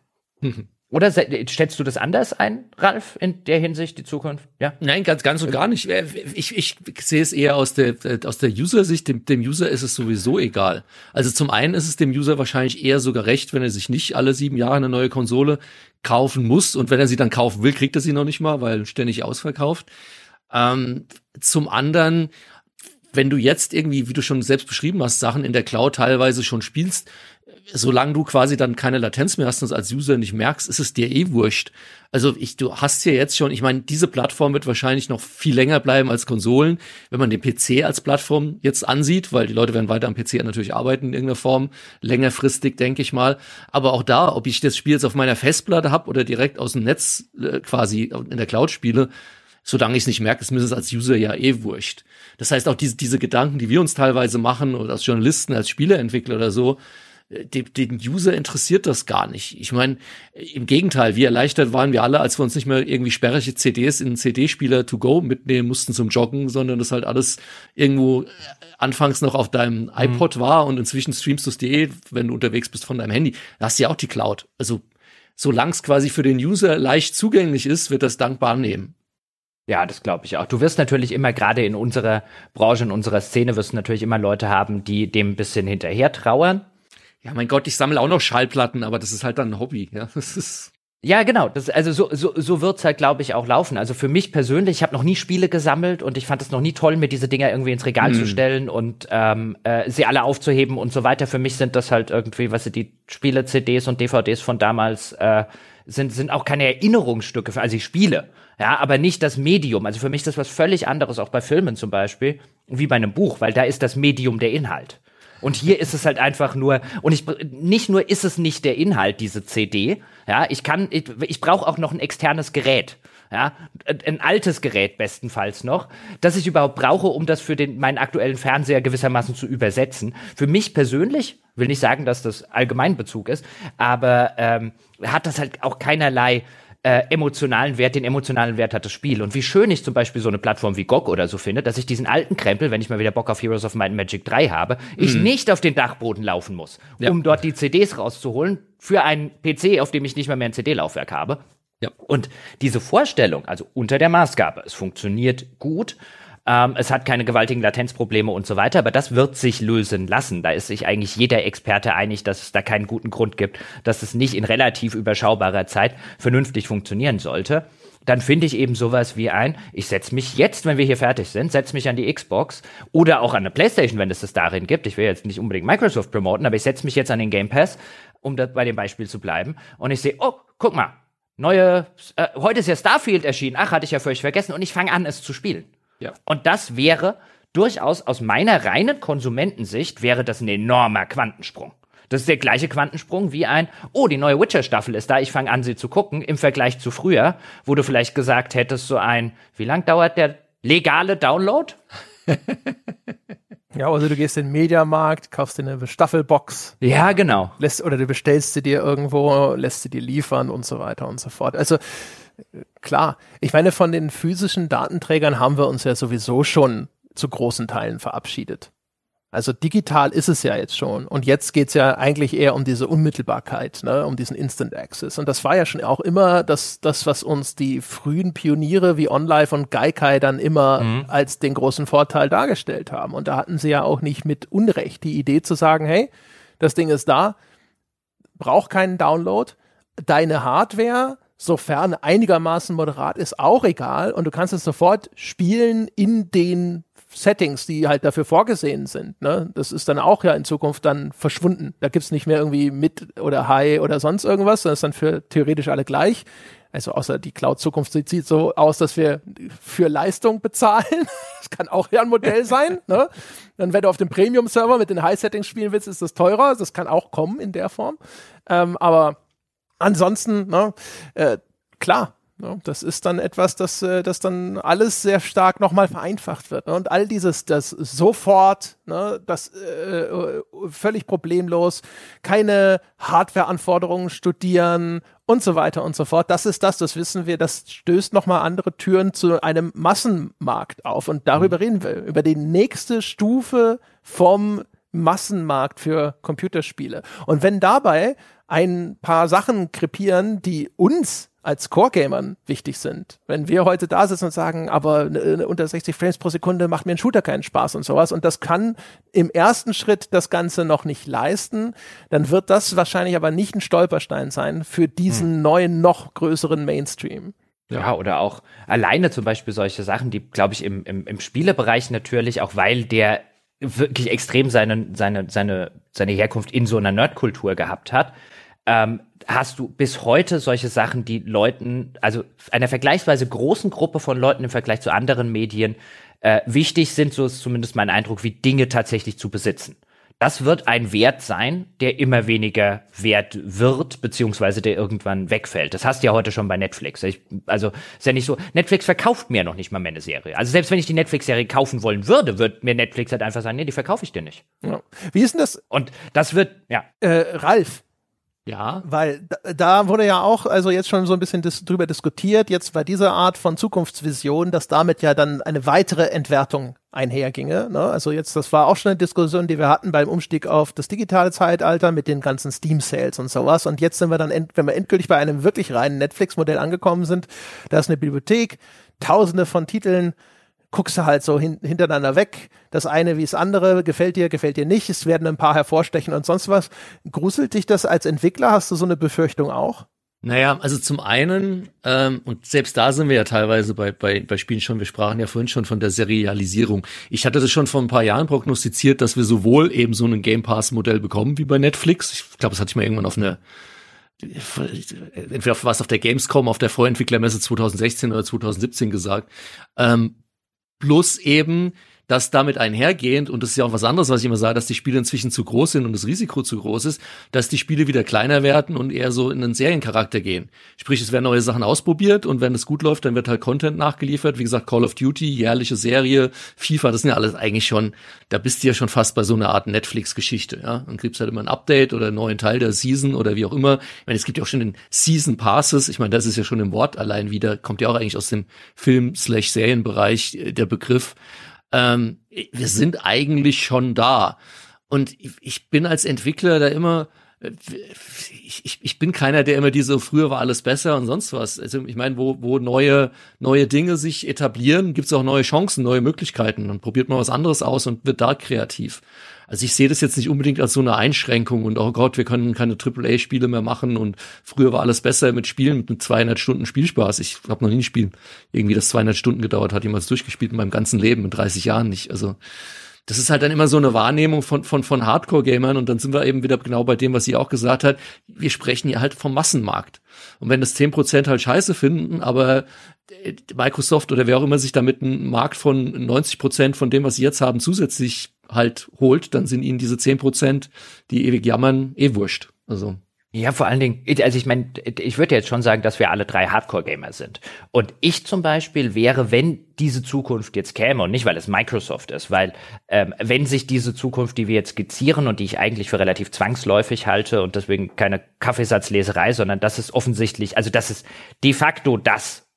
Oder stellst du das anders ein, Ralf, in der Hinsicht, die Zukunft? Ja? Nein, ganz, ganz und gar nicht. Äh, ich, ich sehe es eher aus der, aus der User-Sicht. Dem, dem User ist es sowieso egal. Also zum einen ist es dem User wahrscheinlich eher sogar recht, wenn er sich nicht alle sieben Jahre eine neue Konsole kaufen muss. Und wenn er sie dann kaufen will, kriegt er sie noch nicht mal, weil ständig ausverkauft. Ähm, zum anderen wenn du jetzt irgendwie, wie du schon selbst beschrieben hast, Sachen in der Cloud teilweise schon spielst, solange du quasi dann keine Latenz mehr hast und es als User nicht merkst, ist es dir eh wurscht. Also ich, du hast ja jetzt schon, ich meine, diese Plattform wird wahrscheinlich noch viel länger bleiben als Konsolen, wenn man den PC als Plattform jetzt ansieht, weil die Leute werden weiter am PC natürlich arbeiten in irgendeiner Form, längerfristig, denke ich mal. Aber auch da, ob ich das Spiel jetzt auf meiner Festplatte habe oder direkt aus dem Netz äh, quasi in der Cloud spiele, solange ich es nicht merke, ist mir das als User ja eh wurscht. Das heißt, auch diese, diese Gedanken, die wir uns teilweise machen oder als Journalisten, als Spieleentwickler oder so, den, den User interessiert das gar nicht. Ich meine, im Gegenteil, wie erleichtert waren wir alle, als wir uns nicht mehr irgendwie sperrige CDs in CD-Spieler to go mitnehmen mussten zum Joggen, sondern das halt alles irgendwo anfangs noch auf deinem mhm. iPod mhm. war und inzwischen streamst du es dir, eh, wenn du unterwegs bist von deinem Handy. Da hast du ja auch die Cloud. Also solange es quasi für den User leicht zugänglich ist, wird das dankbar nehmen. Ja, das glaube ich auch. Du wirst natürlich immer, gerade in unserer Branche, in unserer Szene, wirst du natürlich immer Leute haben, die dem ein bisschen hinterher trauern ja, mein Gott, ich sammle auch noch Schallplatten, aber das ist halt dann ein Hobby. Ja, das ist Ja, genau. Das, also so, so, so wird's halt, glaube ich, auch laufen. Also für mich persönlich, ich habe noch nie Spiele gesammelt und ich fand es noch nie toll, mir diese Dinger irgendwie ins Regal mm. zu stellen und ähm, äh, sie alle aufzuheben und so weiter. Für mich sind das halt irgendwie, was weißt du, die Spiele, CDs und DVDs von damals äh, sind, sind auch keine Erinnerungsstücke, für, also ich spiele. Ja, aber nicht das Medium. Also für mich ist das was völlig anderes, auch bei Filmen zum Beispiel, wie bei einem Buch, weil da ist das Medium der Inhalt. Und hier ist es halt einfach nur, und ich, nicht nur ist es nicht der Inhalt, diese CD, ja, ich kann, ich, ich brauche auch noch ein externes Gerät. Ja, ein altes Gerät bestenfalls noch, das ich überhaupt brauche, um das für den, meinen aktuellen Fernseher gewissermaßen zu übersetzen. Für mich persönlich, will nicht sagen, dass das Allgemeinbezug ist, aber ähm, hat das halt auch keinerlei äh, emotionalen Wert, den emotionalen Wert hat das Spiel. Und wie schön ich zum Beispiel so eine Plattform wie GOG oder so finde, dass ich diesen alten Krempel, wenn ich mal wieder Bock auf Heroes of Might and Magic 3 habe, mhm. ich nicht auf den Dachboden laufen muss, ja. um dort die CDs rauszuholen für einen PC, auf dem ich nicht mal mehr ein CD-Laufwerk habe. Ja. Und diese Vorstellung, also unter der Maßgabe, es funktioniert gut, ähm, es hat keine gewaltigen Latenzprobleme und so weiter, aber das wird sich lösen lassen. Da ist sich eigentlich jeder Experte einig, dass es da keinen guten Grund gibt, dass es nicht in relativ überschaubarer Zeit vernünftig funktionieren sollte dann finde ich eben sowas wie ein, ich setze mich jetzt, wenn wir hier fertig sind, setze mich an die Xbox oder auch an eine Playstation, wenn es das darin gibt. Ich will jetzt nicht unbedingt Microsoft promoten, aber ich setze mich jetzt an den Game Pass, um da bei dem Beispiel zu bleiben. Und ich sehe, oh, guck mal, neue, äh, heute ist ja Starfield erschienen. Ach, hatte ich ja völlig vergessen. Und ich fange an, es zu spielen. Ja. Und das wäre durchaus aus meiner reinen Konsumentensicht wäre das ein enormer Quantensprung. Das ist der gleiche Quantensprung wie ein, oh, die neue Witcher-Staffel ist da, ich fange an, sie zu gucken, im Vergleich zu früher, wo du vielleicht gesagt hättest, so ein, wie lang dauert der legale Download? ja, also du gehst in den Mediamarkt, kaufst dir eine Staffelbox. Ja, genau. Lässt, oder du bestellst sie dir irgendwo, lässt sie dir liefern und so weiter und so fort. Also klar, ich meine, von den physischen Datenträgern haben wir uns ja sowieso schon zu großen Teilen verabschiedet. Also digital ist es ja jetzt schon. Und jetzt geht's ja eigentlich eher um diese Unmittelbarkeit, ne, um diesen Instant Access. Und das war ja schon auch immer das, das was uns die frühen Pioniere wie OnLive und Gaikai dann immer mhm. als den großen Vorteil dargestellt haben. Und da hatten sie ja auch nicht mit Unrecht die Idee zu sagen, hey, das Ding ist da, braucht keinen Download, deine Hardware sofern einigermaßen moderat ist, auch egal. Und du kannst es sofort spielen in den Settings, die halt dafür vorgesehen sind. Ne? Das ist dann auch ja in Zukunft dann verschwunden. Da gibt's nicht mehr irgendwie mit oder high oder sonst irgendwas, das ist dann für theoretisch alle gleich. Also außer die Cloud-Zukunft sieht so aus, dass wir für Leistung bezahlen. Das kann auch ja ein Modell sein. Ne? Dann, wenn du auf dem Premium-Server mit den High-Settings spielen willst, ist das teurer. Das kann auch kommen in der Form. Ähm, aber ansonsten, ne, äh, klar, ja, das ist dann etwas, das, äh, das dann alles sehr stark nochmal vereinfacht wird. Ne? Und all dieses, das sofort, ne, das äh, völlig problemlos, keine Hardware-Anforderungen studieren und so weiter und so fort. Das ist das, das wissen wir, das stößt nochmal andere Türen zu einem Massenmarkt auf. Und darüber mhm. reden wir, über die nächste Stufe vom Massenmarkt für Computerspiele. Und wenn dabei ein paar Sachen krepieren, die uns als Core-Gamern wichtig sind. Wenn wir heute da sitzen und sagen, aber unter 60 Frames pro Sekunde macht mir ein Shooter keinen Spaß und sowas und das kann im ersten Schritt das Ganze noch nicht leisten, dann wird das wahrscheinlich aber nicht ein Stolperstein sein für diesen hm. neuen, noch größeren Mainstream. Ja. ja, oder auch alleine zum Beispiel solche Sachen, die, glaube ich, im, im, im Spielebereich natürlich, auch weil der wirklich extrem seine, seine, seine, seine Herkunft in so einer Nerdkultur gehabt hat, ähm, hast du bis heute solche Sachen, die Leuten, also einer vergleichsweise großen Gruppe von Leuten im Vergleich zu anderen Medien äh, wichtig sind, so ist zumindest mein Eindruck, wie Dinge tatsächlich zu besitzen. Das wird ein Wert sein, der immer weniger wert wird, beziehungsweise der irgendwann wegfällt. Das hast du ja heute schon bei Netflix. Ich, also ist ja nicht so, Netflix verkauft mir noch nicht mal mehr eine Serie. Also selbst wenn ich die Netflix-Serie kaufen wollen würde, wird mir Netflix halt einfach sagen, nee, die verkaufe ich dir nicht. Ja. Wie ist denn das? Und das wird, ja. Äh, Ralf, ja. Weil da, wurde ja auch also jetzt schon so ein bisschen dis drüber diskutiert, jetzt bei dieser Art von Zukunftsvision, dass damit ja dann eine weitere Entwertung einherginge. Ne? Also jetzt, das war auch schon eine Diskussion, die wir hatten beim Umstieg auf das digitale Zeitalter mit den ganzen Steam-Sales und sowas. Und jetzt sind wir dann, wenn wir endgültig bei einem wirklich reinen Netflix-Modell angekommen sind, da ist eine Bibliothek, tausende von Titeln, guckst du halt so hin, hintereinander weg. Das eine wie das andere, gefällt dir, gefällt dir nicht. Es werden ein paar hervorstechen und sonst was. Gruselt dich das als Entwickler? Hast du so eine Befürchtung auch? Naja, also zum einen, ähm, und selbst da sind wir ja teilweise bei, bei, bei Spielen schon, wir sprachen ja vorhin schon von der Serialisierung. Ich hatte das schon vor ein paar Jahren prognostiziert, dass wir sowohl eben so ein Game Pass-Modell bekommen wie bei Netflix. Ich glaube, das hatte ich mal irgendwann auf eine entweder was auf der Gamescom, auf der Vorentwicklermesse 2016 oder 2017 gesagt. Ähm, plus eben dass damit einhergehend, und das ist ja auch was anderes, was ich immer sage, dass die Spiele inzwischen zu groß sind und das Risiko zu groß ist, dass die Spiele wieder kleiner werden und eher so in einen Seriencharakter gehen. Sprich, es werden neue Sachen ausprobiert und wenn es gut läuft, dann wird halt Content nachgeliefert. Wie gesagt, Call of Duty, jährliche Serie, FIFA, das sind ja alles eigentlich schon, da bist du ja schon fast bei so einer Art Netflix-Geschichte, ja. Dann kriegst halt immer ein Update oder einen neuen Teil der Season oder wie auch immer. Ich meine, es gibt ja auch schon den Season Passes. Ich meine, das ist ja schon im Wort allein wieder, kommt ja auch eigentlich aus dem Film-Serienbereich äh, der Begriff ähm, wir sind eigentlich schon da. Und ich bin als Entwickler da immer, ich, ich, ich bin keiner, der immer diese früher war alles besser und sonst was. Also ich meine, wo, wo neue, neue Dinge sich etablieren, gibt es auch neue Chancen, neue Möglichkeiten. Dann probiert man was anderes aus und wird da kreativ. Also ich sehe das jetzt nicht unbedingt als so eine Einschränkung und oh Gott, wir können keine AAA-Spiele mehr machen und früher war alles besser mit Spielen mit 200 Stunden Spielspaß. Ich habe noch nie ein Spiel irgendwie, das 200 Stunden gedauert hat, jemals durchgespielt in meinem ganzen Leben, in 30 Jahren nicht. Also das ist halt dann immer so eine Wahrnehmung von, von, von Hardcore-Gamern und dann sind wir eben wieder genau bei dem, was sie auch gesagt hat. Wir sprechen ja halt vom Massenmarkt. Und wenn das 10% halt scheiße finden, aber Microsoft oder wer auch immer sich damit einen Markt von 90% von dem, was sie jetzt haben, zusätzlich halt holt, dann sind ihnen diese 10%, die ewig jammern, eh wurscht. Also. Ja, vor allen Dingen, also ich meine, ich würde jetzt schon sagen, dass wir alle drei Hardcore-Gamer sind. Und ich zum Beispiel wäre, wenn diese Zukunft jetzt käme, und nicht, weil es Microsoft ist, weil ähm, wenn sich diese Zukunft, die wir jetzt skizzieren und die ich eigentlich für relativ zwangsläufig halte und deswegen keine Kaffeesatzleserei, sondern das ist offensichtlich, also das ist de facto das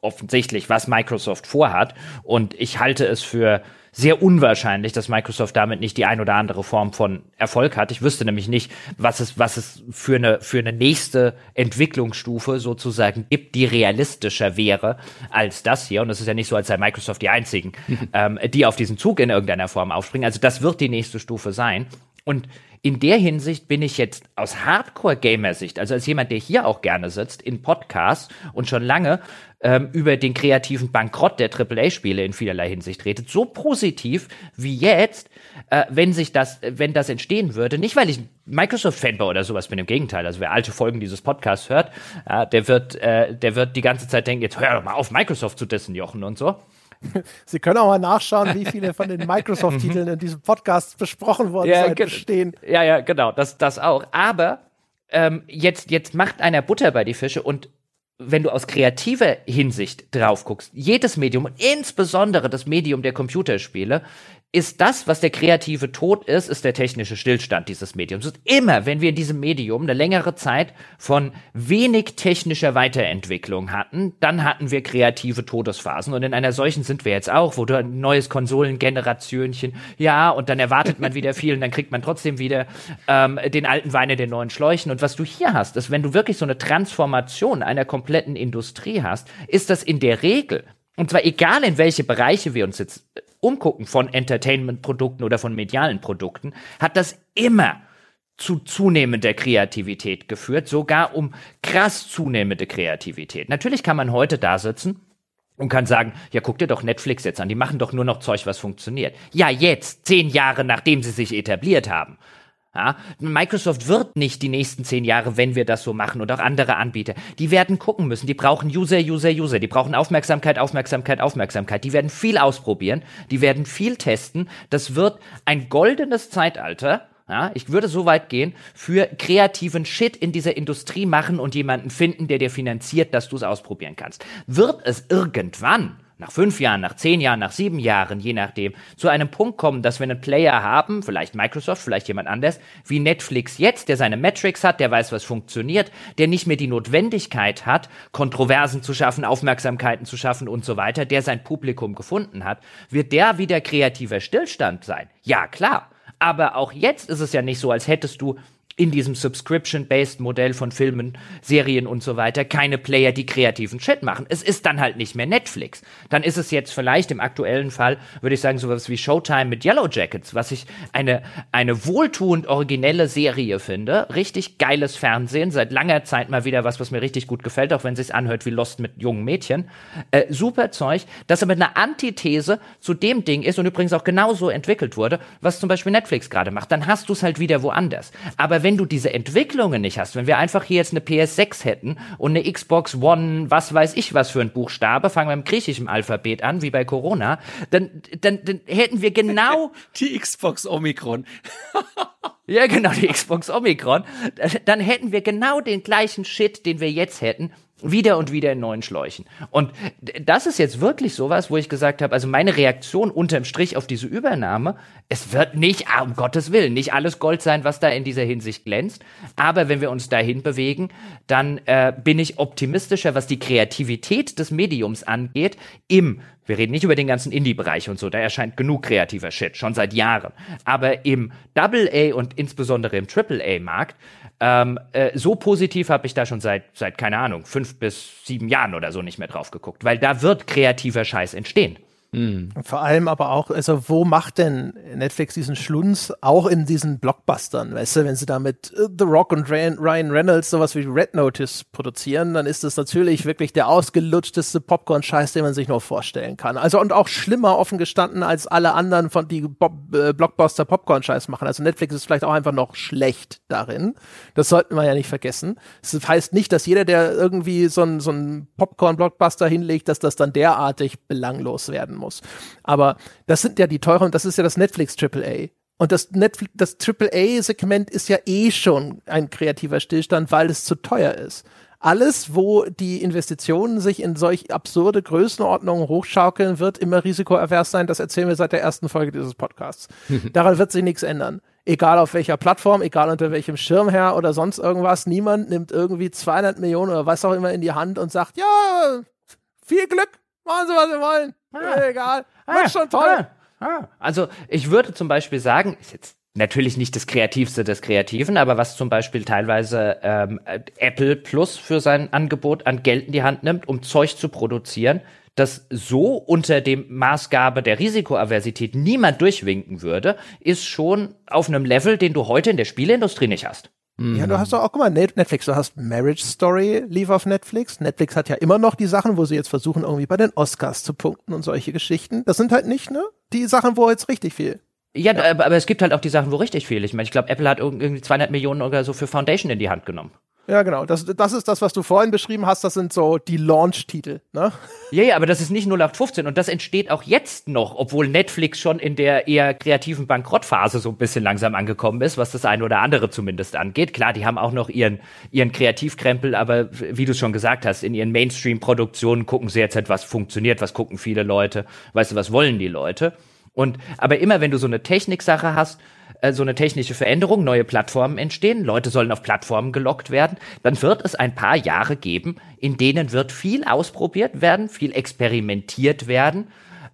offensichtlich, was Microsoft vorhat. Und ich halte es für sehr unwahrscheinlich, dass Microsoft damit nicht die ein oder andere Form von Erfolg hat. Ich wüsste nämlich nicht, was es, was es für eine, für eine nächste Entwicklungsstufe sozusagen gibt, die realistischer wäre als das hier. Und es ist ja nicht so, als sei Microsoft die einzigen, ähm, die auf diesen Zug in irgendeiner Form aufspringen. Also das wird die nächste Stufe sein. Und in der Hinsicht bin ich jetzt aus Hardcore-Gamer-Sicht, also als jemand, der hier auch gerne sitzt, in Podcasts und schon lange ähm, über den kreativen Bankrott der AAA-Spiele in vielerlei Hinsicht redet, so positiv wie jetzt, äh, wenn sich das, wenn das entstehen würde, nicht weil ich Microsoft-Fan war oder sowas bin, im Gegenteil. Also wer alte Folgen dieses Podcasts hört, äh, der wird, äh, der wird die ganze Zeit denken, jetzt hör doch mal auf, Microsoft zu dessen Jochen und so. Sie können auch mal nachschauen, wie viele von den Microsoft-Titeln in diesem Podcast besprochen worden ja, stehen. Ja, ja, genau, das, das auch. Aber ähm, jetzt, jetzt macht einer Butter bei die Fische und wenn du aus kreativer Hinsicht drauf guckst, jedes Medium, insbesondere das Medium der Computerspiele, ist das, was der kreative Tod ist, ist der technische Stillstand dieses Mediums. Und immer, wenn wir in diesem Medium eine längere Zeit von wenig technischer Weiterentwicklung hatten, dann hatten wir kreative Todesphasen. Und in einer solchen sind wir jetzt auch, wo du ein neues Konsolengenerationchen, ja, und dann erwartet man wieder viel und dann kriegt man trotzdem wieder ähm, den alten Wein in den neuen Schläuchen. Und was du hier hast, ist, wenn du wirklich so eine Transformation einer kompletten Industrie hast, ist das in der Regel und zwar egal in welche Bereiche wir uns jetzt umgucken von Entertainment-Produkten oder von medialen Produkten, hat das immer zu zunehmender Kreativität geführt, sogar um krass zunehmende Kreativität. Natürlich kann man heute da sitzen und kann sagen, ja, guck dir doch Netflix jetzt an, die machen doch nur noch Zeug, was funktioniert. Ja, jetzt, zehn Jahre nachdem sie sich etabliert haben. Ja, Microsoft wird nicht die nächsten zehn Jahre, wenn wir das so machen und auch andere Anbieter, die werden gucken müssen. Die brauchen User, User, User. Die brauchen Aufmerksamkeit, Aufmerksamkeit, Aufmerksamkeit. Die werden viel ausprobieren. Die werden viel testen. Das wird ein goldenes Zeitalter. Ja, ich würde so weit gehen, für kreativen Shit in dieser Industrie machen und jemanden finden, der dir finanziert, dass du es ausprobieren kannst. Wird es irgendwann nach fünf Jahren, nach zehn Jahren, nach sieben Jahren, je nachdem, zu einem Punkt kommen, dass wir einen Player haben, vielleicht Microsoft, vielleicht jemand anders, wie Netflix jetzt, der seine Metrics hat, der weiß, was funktioniert, der nicht mehr die Notwendigkeit hat, Kontroversen zu schaffen, Aufmerksamkeiten zu schaffen und so weiter, der sein Publikum gefunden hat, wird der wieder kreativer Stillstand sein. Ja, klar. Aber auch jetzt ist es ja nicht so, als hättest du in diesem Subscription-based Modell von Filmen, Serien und so weiter keine Player, die kreativen Shit machen. Es ist dann halt nicht mehr Netflix. Dann ist es jetzt vielleicht im aktuellen Fall, würde ich sagen, sowas wie Showtime mit Yellow Jackets, was ich eine, eine wohltuend originelle Serie finde. Richtig geiles Fernsehen, seit langer Zeit mal wieder was, was mir richtig gut gefällt, auch wenn es sich anhört wie Lost mit jungen Mädchen. Äh, super Zeug, das aber eine Antithese zu dem Ding ist und übrigens auch genauso entwickelt wurde, was zum Beispiel Netflix gerade macht. Dann hast du es halt wieder woanders. Aber wenn wenn du diese Entwicklungen nicht hast, wenn wir einfach hier jetzt eine PS6 hätten und eine Xbox One, was weiß ich was für ein Buchstabe, fangen wir im griechischen Alphabet an, wie bei Corona, dann, dann, dann hätten wir genau die Xbox Omikron. ja, genau, die Xbox Omikron. Dann hätten wir genau den gleichen Shit, den wir jetzt hätten, wieder und wieder in neuen Schläuchen. Und das ist jetzt wirklich sowas, wo ich gesagt habe, also meine Reaktion unterm Strich auf diese Übernahme, es wird nicht, ah, um Gottes Willen, nicht alles Gold sein, was da in dieser Hinsicht glänzt. Aber wenn wir uns dahin bewegen, dann äh, bin ich optimistischer, was die Kreativität des Mediums angeht, im wir reden nicht über den ganzen Indie-Bereich und so, da erscheint genug kreativer Shit, schon seit Jahren. Aber im Double-A und insbesondere im Triple-A-Markt ähm, äh, so positiv habe ich da schon seit, seit, keine Ahnung, fünf bis sieben Jahren oder so nicht mehr drauf geguckt, weil da wird kreativer Scheiß entstehen. Mhm. Vor allem aber auch, also wo macht denn Netflix diesen Schlunz auch in diesen Blockbustern? Weißt du, wenn sie da mit äh, The Rock und Ryan Reynolds sowas wie Red Notice produzieren, dann ist das natürlich wirklich der ausgelutschteste Popcorn-Scheiß, den man sich nur vorstellen kann. Also und auch schlimmer offen gestanden als alle anderen von die Bob, äh, Blockbuster Popcorn-Scheiß machen. Also Netflix ist vielleicht auch einfach noch schlecht darin. Das sollten wir ja nicht vergessen. Das heißt nicht, dass jeder, der irgendwie so ein, so Popcorn-Blockbuster hinlegt, dass das dann derartig belanglos werden muss. Aber das sind ja die teuren, das ist ja das Netflix AAA. Und das Netflix, das AAA-Segment ist ja eh schon ein kreativer Stillstand, weil es zu teuer ist. Alles, wo die Investitionen sich in solch absurde Größenordnungen hochschaukeln, wird immer risikoavers sein. Das erzählen wir seit der ersten Folge dieses Podcasts. Daran wird sich nichts ändern. Egal auf welcher Plattform, egal unter welchem Schirmherr oder sonst irgendwas. Niemand nimmt irgendwie 200 Millionen oder was auch immer in die Hand und sagt, ja, viel Glück, machen Sie, was Sie wollen. Ah. Egal. Ah. Wird schon toll. Ah. Also ich würde zum Beispiel sagen, ist jetzt natürlich nicht das Kreativste des Kreativen, aber was zum Beispiel teilweise ähm, Apple Plus für sein Angebot an Geld in die Hand nimmt, um Zeug zu produzieren, das so unter dem Maßgabe der Risikoaversität niemand durchwinken würde, ist schon auf einem Level, den du heute in der Spieleindustrie nicht hast. Ja, du hast doch auch, guck mal, Netflix, du hast Marriage Story lief auf Netflix. Netflix hat ja immer noch die Sachen, wo sie jetzt versuchen, irgendwie bei den Oscars zu punkten und solche Geschichten. Das sind halt nicht, ne, die Sachen, wo jetzt richtig viel. Ja, ja. Aber, aber es gibt halt auch die Sachen, wo richtig viel. Ich meine, ich glaube, Apple hat irgendwie 200 Millionen oder so für Foundation in die Hand genommen. Ja, genau. Das, das ist das, was du vorhin beschrieben hast. Das sind so die Launch-Titel. Ne? Ja, ja, aber das ist nicht 0815 und das entsteht auch jetzt noch, obwohl Netflix schon in der eher kreativen Bankrottphase so ein bisschen langsam angekommen ist, was das eine oder andere zumindest angeht. Klar, die haben auch noch ihren, ihren Kreativkrempel, aber wie du schon gesagt hast, in ihren Mainstream-Produktionen gucken sie jetzt halt, was funktioniert, was gucken viele Leute, weißt du, was wollen die Leute. Und aber immer wenn du so eine Techniksache hast, äh, so eine technische Veränderung, neue Plattformen entstehen, Leute sollen auf Plattformen gelockt werden, dann wird es ein paar Jahre geben, in denen wird viel ausprobiert werden, viel experimentiert werden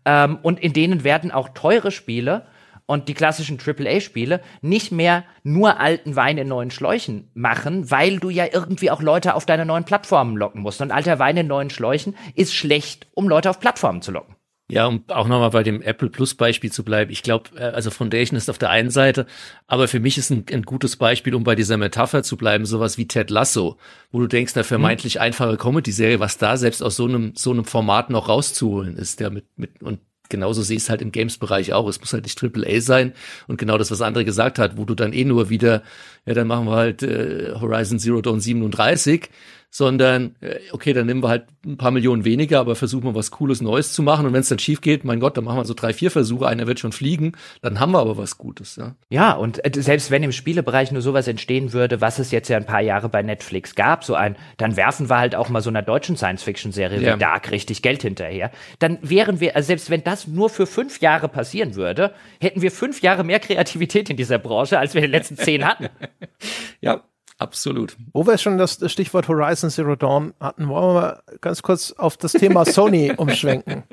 ähm, und in denen werden auch teure Spiele und die klassischen AAA-Spiele nicht mehr nur alten Wein in neuen Schläuchen machen, weil du ja irgendwie auch Leute auf deine neuen Plattformen locken musst. Und alter Wein in neuen Schläuchen ist schlecht, um Leute auf Plattformen zu locken. Ja, um auch nochmal bei dem Apple Plus Beispiel zu bleiben. Ich glaube, äh, also Foundation ist auf der einen Seite, aber für mich ist ein, ein, gutes Beispiel, um bei dieser Metapher zu bleiben, sowas wie Ted Lasso, wo du denkst, eine vermeintlich mhm. einfache Comedy-Serie, was da selbst aus so einem, so einem Format noch rauszuholen ist, der mit, mit, und genauso sehe ich es halt im Games-Bereich auch. Es muss halt nicht Triple A sein und genau das, was André gesagt hat, wo du dann eh nur wieder, ja, dann machen wir halt äh, Horizon Zero Dawn 37 sondern äh, okay, dann nehmen wir halt ein paar Millionen weniger, aber versuchen wir was Cooles Neues zu machen. Und wenn es dann schief geht, mein Gott, dann machen wir so drei, vier Versuche, einer wird schon fliegen, dann haben wir aber was Gutes. Ja, ja und äh, selbst wenn im Spielebereich nur sowas entstehen würde, was es jetzt ja ein paar Jahre bei Netflix gab, so ein, dann werfen wir halt auch mal so einer deutschen Science-Fiction-Serie ja. wie Dark richtig Geld hinterher. Dann wären wir, also selbst wenn das nur für fünf Jahre passieren würde, hätten wir fünf Jahre mehr Kreativität in dieser Branche, als wir in den letzten zehn hatten. ja, Absolut. Wo wir schon das Stichwort Horizon Zero Dawn hatten, wollen wir mal ganz kurz auf das Thema Sony umschwenken.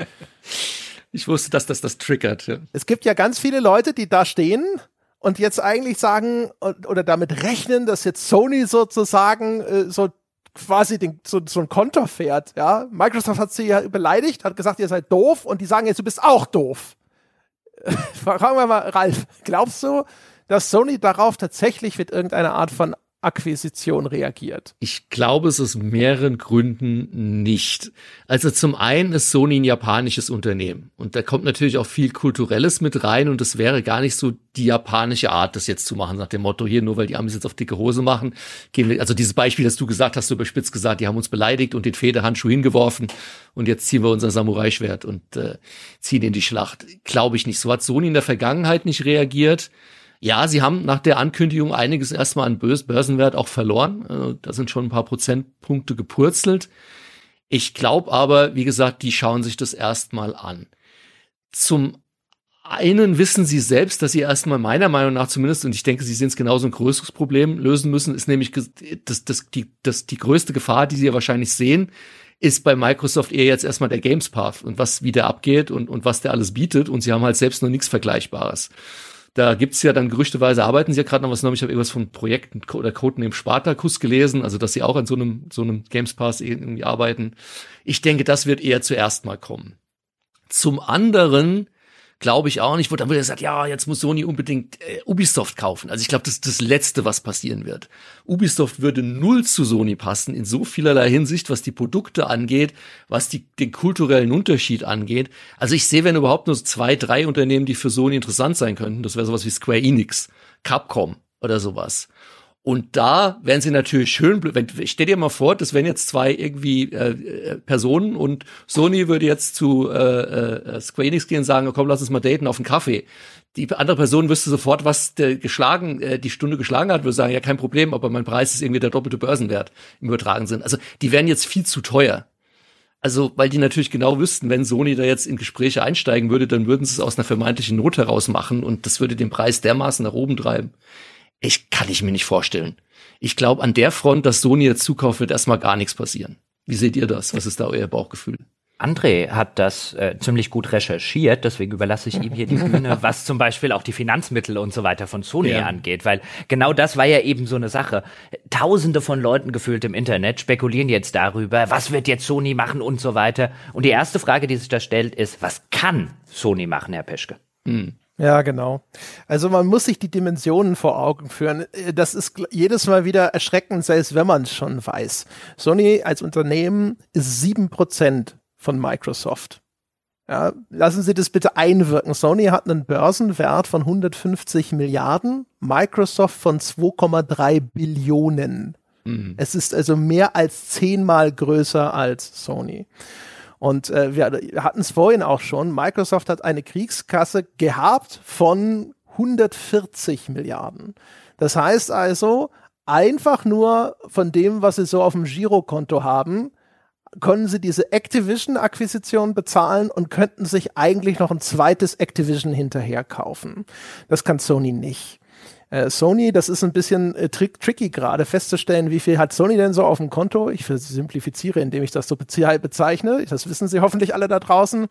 Ich wusste, dass das das triggert. Ja. Es gibt ja ganz viele Leute, die da stehen und jetzt eigentlich sagen oder damit rechnen, dass jetzt Sony sozusagen äh, so quasi den, so, so ein Konter fährt. Ja, Microsoft hat sie ja beleidigt, hat gesagt, ihr seid doof und die sagen jetzt, du bist auch doof. Fragen wir mal, Ralf, glaubst du, dass Sony darauf tatsächlich mit irgendeiner Art von Akquisition reagiert? Ich glaube es aus mehreren Gründen nicht. Also zum einen ist Sony ein japanisches Unternehmen und da kommt natürlich auch viel Kulturelles mit rein und es wäre gar nicht so die japanische Art, das jetzt zu machen, nach dem Motto hier, nur weil die Amis jetzt auf dicke Hose machen, also dieses Beispiel, das du gesagt hast, so überspitzt gesagt, die haben uns beleidigt und den Federhandschuh hingeworfen und jetzt ziehen wir unser Samurai-Schwert und äh, ziehen in die Schlacht. Glaube ich nicht. So hat Sony in der Vergangenheit nicht reagiert. Ja, sie haben nach der Ankündigung einiges erstmal an Börsenwert auch verloren. Also, da sind schon ein paar Prozentpunkte gepurzelt. Ich glaube aber, wie gesagt, die schauen sich das erstmal an. Zum einen wissen sie selbst, dass sie erstmal meiner Meinung nach zumindest, und ich denke, sie sehen es genauso ein größeres Problem lösen müssen, ist nämlich das, das, die, das, die größte Gefahr, die sie ja wahrscheinlich sehen, ist bei Microsoft eher jetzt erstmal der Games Path und was wie der abgeht und, und was der alles bietet. Und sie haben halt selbst noch nichts Vergleichbares. Da gibt's ja dann gerüchteweise, arbeiten sie ja gerade noch was Neues. Ich habe irgendwas von Projekten oder Coden im Spartacus gelesen, also dass sie auch an so einem, so einem Games Pass irgendwie arbeiten. Ich denke, das wird eher zuerst mal kommen. Zum anderen glaube ich auch nicht. Wurde dann wieder gesagt, ja, jetzt muss Sony unbedingt äh, Ubisoft kaufen. Also ich glaube, das ist das Letzte, was passieren wird. Ubisoft würde null zu Sony passen in so vielerlei Hinsicht, was die Produkte angeht, was die, den kulturellen Unterschied angeht. Also ich sehe, wenn überhaupt nur zwei, drei Unternehmen, die für Sony interessant sein könnten. Das wäre sowas wie Square Enix, Capcom oder sowas. Und da wären sie natürlich schön blöd. Wenn, stell dir mal vor, das wären jetzt zwei irgendwie äh, äh, Personen und Sony würde jetzt zu äh, äh, Square Enix gehen und sagen, komm, lass uns mal daten auf einen Kaffee. Die andere Person wüsste sofort, was der geschlagen, äh, die Stunde geschlagen hat, würde sagen, ja, kein Problem, aber mein Preis ist irgendwie der doppelte Börsenwert im übertragen sind. Also die wären jetzt viel zu teuer. Also, weil die natürlich genau wüssten, wenn Sony da jetzt in Gespräche einsteigen würde, dann würden sie es aus einer vermeintlichen Not heraus machen und das würde den Preis dermaßen nach oben treiben. Ich kann ich mir nicht vorstellen. Ich glaube, an der Front, dass Sony jetzt zukauft, wird erstmal gar nichts passieren. Wie seht ihr das? Was ist da euer Bauchgefühl? André hat das äh, ziemlich gut recherchiert, deswegen überlasse ich ihm hier die Bühne, was zum Beispiel auch die Finanzmittel und so weiter von Sony ja. angeht, weil genau das war ja eben so eine Sache. Tausende von Leuten gefühlt im Internet spekulieren jetzt darüber, was wird jetzt Sony machen und so weiter. Und die erste Frage, die sich da stellt, ist, was kann Sony machen, Herr Peschke? Hm. Ja, genau. Also man muss sich die Dimensionen vor Augen führen. Äh, das ist jedes Mal wieder erschreckend, selbst wenn man es schon weiß. Sony als Unternehmen ist sieben Prozent von Microsoft. Ja, lassen Sie das bitte einwirken. Sony hat einen Börsenwert von 150 Milliarden, Microsoft von 2,3 Billionen. Mhm. Es ist also mehr als zehnmal größer als Sony. Und äh, wir hatten es vorhin auch schon, Microsoft hat eine Kriegskasse gehabt von 140 Milliarden. Das heißt also, einfach nur von dem, was sie so auf dem Girokonto haben, können sie diese Activision-Akquisition bezahlen und könnten sich eigentlich noch ein zweites Activision hinterher kaufen. Das kann Sony nicht. Äh, Sony, das ist ein bisschen äh, trick tricky gerade festzustellen, wie viel hat Sony denn so auf dem Konto. Ich simplifiziere, indem ich das so bezeichne. Das wissen Sie hoffentlich alle da draußen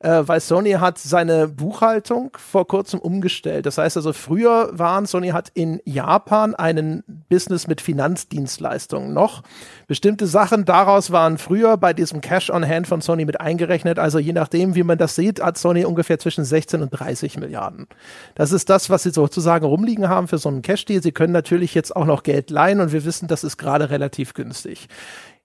äh, weil Sony hat seine Buchhaltung vor kurzem umgestellt. Das heißt also, früher waren, Sony hat in Japan einen Business mit Finanzdienstleistungen noch. Bestimmte Sachen daraus waren früher bei diesem Cash on Hand von Sony mit eingerechnet. Also je nachdem, wie man das sieht, hat Sony ungefähr zwischen 16 und 30 Milliarden. Das ist das, was sie sozusagen rumliegen haben für so einen Cash-Deal. Sie können natürlich jetzt auch noch Geld leihen und wir wissen, das ist gerade relativ günstig.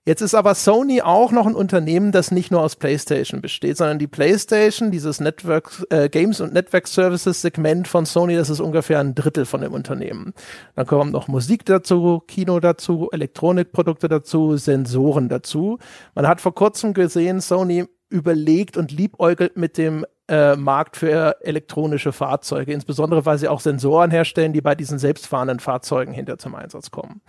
Jetzt ist aber Sony auch noch ein Unternehmen, das nicht nur aus PlayStation besteht, sondern die PlayStation, dieses Network äh, Games und Network Services Segment von Sony, das ist ungefähr ein Drittel von dem Unternehmen. Dann kommt noch Musik dazu, Kino dazu, Elektronikprodukte dazu, Sensoren dazu. Man hat vor kurzem gesehen, Sony überlegt und liebäugelt mit dem äh, Markt für elektronische Fahrzeuge, insbesondere weil sie auch Sensoren herstellen, die bei diesen selbstfahrenden Fahrzeugen hinter zum Einsatz kommen.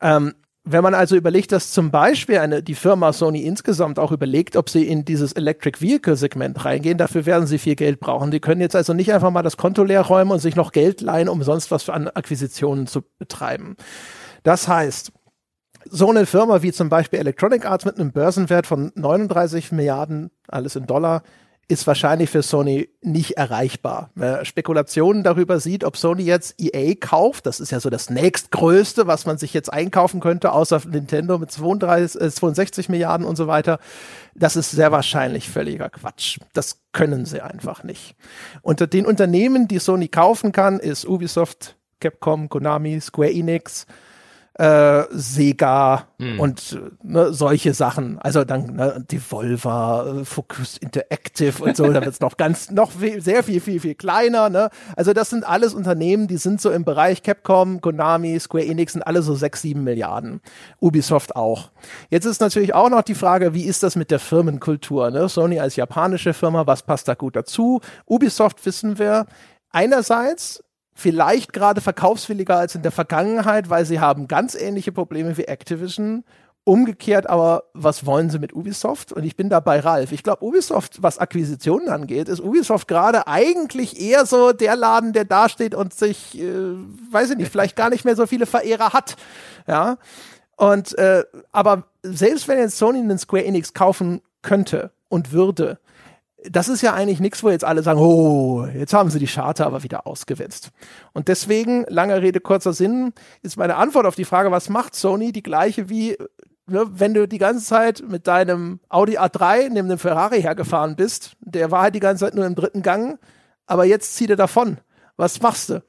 Ähm, wenn man also überlegt, dass zum Beispiel eine, die Firma Sony insgesamt auch überlegt, ob sie in dieses Electric Vehicle Segment reingehen, dafür werden sie viel Geld brauchen. Die können jetzt also nicht einfach mal das Konto leer räumen und sich noch Geld leihen, um sonst was für an Akquisitionen zu betreiben. Das heißt, so eine Firma wie zum Beispiel Electronic Arts mit einem Börsenwert von 39 Milliarden, alles in Dollar, ist wahrscheinlich für Sony nicht erreichbar. Wer Spekulationen darüber sieht, ob Sony jetzt EA kauft, das ist ja so das nächstgrößte, was man sich jetzt einkaufen könnte, außer Nintendo mit 32, äh, 62 Milliarden und so weiter, das ist sehr wahrscheinlich völliger Quatsch. Das können sie einfach nicht. Unter den Unternehmen, die Sony kaufen kann, ist Ubisoft, Capcom, Konami, Square Enix, äh, Sega hm. und ne, solche Sachen. Also dann ne, Devolver, äh, Focus Interactive und so, da wird es noch ganz, noch viel, sehr viel, viel, viel kleiner. Ne? Also das sind alles Unternehmen, die sind so im Bereich Capcom, Konami, Square Enix sind alle so sechs, sieben Milliarden. Ubisoft auch. Jetzt ist natürlich auch noch die Frage, wie ist das mit der Firmenkultur? Ne? Sony als japanische Firma, was passt da gut dazu? Ubisoft wissen wir, einerseits vielleicht gerade verkaufswilliger als in der Vergangenheit, weil sie haben ganz ähnliche Probleme wie Activision. Umgekehrt aber, was wollen sie mit Ubisoft? Und ich bin da bei Ralf. Ich glaube, Ubisoft, was Akquisitionen angeht, ist Ubisoft gerade eigentlich eher so der Laden, der dasteht und sich, äh, weiß ich nicht, vielleicht gar nicht mehr so viele Verehrer hat. Ja. Und äh, aber selbst wenn jetzt Sony einen Square Enix kaufen könnte und würde, das ist ja eigentlich nichts, wo jetzt alle sagen, oh, jetzt haben sie die Charta aber wieder ausgewetzt. Und deswegen, lange Rede, kurzer Sinn, ist meine Antwort auf die Frage, was macht Sony, die gleiche wie, ne, wenn du die ganze Zeit mit deinem Audi A3 neben dem Ferrari hergefahren bist, der war halt die ganze Zeit nur im dritten Gang, aber jetzt zieht er davon. Was machst du?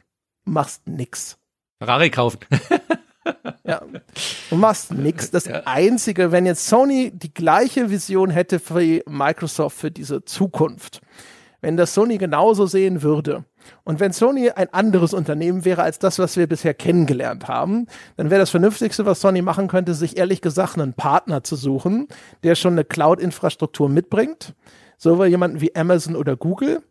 Machst nix. Ferrari kaufen. ja. Du machst nix. Das ja. Einzige, wenn jetzt Sony die gleiche Vision hätte wie Microsoft für diese Zukunft, wenn das Sony genauso sehen würde, und wenn Sony ein anderes Unternehmen wäre als das, was wir bisher kennengelernt haben, dann wäre das Vernünftigste, was Sony machen könnte, sich ehrlich gesagt einen Partner zu suchen, der schon eine Cloud-Infrastruktur mitbringt, so wie jemanden wie Amazon oder Google,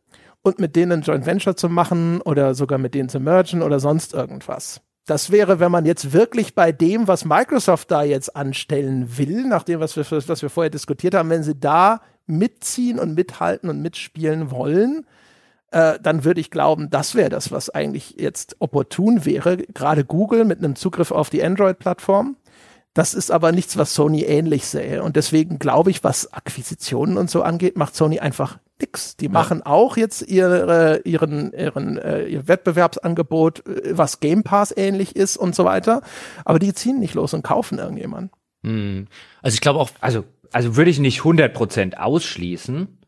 und mit denen ein Joint Venture zu machen oder sogar mit denen zu mergen oder sonst irgendwas. Das wäre, wenn man jetzt wirklich bei dem, was Microsoft da jetzt anstellen will, nach dem, was wir, was wir vorher diskutiert haben, wenn sie da mitziehen und mithalten und mitspielen wollen, äh, dann würde ich glauben, das wäre das, was eigentlich jetzt opportun wäre. Gerade Google mit einem Zugriff auf die Android-Plattform. Das ist aber nichts, was Sony ähnlich sähe. Und deswegen glaube ich, was Akquisitionen und so angeht, macht Sony einfach nix. Die machen auch jetzt ihre, ihren, ihren, äh, ihr Wettbewerbsangebot, äh, was Game Pass ähnlich ist und so weiter. Aber die ziehen nicht los und kaufen irgendjemanden. Hm. Also ich glaube auch, also, also würde ich nicht 100% ausschließen,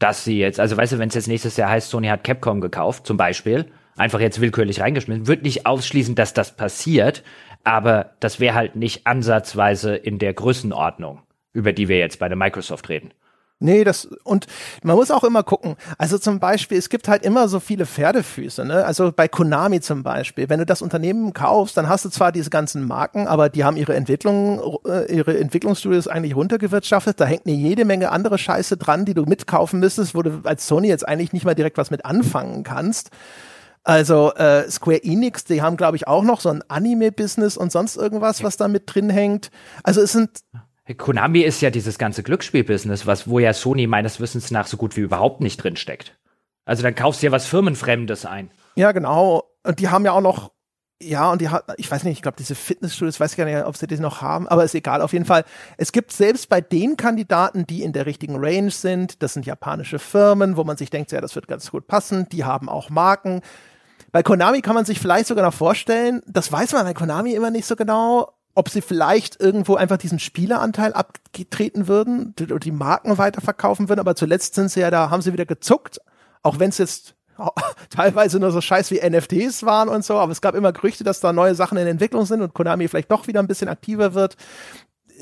dass sie jetzt, also weißt du, wenn es jetzt nächstes Jahr heißt, Sony hat Capcom gekauft, zum Beispiel, einfach jetzt willkürlich reingeschmissen, würde nicht ausschließen, dass das passiert, aber das wäre halt nicht ansatzweise in der Größenordnung, über die wir jetzt bei der Microsoft reden. Nee, das, und man muss auch immer gucken. Also zum Beispiel, es gibt halt immer so viele Pferdefüße, ne? Also bei Konami zum Beispiel. Wenn du das Unternehmen kaufst, dann hast du zwar diese ganzen Marken, aber die haben ihre Entwicklung, äh, ihre Entwicklungsstudios eigentlich runtergewirtschaftet. Da hängt eine jede Menge andere Scheiße dran, die du mitkaufen müsstest, wo du als Sony jetzt eigentlich nicht mal direkt was mit anfangen kannst. Also äh, Square Enix, die haben, glaube ich, auch noch so ein Anime-Business und sonst irgendwas, was da mit drin hängt. Also es sind Konami ist ja dieses ganze Glücksspiel-Business, was, wo ja Sony meines Wissens nach so gut wie überhaupt nicht drin steckt. Also dann kaufst du ja was Firmenfremdes ein. Ja, genau. Und die haben ja auch noch, ja, und die hat, ich weiß nicht, ich glaube, diese Fitnessstudios, weiß ich gar nicht, ob sie die noch haben, aber ist egal. Auf jeden Fall, es gibt selbst bei den Kandidaten, die in der richtigen Range sind, das sind japanische Firmen, wo man sich denkt, ja, das wird ganz gut passen, die haben auch Marken. Bei Konami kann man sich vielleicht sogar noch vorstellen, das weiß man bei Konami immer nicht so genau, ob sie vielleicht irgendwo einfach diesen Spieleranteil abgetreten würden oder die Marken weiterverkaufen würden, aber zuletzt sind sie ja da, haben sie wieder gezuckt, auch wenn es jetzt teilweise nur so scheiß wie NFTs waren und so, aber es gab immer Gerüchte, dass da neue Sachen in Entwicklung sind und Konami vielleicht doch wieder ein bisschen aktiver wird.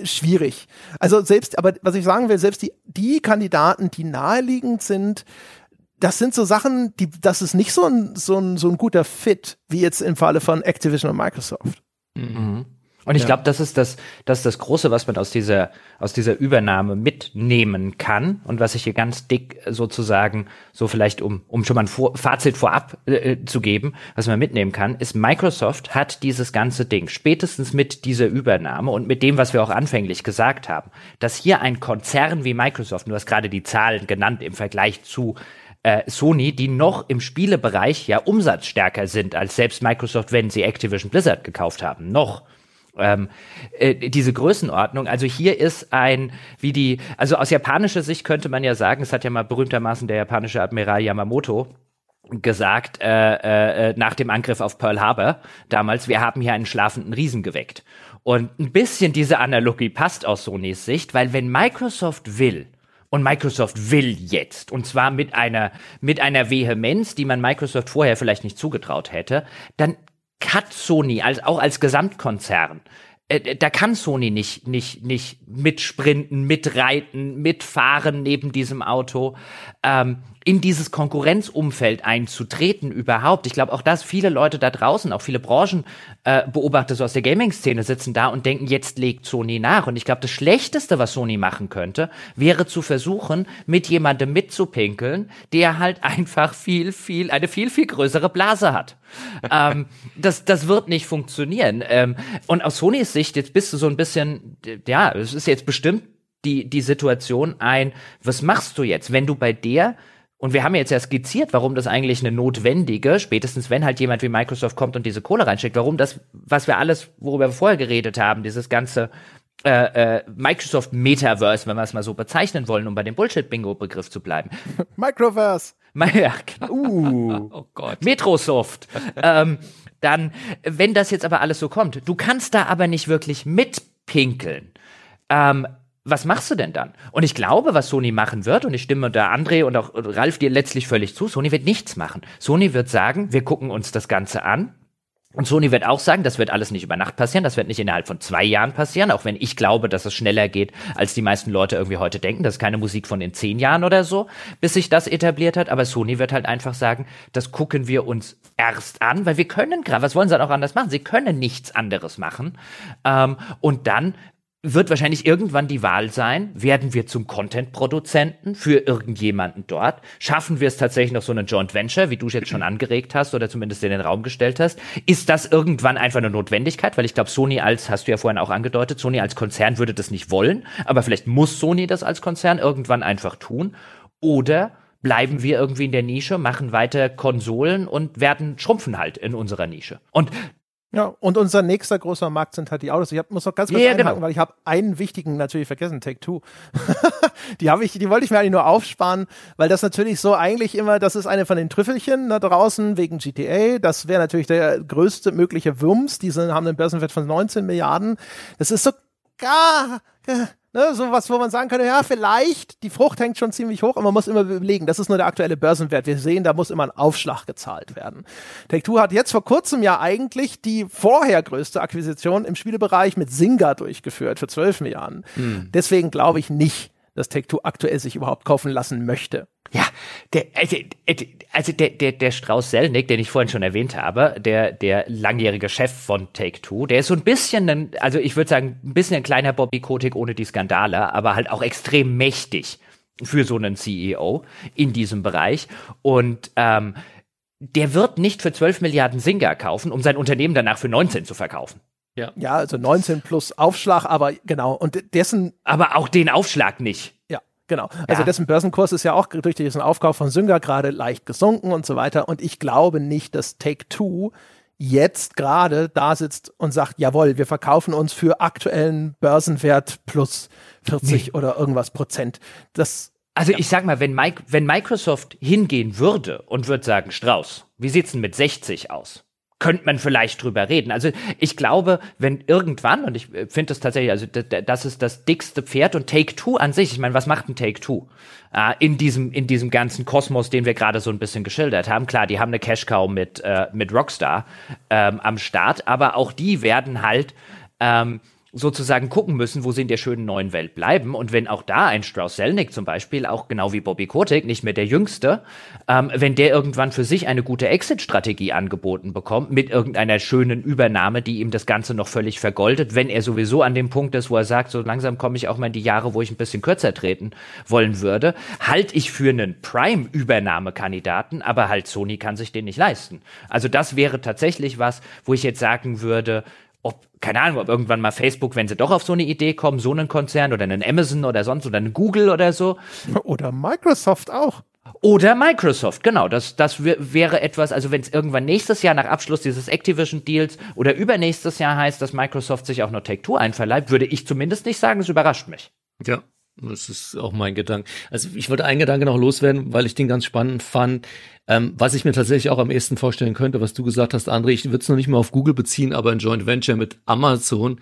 Schwierig. Also selbst, aber was ich sagen will, selbst die, die Kandidaten, die naheliegend sind, das sind so Sachen, die, das ist nicht so ein, so ein, so ein guter Fit, wie jetzt im Falle von Activision und Microsoft. Mhm. Und ich ja. glaube, das ist das, das ist das Große, was man aus dieser, aus dieser Übernahme mitnehmen kann und was ich hier ganz dick sozusagen, so vielleicht um, um schon mal ein Vor Fazit vorab äh, zu geben, was man mitnehmen kann, ist Microsoft hat dieses ganze Ding spätestens mit dieser Übernahme und mit dem, was wir auch anfänglich gesagt haben, dass hier ein Konzern wie Microsoft, du hast gerade die Zahlen genannt im Vergleich zu äh, Sony, die noch im Spielebereich ja umsatzstärker sind als selbst Microsoft, wenn sie Activision Blizzard gekauft haben, noch ähm, äh, diese Größenordnung. Also hier ist ein, wie die, also aus japanischer Sicht könnte man ja sagen, es hat ja mal berühmtermaßen der japanische Admiral Yamamoto gesagt äh, äh, nach dem Angriff auf Pearl Harbor damals, wir haben hier einen schlafenden Riesen geweckt. Und ein bisschen diese Analogie passt aus Sonys Sicht, weil wenn Microsoft will, und Microsoft will jetzt, und zwar mit einer, mit einer Vehemenz, die man Microsoft vorher vielleicht nicht zugetraut hätte, dann hat Sony als, auch als Gesamtkonzern äh, da kann Sony nicht, nicht, nicht mitsprinten, mitreiten, mitfahren neben diesem Auto. Ähm, in dieses Konkurrenzumfeld einzutreten überhaupt. Ich glaube auch, dass viele Leute da draußen, auch viele Branchenbeobachter äh, so aus der Gaming-Szene sitzen da und denken, jetzt legt Sony nach. Und ich glaube, das Schlechteste, was Sony machen könnte, wäre zu versuchen, mit jemandem mitzupinkeln, der halt einfach viel, viel, eine viel, viel größere Blase hat. ähm, das, das wird nicht funktionieren. Ähm, und aus Sonys Sicht, jetzt bist du so ein bisschen, ja, es ist jetzt bestimmt die, die Situation ein, was machst du jetzt, wenn du bei der und wir haben jetzt ja skizziert, warum das eigentlich eine notwendige, spätestens wenn halt jemand wie Microsoft kommt und diese Kohle reinsteckt, warum das, was wir alles, worüber wir vorher geredet haben, dieses ganze äh, äh, Microsoft Metaverse, wenn wir es mal so bezeichnen wollen, um bei dem Bullshit-Bingo-Begriff zu bleiben. Microverse. Ja, genau. uh, oh Gott. Metrosoft. ähm, dann, wenn das jetzt aber alles so kommt, du kannst da aber nicht wirklich mitpinkeln. Ähm, was machst du denn dann? Und ich glaube, was Sony machen wird, und ich stimme da André und auch Ralf dir letztlich völlig zu, Sony wird nichts machen. Sony wird sagen, wir gucken uns das Ganze an. Und Sony wird auch sagen, das wird alles nicht über Nacht passieren, das wird nicht innerhalb von zwei Jahren passieren, auch wenn ich glaube, dass es schneller geht, als die meisten Leute irgendwie heute denken. Das ist keine Musik von in zehn Jahren oder so, bis sich das etabliert hat. Aber Sony wird halt einfach sagen, das gucken wir uns erst an, weil wir können gerade, was wollen sie dann auch anders machen? Sie können nichts anderes machen. Ähm, und dann wird wahrscheinlich irgendwann die Wahl sein, werden wir zum Content-Produzenten für irgendjemanden dort? Schaffen wir es tatsächlich noch so einen Joint Venture, wie du es jetzt schon angeregt hast oder zumindest in den Raum gestellt hast? Ist das irgendwann einfach eine Notwendigkeit? Weil ich glaube, Sony als, hast du ja vorhin auch angedeutet, Sony als Konzern würde das nicht wollen, aber vielleicht muss Sony das als Konzern irgendwann einfach tun. Oder bleiben wir irgendwie in der Nische, machen weiter Konsolen und werden schrumpfen halt in unserer Nische. Und ja, und unser nächster großer Markt sind halt die Autos. Ich hab, muss noch ganz kurz ja, einhaken, genau. weil ich habe einen wichtigen natürlich vergessen, Take Two. die habe ich, die wollte ich mir eigentlich nur aufsparen, weil das natürlich so eigentlich immer, das ist eine von den Trüffelchen da draußen wegen GTA. Das wäre natürlich der größte mögliche Wumms. Die sind, haben einen Börsenwert von 19 Milliarden. Das ist so gar, Ne, so was, wo man sagen könnte, ja, vielleicht, die Frucht hängt schon ziemlich hoch, aber man muss immer überlegen, das ist nur der aktuelle Börsenwert. Wir sehen, da muss immer ein Aufschlag gezahlt werden. Take-Two hat jetzt vor kurzem ja eigentlich die vorher größte Akquisition im Spielebereich mit Zynga durchgeführt für 12 Milliarden. Hm. Deswegen glaube ich nicht, dass Take-Two aktuell sich überhaupt kaufen lassen möchte. Ja, der, also, also der, der, der Strauß Selnick, den ich vorhin schon erwähnt habe, der, der langjährige Chef von Take-Two, der ist so ein bisschen, ein, also ich würde sagen, ein bisschen ein kleiner Bobby Kotick ohne die Skandale, aber halt auch extrem mächtig für so einen CEO in diesem Bereich. Und ähm, der wird nicht für 12 Milliarden Singer kaufen, um sein Unternehmen danach für 19 zu verkaufen. Ja. ja, also 19 plus Aufschlag, aber genau. Und dessen. Aber auch den Aufschlag nicht. Ja. Genau. Also ja. dessen Börsenkurs ist ja auch durch diesen Aufkauf von Synga gerade leicht gesunken und so weiter. Und ich glaube nicht, dass Take Two jetzt gerade da sitzt und sagt, jawohl, wir verkaufen uns für aktuellen Börsenwert plus 40 nee. oder irgendwas Prozent. Das also ja. ich sag mal, wenn, Mike, wenn Microsoft hingehen würde und würde sagen, Strauß, wie sieht's denn mit 60 aus? Könnte man vielleicht drüber reden. Also ich glaube, wenn irgendwann, und ich äh, finde das tatsächlich, also das ist das dickste Pferd und Take-Two an sich, ich meine, was macht ein Take-Two äh, in, diesem, in diesem ganzen Kosmos, den wir gerade so ein bisschen geschildert haben? Klar, die haben eine Cash-Cow mit, äh, mit Rockstar ähm, am Start, aber auch die werden halt ähm, sozusagen gucken müssen, wo sie in der schönen neuen Welt bleiben. Und wenn auch da ein Strauss Selnick zum Beispiel, auch genau wie Bobby Kotick, nicht mehr der Jüngste, ähm, wenn der irgendwann für sich eine gute Exit-Strategie angeboten bekommt, mit irgendeiner schönen Übernahme, die ihm das Ganze noch völlig vergoldet, wenn er sowieso an dem Punkt ist, wo er sagt, so langsam komme ich auch mal in die Jahre, wo ich ein bisschen kürzer treten wollen würde, halte ich für einen Prime-Übernahmekandidaten, aber halt Sony kann sich den nicht leisten. Also das wäre tatsächlich was, wo ich jetzt sagen würde, ob, keine Ahnung, ob irgendwann mal Facebook, wenn sie doch auf so eine Idee kommen, so einen Konzern oder einen Amazon oder sonst oder einen Google oder so. Oder Microsoft auch. Oder Microsoft, genau. Das, das wäre etwas, also wenn es irgendwann nächstes Jahr nach Abschluss dieses Activision-Deals oder übernächstes Jahr heißt, dass Microsoft sich auch noch Take-Two einverleibt, würde ich zumindest nicht sagen, es überrascht mich. Ja, das ist auch mein Gedanke. Also ich wollte einen Gedanke noch loswerden, weil ich den ganz spannend fand. Ähm, was ich mir tatsächlich auch am ehesten vorstellen könnte, was du gesagt hast, André, ich würde es noch nicht mal auf Google beziehen, aber ein Joint Venture mit Amazon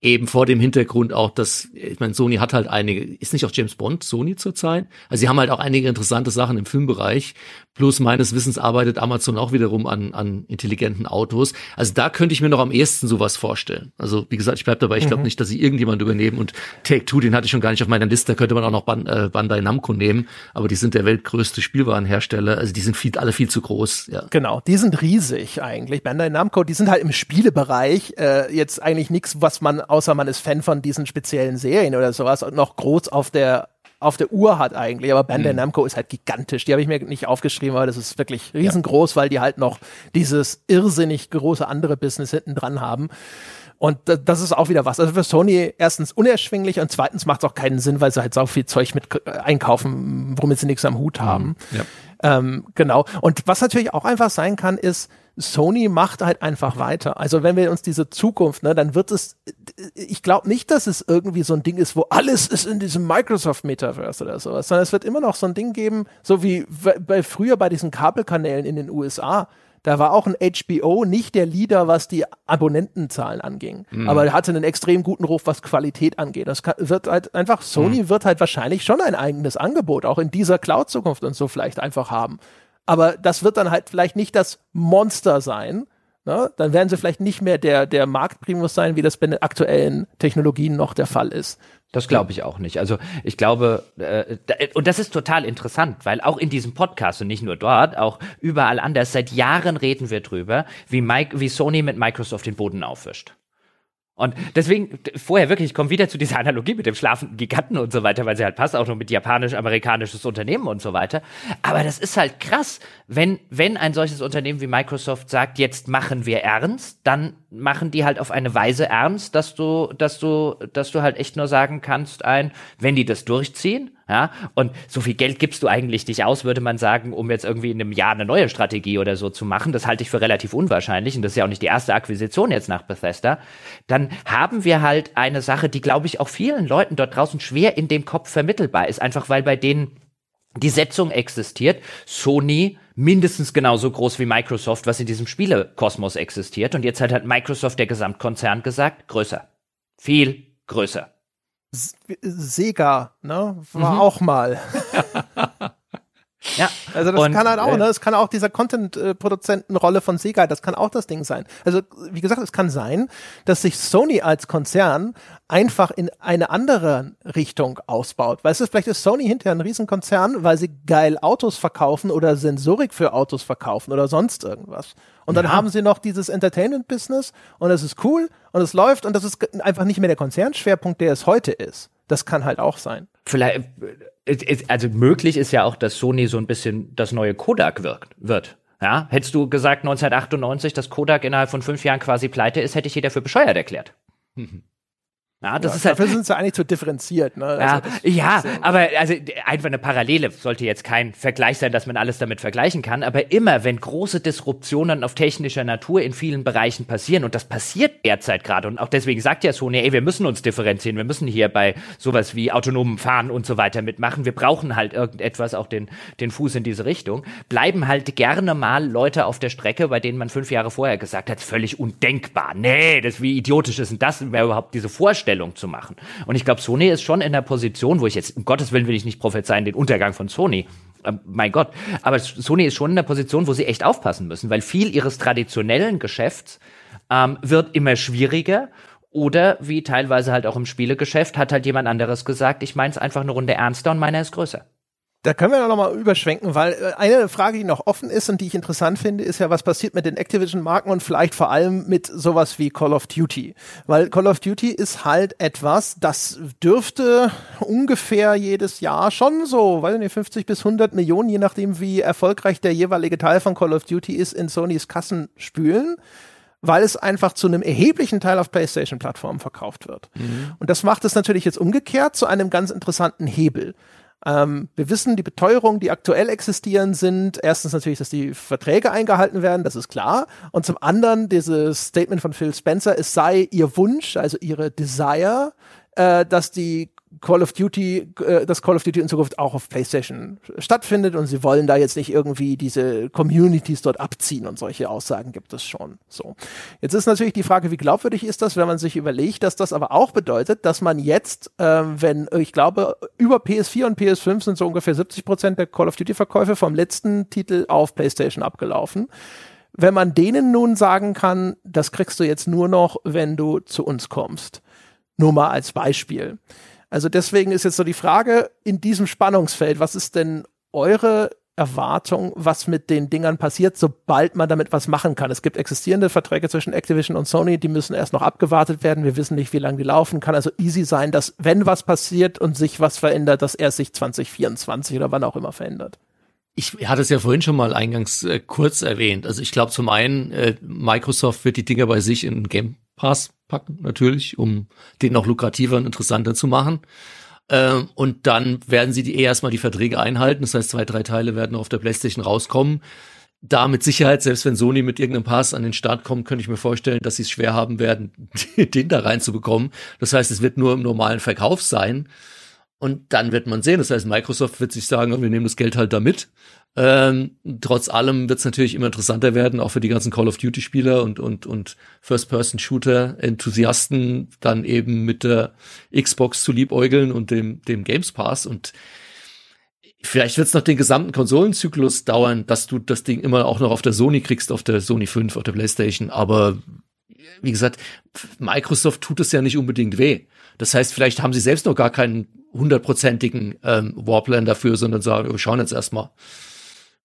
eben vor dem Hintergrund auch, dass, ich meine, Sony hat halt einige, ist nicht auch James Bond Sony zurzeit? Also sie haben halt auch einige interessante Sachen im Filmbereich. Plus meines Wissens arbeitet Amazon auch wiederum an, an intelligenten Autos. Also da könnte ich mir noch am ehesten sowas vorstellen. Also wie gesagt, ich bleib dabei, ich glaube mhm. nicht, dass sie irgendjemand übernehmen und Take-Two, den hatte ich schon gar nicht auf meiner Liste, da könnte man auch noch Band, äh, Bandai Namco nehmen, aber die sind der weltgrößte Spielwarenhersteller, also die sind viel, alle viel zu groß. Ja. Genau, die sind riesig eigentlich. Bandai Namco, die sind halt im Spielebereich äh, jetzt eigentlich nichts, was man außer man ist Fan von diesen speziellen Serien oder sowas, noch groß auf der auf der Uhr hat eigentlich, aber Bandai mhm. Namco ist halt gigantisch. Die habe ich mir nicht aufgeschrieben, aber das ist wirklich riesengroß, weil die halt noch dieses irrsinnig große andere Business hinten dran haben. Und das ist auch wieder was. Also für Sony erstens unerschwinglich und zweitens macht es auch keinen Sinn, weil sie halt so viel Zeug mit äh, einkaufen, womit sie nichts am Hut haben. Mhm. Ja. Ähm, genau. Und was natürlich auch einfach sein kann, ist, Sony macht halt einfach weiter. Also wenn wir uns diese Zukunft, ne, dann wird es, ich glaube nicht, dass es irgendwie so ein Ding ist, wo alles ist in diesem Microsoft Metaverse oder sowas, sondern es wird immer noch so ein Ding geben, so wie bei früher bei diesen Kabelkanälen in den USA. Da war auch ein HBO nicht der Leader, was die Abonnentenzahlen anging. Mhm. Aber er hatte einen extrem guten Ruf, was Qualität angeht. Das kann, wird halt einfach, Sony mhm. wird halt wahrscheinlich schon ein eigenes Angebot auch in dieser Cloud-Zukunft und so vielleicht einfach haben aber das wird dann halt vielleicht nicht das Monster sein. Ne? Dann werden sie vielleicht nicht mehr der, der Marktprimus sein, wie das bei den aktuellen Technologien noch der Fall ist. Das glaube ich auch nicht. Also ich glaube, äh, und das ist total interessant, weil auch in diesem Podcast und nicht nur dort, auch überall anders, seit Jahren reden wir drüber, wie, Mike, wie Sony mit Microsoft den Boden aufwischt. Und deswegen, vorher wirklich, ich komme wieder zu dieser Analogie mit dem schlafenden Giganten und so weiter, weil sie halt passt, auch noch mit japanisch-amerikanisches Unternehmen und so weiter. Aber das ist halt krass, wenn, wenn ein solches Unternehmen wie Microsoft sagt, jetzt machen wir ernst, dann machen die halt auf eine Weise ernst, dass du, dass du, dass du halt echt nur sagen kannst, ein, wenn die das durchziehen, ja, und so viel Geld gibst du eigentlich nicht aus, würde man sagen, um jetzt irgendwie in einem Jahr eine neue Strategie oder so zu machen. Das halte ich für relativ unwahrscheinlich und das ist ja auch nicht die erste Akquisition jetzt nach Bethesda. Dann haben wir halt eine Sache, die, glaube ich, auch vielen Leuten dort draußen schwer in dem Kopf vermittelbar ist, einfach weil bei denen die Setzung existiert. Sony mindestens genauso groß wie Microsoft, was in diesem Spielekosmos existiert. Und jetzt hat halt Microsoft, der Gesamtkonzern, gesagt, größer. Viel größer. Sega, ne? War mhm. auch mal. Ja, also das und, kann halt auch, ne? Es kann auch dieser Content-Produzentenrolle von Sega, das kann auch das Ding sein. Also wie gesagt, es kann sein, dass sich Sony als Konzern einfach in eine andere Richtung ausbaut. Weißt du, vielleicht ist Sony hinterher ein Riesenkonzern, weil sie geil Autos verkaufen oder Sensorik für Autos verkaufen oder sonst irgendwas. Und dann ja. haben sie noch dieses Entertainment-Business und es ist cool und es läuft und das ist einfach nicht mehr der Konzernschwerpunkt, der es heute ist. Das kann halt auch sein. Vielleicht, also möglich ist ja auch, dass Sony so ein bisschen das neue Kodak wirkt, wird. Ja, hättest du gesagt 1998, dass Kodak innerhalb von fünf Jahren quasi pleite ist, hätte ich jeder für bescheuert erklärt. Ja, das ja, ist halt. Dafür sind sie eigentlich zu differenziert, ne? Also ja, ja aber also einfach eine Parallele sollte jetzt kein Vergleich sein, dass man alles damit vergleichen kann. Aber immer, wenn große Disruptionen auf technischer Natur in vielen Bereichen passieren, und das passiert derzeit gerade, und auch deswegen sagt ja Sony, ey, wir müssen uns differenzieren, wir müssen hier bei sowas wie autonomen Fahren und so weiter mitmachen. Wir brauchen halt irgendetwas, auch den, den Fuß in diese Richtung. Bleiben halt gerne mal Leute auf der Strecke, bei denen man fünf Jahre vorher gesagt hat, völlig undenkbar. Nee, das wie idiotisch ist denn das, wer überhaupt diese Vorstellung Vorstellung zu machen. Und ich glaube, Sony ist schon in der Position, wo ich jetzt, um Gottes Willen will ich nicht prophezeien, den Untergang von Sony. Äh, mein Gott. Aber Sony ist schon in der Position, wo sie echt aufpassen müssen, weil viel ihres traditionellen Geschäfts ähm, wird immer schwieriger oder wie teilweise halt auch im Spielegeschäft hat halt jemand anderes gesagt, ich meine es einfach eine Runde ernster und meiner ist größer. Da können wir noch mal überschwenken, weil äh, eine Frage, die noch offen ist und die ich interessant finde, ist ja, was passiert mit den Activision-Marken und vielleicht vor allem mit sowas wie Call of Duty. Weil Call of Duty ist halt etwas, das dürfte ungefähr jedes Jahr schon so, weiß nicht, 50 bis 100 Millionen, je nachdem wie erfolgreich der jeweilige Teil von Call of Duty ist, in Sonys Kassen spülen weil es einfach zu einem erheblichen Teil auf PlayStation-Plattformen verkauft wird. Mhm. Und das macht es natürlich jetzt umgekehrt zu einem ganz interessanten Hebel. Ähm, wir wissen, die Beteuerungen, die aktuell existieren, sind erstens natürlich, dass die Verträge eingehalten werden, das ist klar. Und zum anderen dieses Statement von Phil Spencer, es sei ihr Wunsch, also ihre Desire, äh, dass die Call of Duty, äh, dass Call of Duty in Zukunft auch auf PlayStation stattfindet und sie wollen da jetzt nicht irgendwie diese Communities dort abziehen und solche Aussagen gibt es schon. So. Jetzt ist natürlich die Frage, wie glaubwürdig ist das, wenn man sich überlegt, dass das aber auch bedeutet, dass man jetzt, äh, wenn, ich glaube, über PS4 und PS5 sind so ungefähr 70 Prozent der Call of Duty Verkäufe vom letzten Titel auf PlayStation abgelaufen. Wenn man denen nun sagen kann, das kriegst du jetzt nur noch, wenn du zu uns kommst. Nur mal als Beispiel also deswegen ist jetzt so die Frage in diesem Spannungsfeld, was ist denn eure Erwartung, was mit den Dingern passiert, sobald man damit was machen kann. Es gibt existierende Verträge zwischen Activision und Sony, die müssen erst noch abgewartet werden. Wir wissen nicht, wie lange die laufen. Kann also easy sein, dass wenn was passiert und sich was verändert, dass er sich 2024 oder wann auch immer verändert. Ich hatte es ja vorhin schon mal eingangs äh, kurz erwähnt. Also ich glaube zum einen, äh, Microsoft wird die Dinger bei sich in Game Pass packen, natürlich, um den noch lukrativer und interessanter zu machen. Ähm, und dann werden sie die eh erstmal die Verträge einhalten. Das heißt, zwei, drei Teile werden auf der PlayStation rauskommen. Da mit Sicherheit, selbst wenn Sony mit irgendeinem Pass an den Start kommt, könnte ich mir vorstellen, dass sie es schwer haben werden, den da reinzubekommen. Das heißt, es wird nur im normalen Verkauf sein. Und dann wird man sehen. Das heißt, Microsoft wird sich sagen, wir nehmen das Geld halt damit. Ähm, trotz allem wird es natürlich immer interessanter werden, auch für die ganzen Call of Duty Spieler und und und First-Person-Shooter Enthusiasten dann eben mit der Xbox zu liebäugeln und dem dem Games Pass und Vielleicht wird es noch den gesamten Konsolenzyklus dauern, dass du das Ding immer auch noch auf der Sony kriegst, auf der Sony 5, auf der PlayStation. Aber wie gesagt, Microsoft tut es ja nicht unbedingt weh. Das heißt, vielleicht haben sie selbst noch gar keinen hundertprozentigen ähm, Warplan dafür, sondern sagen, wir schauen jetzt erstmal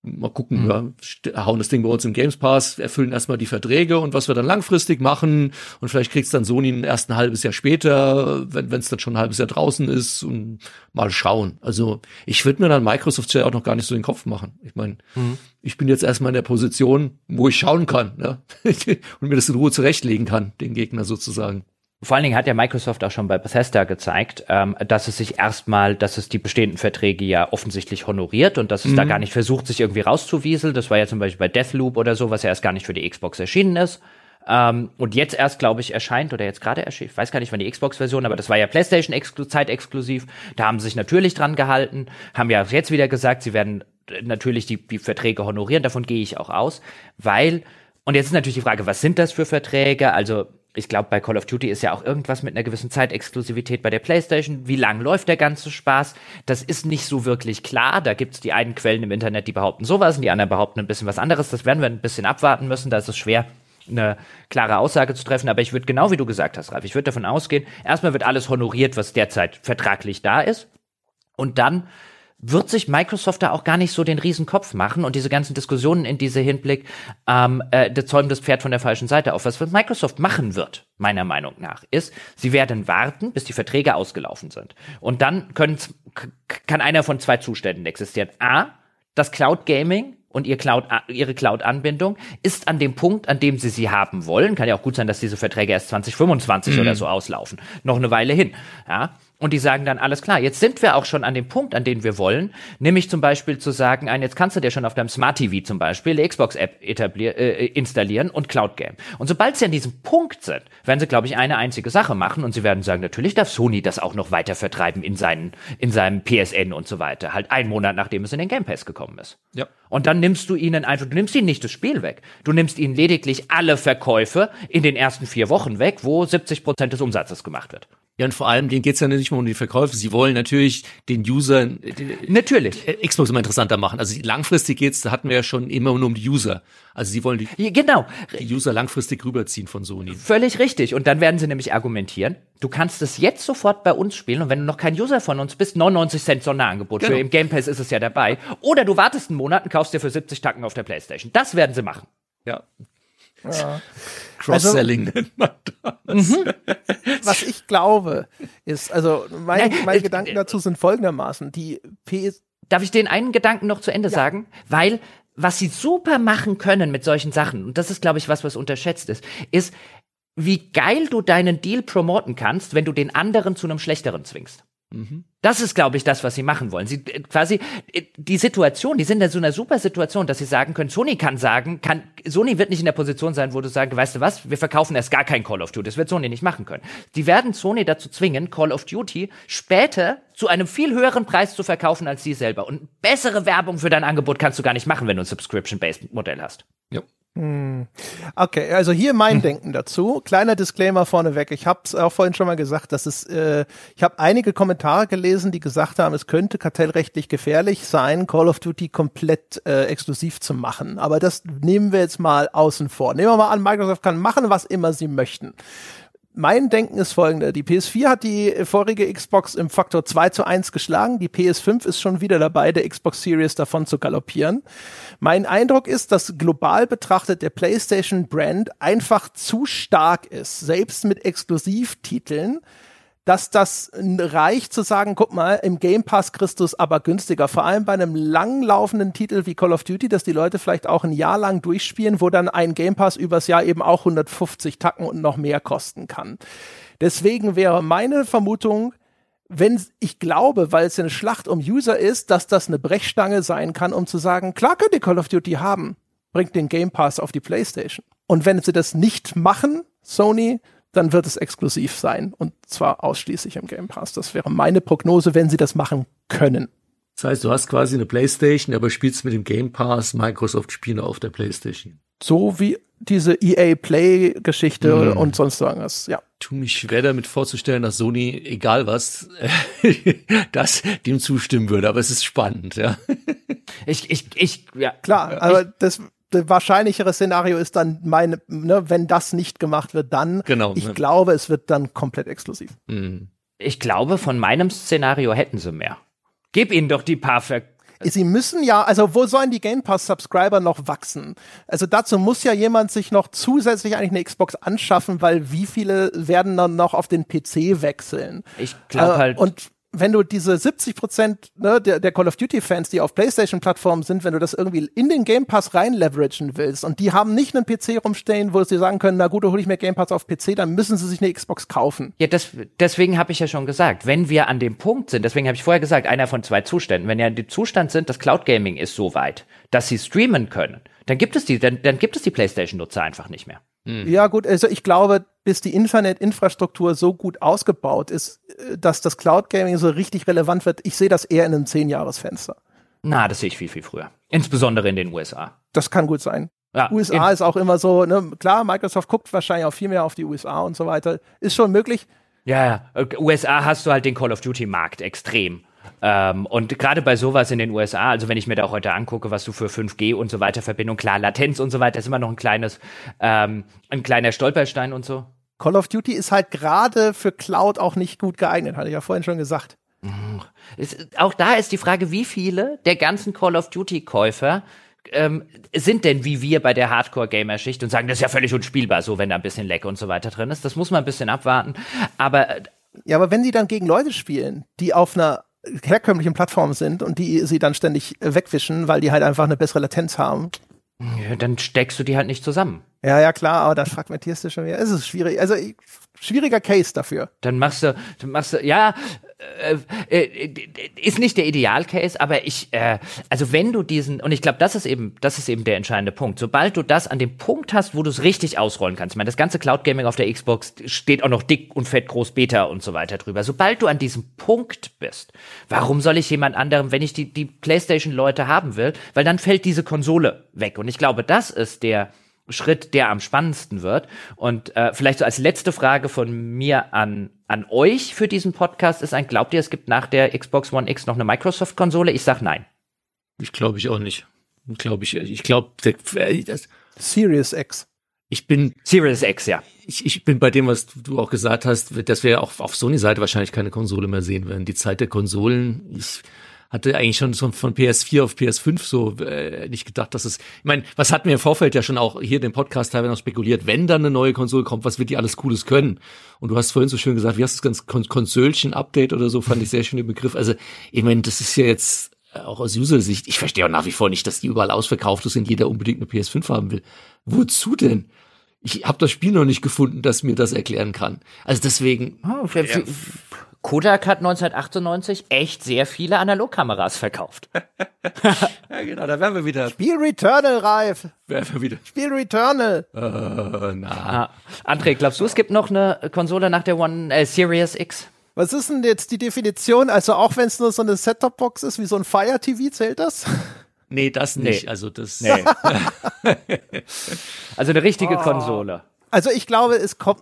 mal gucken, mhm. ja, hauen das Ding bei uns im Games Pass, erfüllen erstmal die Verträge und was wir dann langfristig machen und vielleicht kriegt's dann Sony erst ein halbes Jahr später, wenn es dann schon ein halbes Jahr draußen ist und mal schauen. Also ich würde mir dann Microsoft ja auch noch gar nicht so den Kopf machen. Ich meine, mhm. ich bin jetzt erstmal in der Position, wo ich schauen kann ne? und mir das in Ruhe zurechtlegen kann, den Gegner sozusagen. Vor allen Dingen hat ja Microsoft auch schon bei Bethesda gezeigt, ähm, dass es sich erstmal, dass es die bestehenden Verträge ja offensichtlich honoriert und dass es mhm. da gar nicht versucht, sich irgendwie rauszuwieseln. Das war ja zum Beispiel bei Deathloop oder so, was ja erst gar nicht für die Xbox erschienen ist. Ähm, und jetzt erst, glaube ich, erscheint oder jetzt gerade erscheint, ich weiß gar nicht, wann die Xbox-Version, aber das war ja PlayStation -exklu zeitexklusiv. Da haben sie sich natürlich dran gehalten, haben ja jetzt wieder gesagt, sie werden natürlich die, die Verträge honorieren. Davon gehe ich auch aus, weil und jetzt ist natürlich die Frage, was sind das für Verträge? Also ich glaube, bei Call of Duty ist ja auch irgendwas mit einer gewissen Zeitexklusivität bei der PlayStation. Wie lang läuft der ganze Spaß? Das ist nicht so wirklich klar. Da gibt es die einen Quellen im Internet, die behaupten sowas und die anderen behaupten ein bisschen was anderes. Das werden wir ein bisschen abwarten müssen. Da ist es schwer, eine klare Aussage zu treffen. Aber ich würde genau wie du gesagt hast, Ralf, ich würde davon ausgehen, erstmal wird alles honoriert, was derzeit vertraglich da ist. Und dann wird sich Microsoft da auch gar nicht so den Riesenkopf machen und diese ganzen Diskussionen in diese Hinblick, ähm, äh, der zäumen das Pferd von der falschen Seite auf. Was Microsoft machen wird, meiner Meinung nach, ist, sie werden warten, bis die Verträge ausgelaufen sind. Und dann können, kann einer von zwei Zuständen existieren. A, das Cloud Gaming und ihr Cloud, ihre Cloud-Anbindung ist an dem Punkt, an dem sie sie haben wollen. Kann ja auch gut sein, dass diese Verträge erst 2025 mhm. oder so auslaufen. Noch eine Weile hin. Ja, und die sagen dann, alles klar, jetzt sind wir auch schon an dem Punkt, an den wir wollen, nämlich zum Beispiel zu sagen, ein, jetzt kannst du dir schon auf deinem Smart TV zum Beispiel die Xbox-App äh, installieren und Cloud Game. Und sobald sie an diesem Punkt sind, werden sie, glaube ich, eine einzige Sache machen und sie werden sagen, natürlich darf Sony das auch noch weiter vertreiben in, seinen, in seinem PSN und so weiter. Halt einen Monat, nachdem es in den Game Pass gekommen ist. Ja. Und dann nimmst du ihnen einfach, du nimmst ihnen nicht das Spiel weg. Du nimmst ihnen lediglich alle Verkäufe in den ersten vier Wochen weg, wo 70 Prozent des Umsatzes gemacht wird. Ja, und vor allem, denen geht's ja nicht mehr um die Verkäufe. Sie wollen natürlich den User natürlich äh, Xbox immer interessanter machen. Also langfristig geht's, da hatten wir ja schon immer nur um die User. Also sie wollen die, genau. die User langfristig rüberziehen von Sony. Völlig richtig. Und dann werden sie nämlich argumentieren, du kannst es jetzt sofort bei uns spielen und wenn du noch kein User von uns bist, 99 Cent Sonderangebot. Genau. Für im Game Pass ist es ja dabei. Oder du wartest einen Monat und kaufst dir für 70 Tacken auf der Playstation. Das werden sie machen. Ja. Ja. Cross-Selling also, nennt man das. Mhm. Was ich glaube, ist, also mein, meine Gedanken dazu sind folgendermaßen. Die PS Darf ich den einen Gedanken noch zu Ende ja. sagen? Weil was sie super machen können mit solchen Sachen, und das ist, glaube ich, was, was unterschätzt ist, ist, wie geil du deinen Deal promoten kannst, wenn du den anderen zu einem schlechteren zwingst. Mhm. Das ist, glaube ich, das, was sie machen wollen. Sie äh, quasi äh, die Situation, die sind in so einer super Situation, dass sie sagen können, Sony kann sagen, kann Sony wird nicht in der Position sein, wo du sagst, weißt du was, wir verkaufen erst gar kein Call of Duty. Das wird Sony nicht machen können. Die werden Sony dazu zwingen, Call of Duty später zu einem viel höheren Preis zu verkaufen als sie selber. Und bessere Werbung für dein Angebot kannst du gar nicht machen, wenn du ein Subscription-based Modell hast. Ja. Hm. Okay, also hier mein hm. Denken dazu. Kleiner Disclaimer vorneweg. Ich habe es auch vorhin schon mal gesagt, dass es, äh, ich habe einige Kommentare gelesen, die gesagt haben, es könnte kartellrechtlich gefährlich sein, Call of Duty komplett äh, exklusiv zu machen. Aber das nehmen wir jetzt mal außen vor. Nehmen wir mal an, Microsoft kann machen, was immer sie möchten mein Denken ist folgende. Die PS4 hat die vorige Xbox im Faktor 2 zu 1 geschlagen. Die PS5 ist schon wieder dabei, der Xbox Series davon zu galoppieren. Mein Eindruck ist, dass global betrachtet der PlayStation Brand einfach zu stark ist, selbst mit Exklusivtiteln dass das reicht zu sagen, guck mal, im Game Pass Christus aber günstiger. Vor allem bei einem langlaufenden Titel wie Call of Duty, dass die Leute vielleicht auch ein Jahr lang durchspielen, wo dann ein Game Pass übers Jahr eben auch 150 Tacken und noch mehr kosten kann. Deswegen wäre meine Vermutung, wenn ich glaube, weil es eine Schlacht um User ist, dass das eine Brechstange sein kann, um zu sagen, klar könnt ihr Call of Duty haben, bringt den Game Pass auf die PlayStation. Und wenn sie das nicht machen, Sony, dann wird es exklusiv sein und zwar ausschließlich im Game Pass. Das wäre meine Prognose, wenn sie das machen können. Das heißt, du hast quasi eine PlayStation, aber spielst mit dem Game Pass Microsoft-Spiele auf der PlayStation. So wie diese EA Play-Geschichte mm. und sonst irgendwas, ja. Tu mich schwer damit vorzustellen, dass Sony, egal was, das dem zustimmen würde, aber es ist spannend, ja. Ich, ich, ich, ja. Klar, aber ich, das, wahrscheinlichere Szenario ist dann meine, ne, wenn das nicht gemacht wird, dann. Genau. Ich ne. glaube, es wird dann komplett exklusiv. Mhm. Ich glaube, von meinem Szenario hätten sie mehr. Gib ihnen doch die paar Ver Sie müssen ja, also wo sollen die Game Pass Subscriber noch wachsen? Also dazu muss ja jemand sich noch zusätzlich eigentlich eine Xbox anschaffen, weil wie viele werden dann noch auf den PC wechseln? Ich glaube äh, halt. Und wenn du diese 70 Prozent ne, der, der Call of Duty Fans, die auf PlayStation-Plattformen sind, wenn du das irgendwie in den Game Pass rein leveragen willst und die haben nicht einen PC rumstehen, wo sie sagen können, na gut, hole ich mir Game Pass auf PC, dann müssen sie sich eine Xbox kaufen. Ja, das, deswegen habe ich ja schon gesagt, wenn wir an dem Punkt sind, deswegen habe ich vorher gesagt, einer von zwei Zuständen, wenn wir an dem Zustand sind, das Cloud Gaming ist so weit, dass sie streamen können, dann gibt es die, dann, dann gibt es die PlayStation-Nutzer einfach nicht mehr. Hm. Ja, gut, also ich glaube, bis die Internetinfrastruktur so gut ausgebaut ist, äh, dass das Cloud Gaming so richtig relevant wird, ich sehe das eher in einem Zehn-Jahres-Fenster. Na, das sehe ich viel, viel früher. Insbesondere in den USA. Das kann gut sein. Ja, USA ist auch immer so, ne, klar, Microsoft guckt wahrscheinlich auch viel mehr auf die USA und so weiter. Ist schon möglich. Ja, ja. USA hast du halt den Call of Duty Markt extrem. Ähm, und gerade bei sowas in den USA, also wenn ich mir da heute angucke, was du für 5G und so weiter Verbindung, klar, Latenz und so weiter ist immer noch ein kleines, ähm, ein kleiner Stolperstein und so. Call of Duty ist halt gerade für Cloud auch nicht gut geeignet, hatte ich ja vorhin schon gesagt. Ist, auch da ist die Frage, wie viele der ganzen Call of Duty-Käufer ähm, sind denn wie wir bei der Hardcore-Gamer-Schicht und sagen, das ist ja völlig unspielbar, so wenn da ein bisschen Leck und so weiter drin ist. Das muss man ein bisschen abwarten. Aber äh, ja, aber wenn sie dann gegen Leute spielen, die auf einer herkömmlichen Plattformen sind und die sie dann ständig wegwischen, weil die halt einfach eine bessere Latenz haben. Ja, dann steckst du die halt nicht zusammen. Ja, ja, klar, aber dann fragmentierst du schon wieder. Es ist schwierig. Also schwieriger Case dafür. Dann machst du, dann machst du, ja, äh, äh, ist nicht der Idealcase, aber ich, äh, also wenn du diesen, und ich glaube, das ist eben, das ist eben der entscheidende Punkt. Sobald du das an dem Punkt hast, wo du es richtig ausrollen kannst, ich meine, das ganze Cloud Gaming auf der Xbox steht auch noch dick und fett groß Beta und so weiter drüber. Sobald du an diesem Punkt bist, warum soll ich jemand anderem, wenn ich die, die PlayStation-Leute haben will, weil dann fällt diese Konsole weg. Und ich glaube, das ist der, Schritt, der am spannendsten wird. Und äh, vielleicht so als letzte Frage von mir an, an euch für diesen Podcast ist ein, glaubt ihr, es gibt nach der Xbox One X noch eine Microsoft-Konsole? Ich sag nein. Ich glaube ich auch nicht. Glaube ich, ich glaube, das Series X. Ich bin Series X, ja. Ich, ich bin bei dem, was du auch gesagt hast, dass wir auch auf Sony-Seite wahrscheinlich keine Konsole mehr sehen werden. Die Zeit der Konsolen, ich hatte eigentlich schon so von PS4 auf PS5 so äh, nicht gedacht, dass es. Ich meine, was hatten wir im Vorfeld ja schon auch hier den Podcast teilweise noch spekuliert, wenn dann eine neue Konsole kommt, was wird die alles Cooles können? Und du hast vorhin so schön gesagt, wie hast du das ganz Konsolchen-Update oder so, fand ich sehr schön den Begriff. Also, ich meine, das ist ja jetzt auch aus User-Sicht, ich verstehe auch nach wie vor nicht, dass die überall ausverkauft ist und jeder unbedingt eine PS5 haben will. Wozu denn? Ich habe das Spiel noch nicht gefunden, das mir das erklären kann. Also deswegen. Oh, ja Kodak hat 1998 echt sehr viele Analogkameras verkauft. ja, genau, da wären wir wieder. Spiel Returnal, Ralf. Wären wir wieder. Spiel Returnal. Äh, na. Ah. André, glaubst du, es gibt noch eine Konsole nach der One äh, Series X? Was ist denn jetzt die Definition? Also auch wenn es nur so eine Set-Top-Box ist, wie so ein Fire TV, zählt das? Nee, das nicht. Nee. Also das. Nee. also eine richtige oh. Konsole. Also ich glaube, es kommt.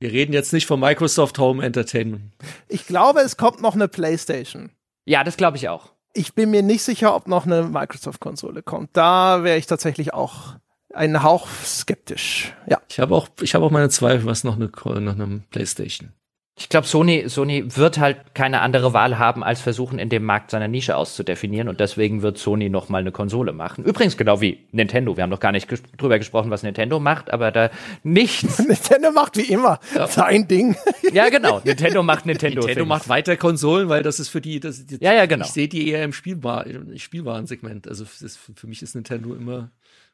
Wir reden jetzt nicht von Microsoft Home Entertainment. Ich glaube, es kommt noch eine PlayStation. Ja, das glaube ich auch. Ich bin mir nicht sicher, ob noch eine Microsoft-Konsole kommt. Da wäre ich tatsächlich auch ein Hauch skeptisch. Ja. Ich habe auch, ich habe auch meine Zweifel, was noch eine, noch eine PlayStation. Ich glaube, Sony, Sony wird halt keine andere Wahl haben, als versuchen, in dem Markt seine Nische auszudefinieren. Und deswegen wird Sony noch mal eine Konsole machen. Übrigens genau wie Nintendo. Wir haben noch gar nicht ges drüber gesprochen, was Nintendo macht, aber da nichts. Nintendo macht wie immer ja. sein Ding. Ja, genau. Nintendo macht Nintendo. Nintendo macht weiter Konsolen, weil das ist für die, das, die ja, ja, genau. Ich sehe die eher im Spielbar, im Spielwarensegment. Also ist, für mich ist Nintendo immer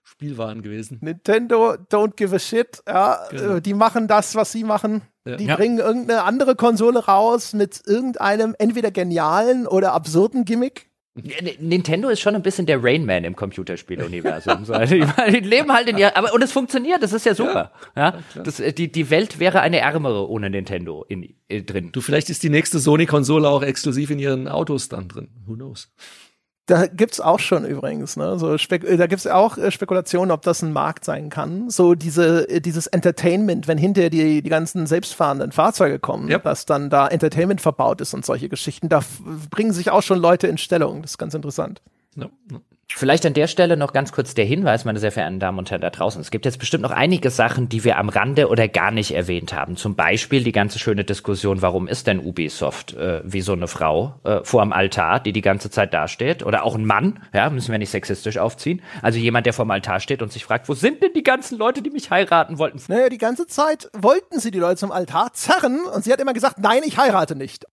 Spielwaren gewesen. Nintendo don't give a shit. Ja, genau. die machen das, was sie machen. Ja. Die ja. bringen irgendeine andere Konsole raus mit irgendeinem entweder genialen oder absurden Gimmick. Nintendo ist schon ein bisschen der Rainman im Computerspieluniversum. so. Also, die leben halt in ihr, aber und es funktioniert, das ist ja super. Ja, ja das, äh, die, die Welt wäre eine ärmere ohne Nintendo in, in, äh, drin. Du, vielleicht ist die nächste Sony-Konsole auch exklusiv in ihren Autos dann drin. Who knows? Da gibt's auch schon übrigens, ne? So Spek äh, da gibt's auch äh, Spekulationen, ob das ein Markt sein kann. So diese äh, dieses Entertainment, wenn hinterher die die ganzen selbstfahrenden Fahrzeuge kommen, yep. dass dann da Entertainment verbaut ist und solche Geschichten, da bringen sich auch schon Leute in Stellung. Das ist ganz interessant. Ja. Vielleicht an der Stelle noch ganz kurz der Hinweis, meine sehr verehrten Damen und Herren da draußen. Es gibt jetzt bestimmt noch einige Sachen, die wir am Rande oder gar nicht erwähnt haben. Zum Beispiel die ganze schöne Diskussion, warum ist denn Ubisoft äh, wie so eine Frau äh, vor dem Altar, die die ganze Zeit dasteht? Oder auch ein Mann, ja, müssen wir nicht sexistisch aufziehen. Also jemand, der vor dem Altar steht und sich fragt, wo sind denn die ganzen Leute, die mich heiraten wollten? Naja, die ganze Zeit wollten sie die Leute zum Altar zerren und sie hat immer gesagt, nein, ich heirate nicht.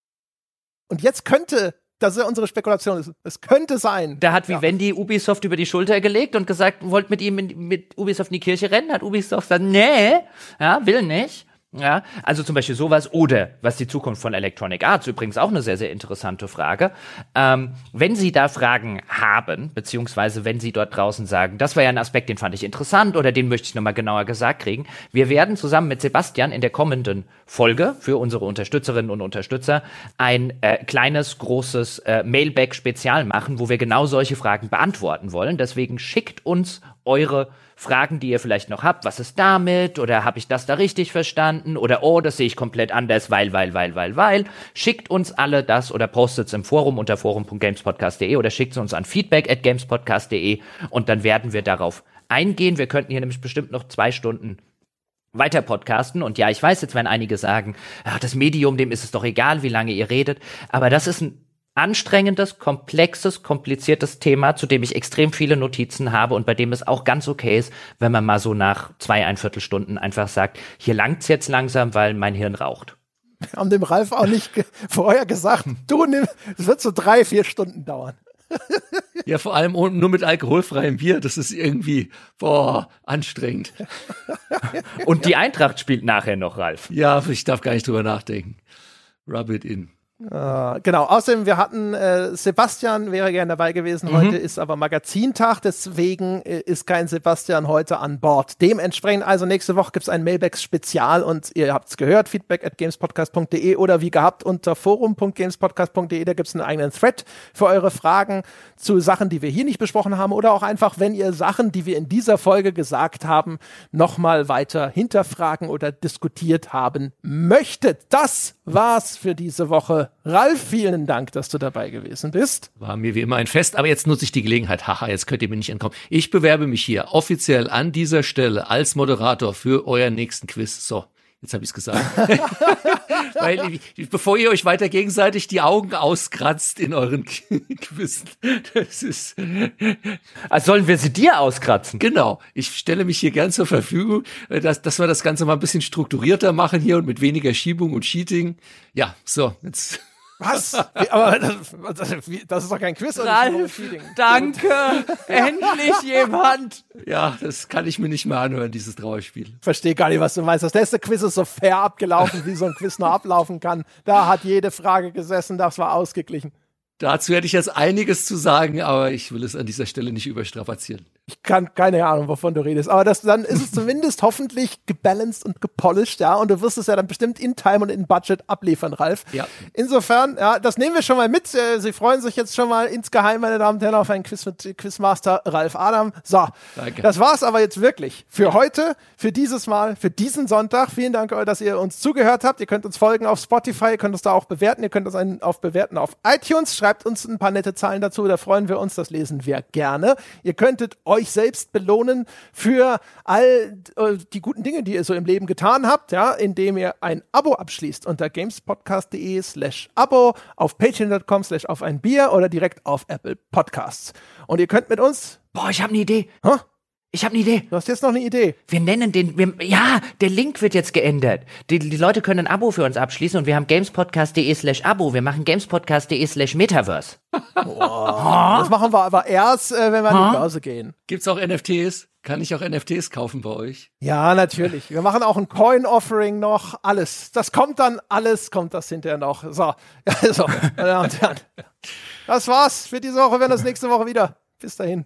Und jetzt könnte das ist ja unsere Spekulation. Es könnte sein. Da hat Vivendi ja. Ubisoft über die Schulter gelegt und gesagt, wollt mit ihm in, mit Ubisoft in die Kirche rennen. Hat Ubisoft gesagt, nee, ja, will nicht. Ja, also zum Beispiel sowas oder was die Zukunft von Electronic Arts übrigens auch eine sehr, sehr interessante Frage. Ähm, wenn Sie da Fragen haben, beziehungsweise wenn Sie dort draußen sagen, das war ja ein Aspekt, den fand ich interessant oder den möchte ich nochmal genauer gesagt kriegen, wir werden zusammen mit Sebastian in der kommenden Folge für unsere Unterstützerinnen und Unterstützer ein äh, kleines, großes äh, Mailback-Spezial machen, wo wir genau solche Fragen beantworten wollen. Deswegen schickt uns eure Fragen, die ihr vielleicht noch habt. Was ist damit? Oder habe ich das da richtig verstanden? Oder oh, das sehe ich komplett anders, weil, weil, weil, weil, weil. Schickt uns alle das oder postet es im Forum unter forum.gamespodcast.de oder schickt es uns an feedback at gamespodcast.de und dann werden wir darauf eingehen. Wir könnten hier nämlich bestimmt noch zwei Stunden weiter podcasten. Und ja, ich weiß, jetzt werden einige sagen, ach, das Medium, dem ist es doch egal, wie lange ihr redet. Aber das ist ein anstrengendes, komplexes, kompliziertes Thema, zu dem ich extrem viele Notizen habe und bei dem es auch ganz okay ist, wenn man mal so nach zwei, ein Viertelstunden einfach sagt, hier langt's jetzt langsam, weil mein Hirn raucht. Wir haben dem Ralf auch nicht vorher gesagt, du nimm, es wird so drei, vier Stunden dauern. Ja, vor allem nur mit alkoholfreiem Bier, das ist irgendwie, boah, anstrengend. Und die Eintracht spielt nachher noch, Ralf. Ja, ich darf gar nicht drüber nachdenken. Rub it in. Uh, genau, außerdem, wir hatten, äh, Sebastian wäre gerne dabei gewesen, mhm. heute ist aber Magazintag, deswegen äh, ist kein Sebastian heute an Bord. Dementsprechend, also nächste Woche gibt es ein Mailback-Spezial und ihr habt es gehört, feedback at gamespodcast.de oder wie gehabt unter forum.gamespodcast.de, da gibt es einen eigenen Thread für eure Fragen zu Sachen, die wir hier nicht besprochen haben oder auch einfach, wenn ihr Sachen, die wir in dieser Folge gesagt haben, nochmal weiter hinterfragen oder diskutiert haben möchtet. Das war's für diese Woche. Ralf, vielen Dank, dass du dabei gewesen bist. War mir wie immer ein Fest, aber jetzt nutze ich die Gelegenheit. Haha, jetzt könnt ihr mir nicht entkommen. Ich bewerbe mich hier offiziell an dieser Stelle als Moderator für euren nächsten Quiz. So, Jetzt habe ich es gesagt. Weil, bevor ihr euch weiter gegenseitig die Augen auskratzt in euren Quissen. Das ist. Also sollen wir sie dir auskratzen? Genau. Ich stelle mich hier gern zur Verfügung, dass, dass wir das Ganze mal ein bisschen strukturierter machen hier und mit weniger Schiebung und Cheating. Ja, so, jetzt. Was? Wie, aber das, das, ist doch kein Quiz. Ralf, danke. Endlich jemand. Ja, das kann ich mir nicht mehr anhören, dieses Trauerspiel. Verstehe gar nicht, was du meinst. Das letzte Quiz ist so fair abgelaufen, wie so ein Quiz nur ablaufen kann. Da hat jede Frage gesessen, das war ausgeglichen. Dazu hätte ich jetzt einiges zu sagen, aber ich will es an dieser Stelle nicht überstrapazieren. Ich kann keine Ahnung, wovon du redest. Aber das, dann ist es zumindest hoffentlich gebalanced und gepolished, ja. Und du wirst es ja dann bestimmt in Time und in Budget abliefern, Ralf. Ja. Insofern, ja, das nehmen wir schon mal mit. Äh, Sie freuen sich jetzt schon mal insgeheim, meine Damen und Herren, auf einen Quiz mit Quizmaster Ralf Adam. So. Danke. Das war's aber jetzt wirklich. Für heute, für dieses Mal, für diesen Sonntag. Vielen Dank, dass ihr uns zugehört habt. Ihr könnt uns folgen auf Spotify, ihr könnt uns da auch bewerten. Ihr könnt uns einen auf bewerten auf iTunes. Schreibt uns ein paar nette Zahlen dazu. Da freuen wir uns. Das lesen wir gerne. Ihr könntet euch selbst belohnen für all äh, die guten Dinge, die ihr so im Leben getan habt, ja, indem ihr ein Abo abschließt unter gamespodcast.de slash Abo, auf patreon.com slash auf ein Bier oder direkt auf Apple Podcasts. Und ihr könnt mit uns. Boah, ich habe eine Idee. Hä? Ich habe eine Idee. Du hast jetzt noch eine Idee. Wir nennen den, wir, ja, der Link wird jetzt geändert. Die, die Leute können ein Abo für uns abschließen und wir haben gamespodcast.de slash Abo. Wir machen gamespodcast.de slash Metaverse. Boah. das machen wir aber erst, äh, wenn wir an die Börse gehen. Gibt's auch NFTs? Kann ich auch NFTs kaufen bei euch? Ja, natürlich. Wir machen auch ein Coin-Offering noch. Alles. Das kommt dann, alles kommt das hinterher noch. So, also, meine Damen und Herren. Das war's für diese Woche. Wir werden das nächste Woche wieder. Bis dahin.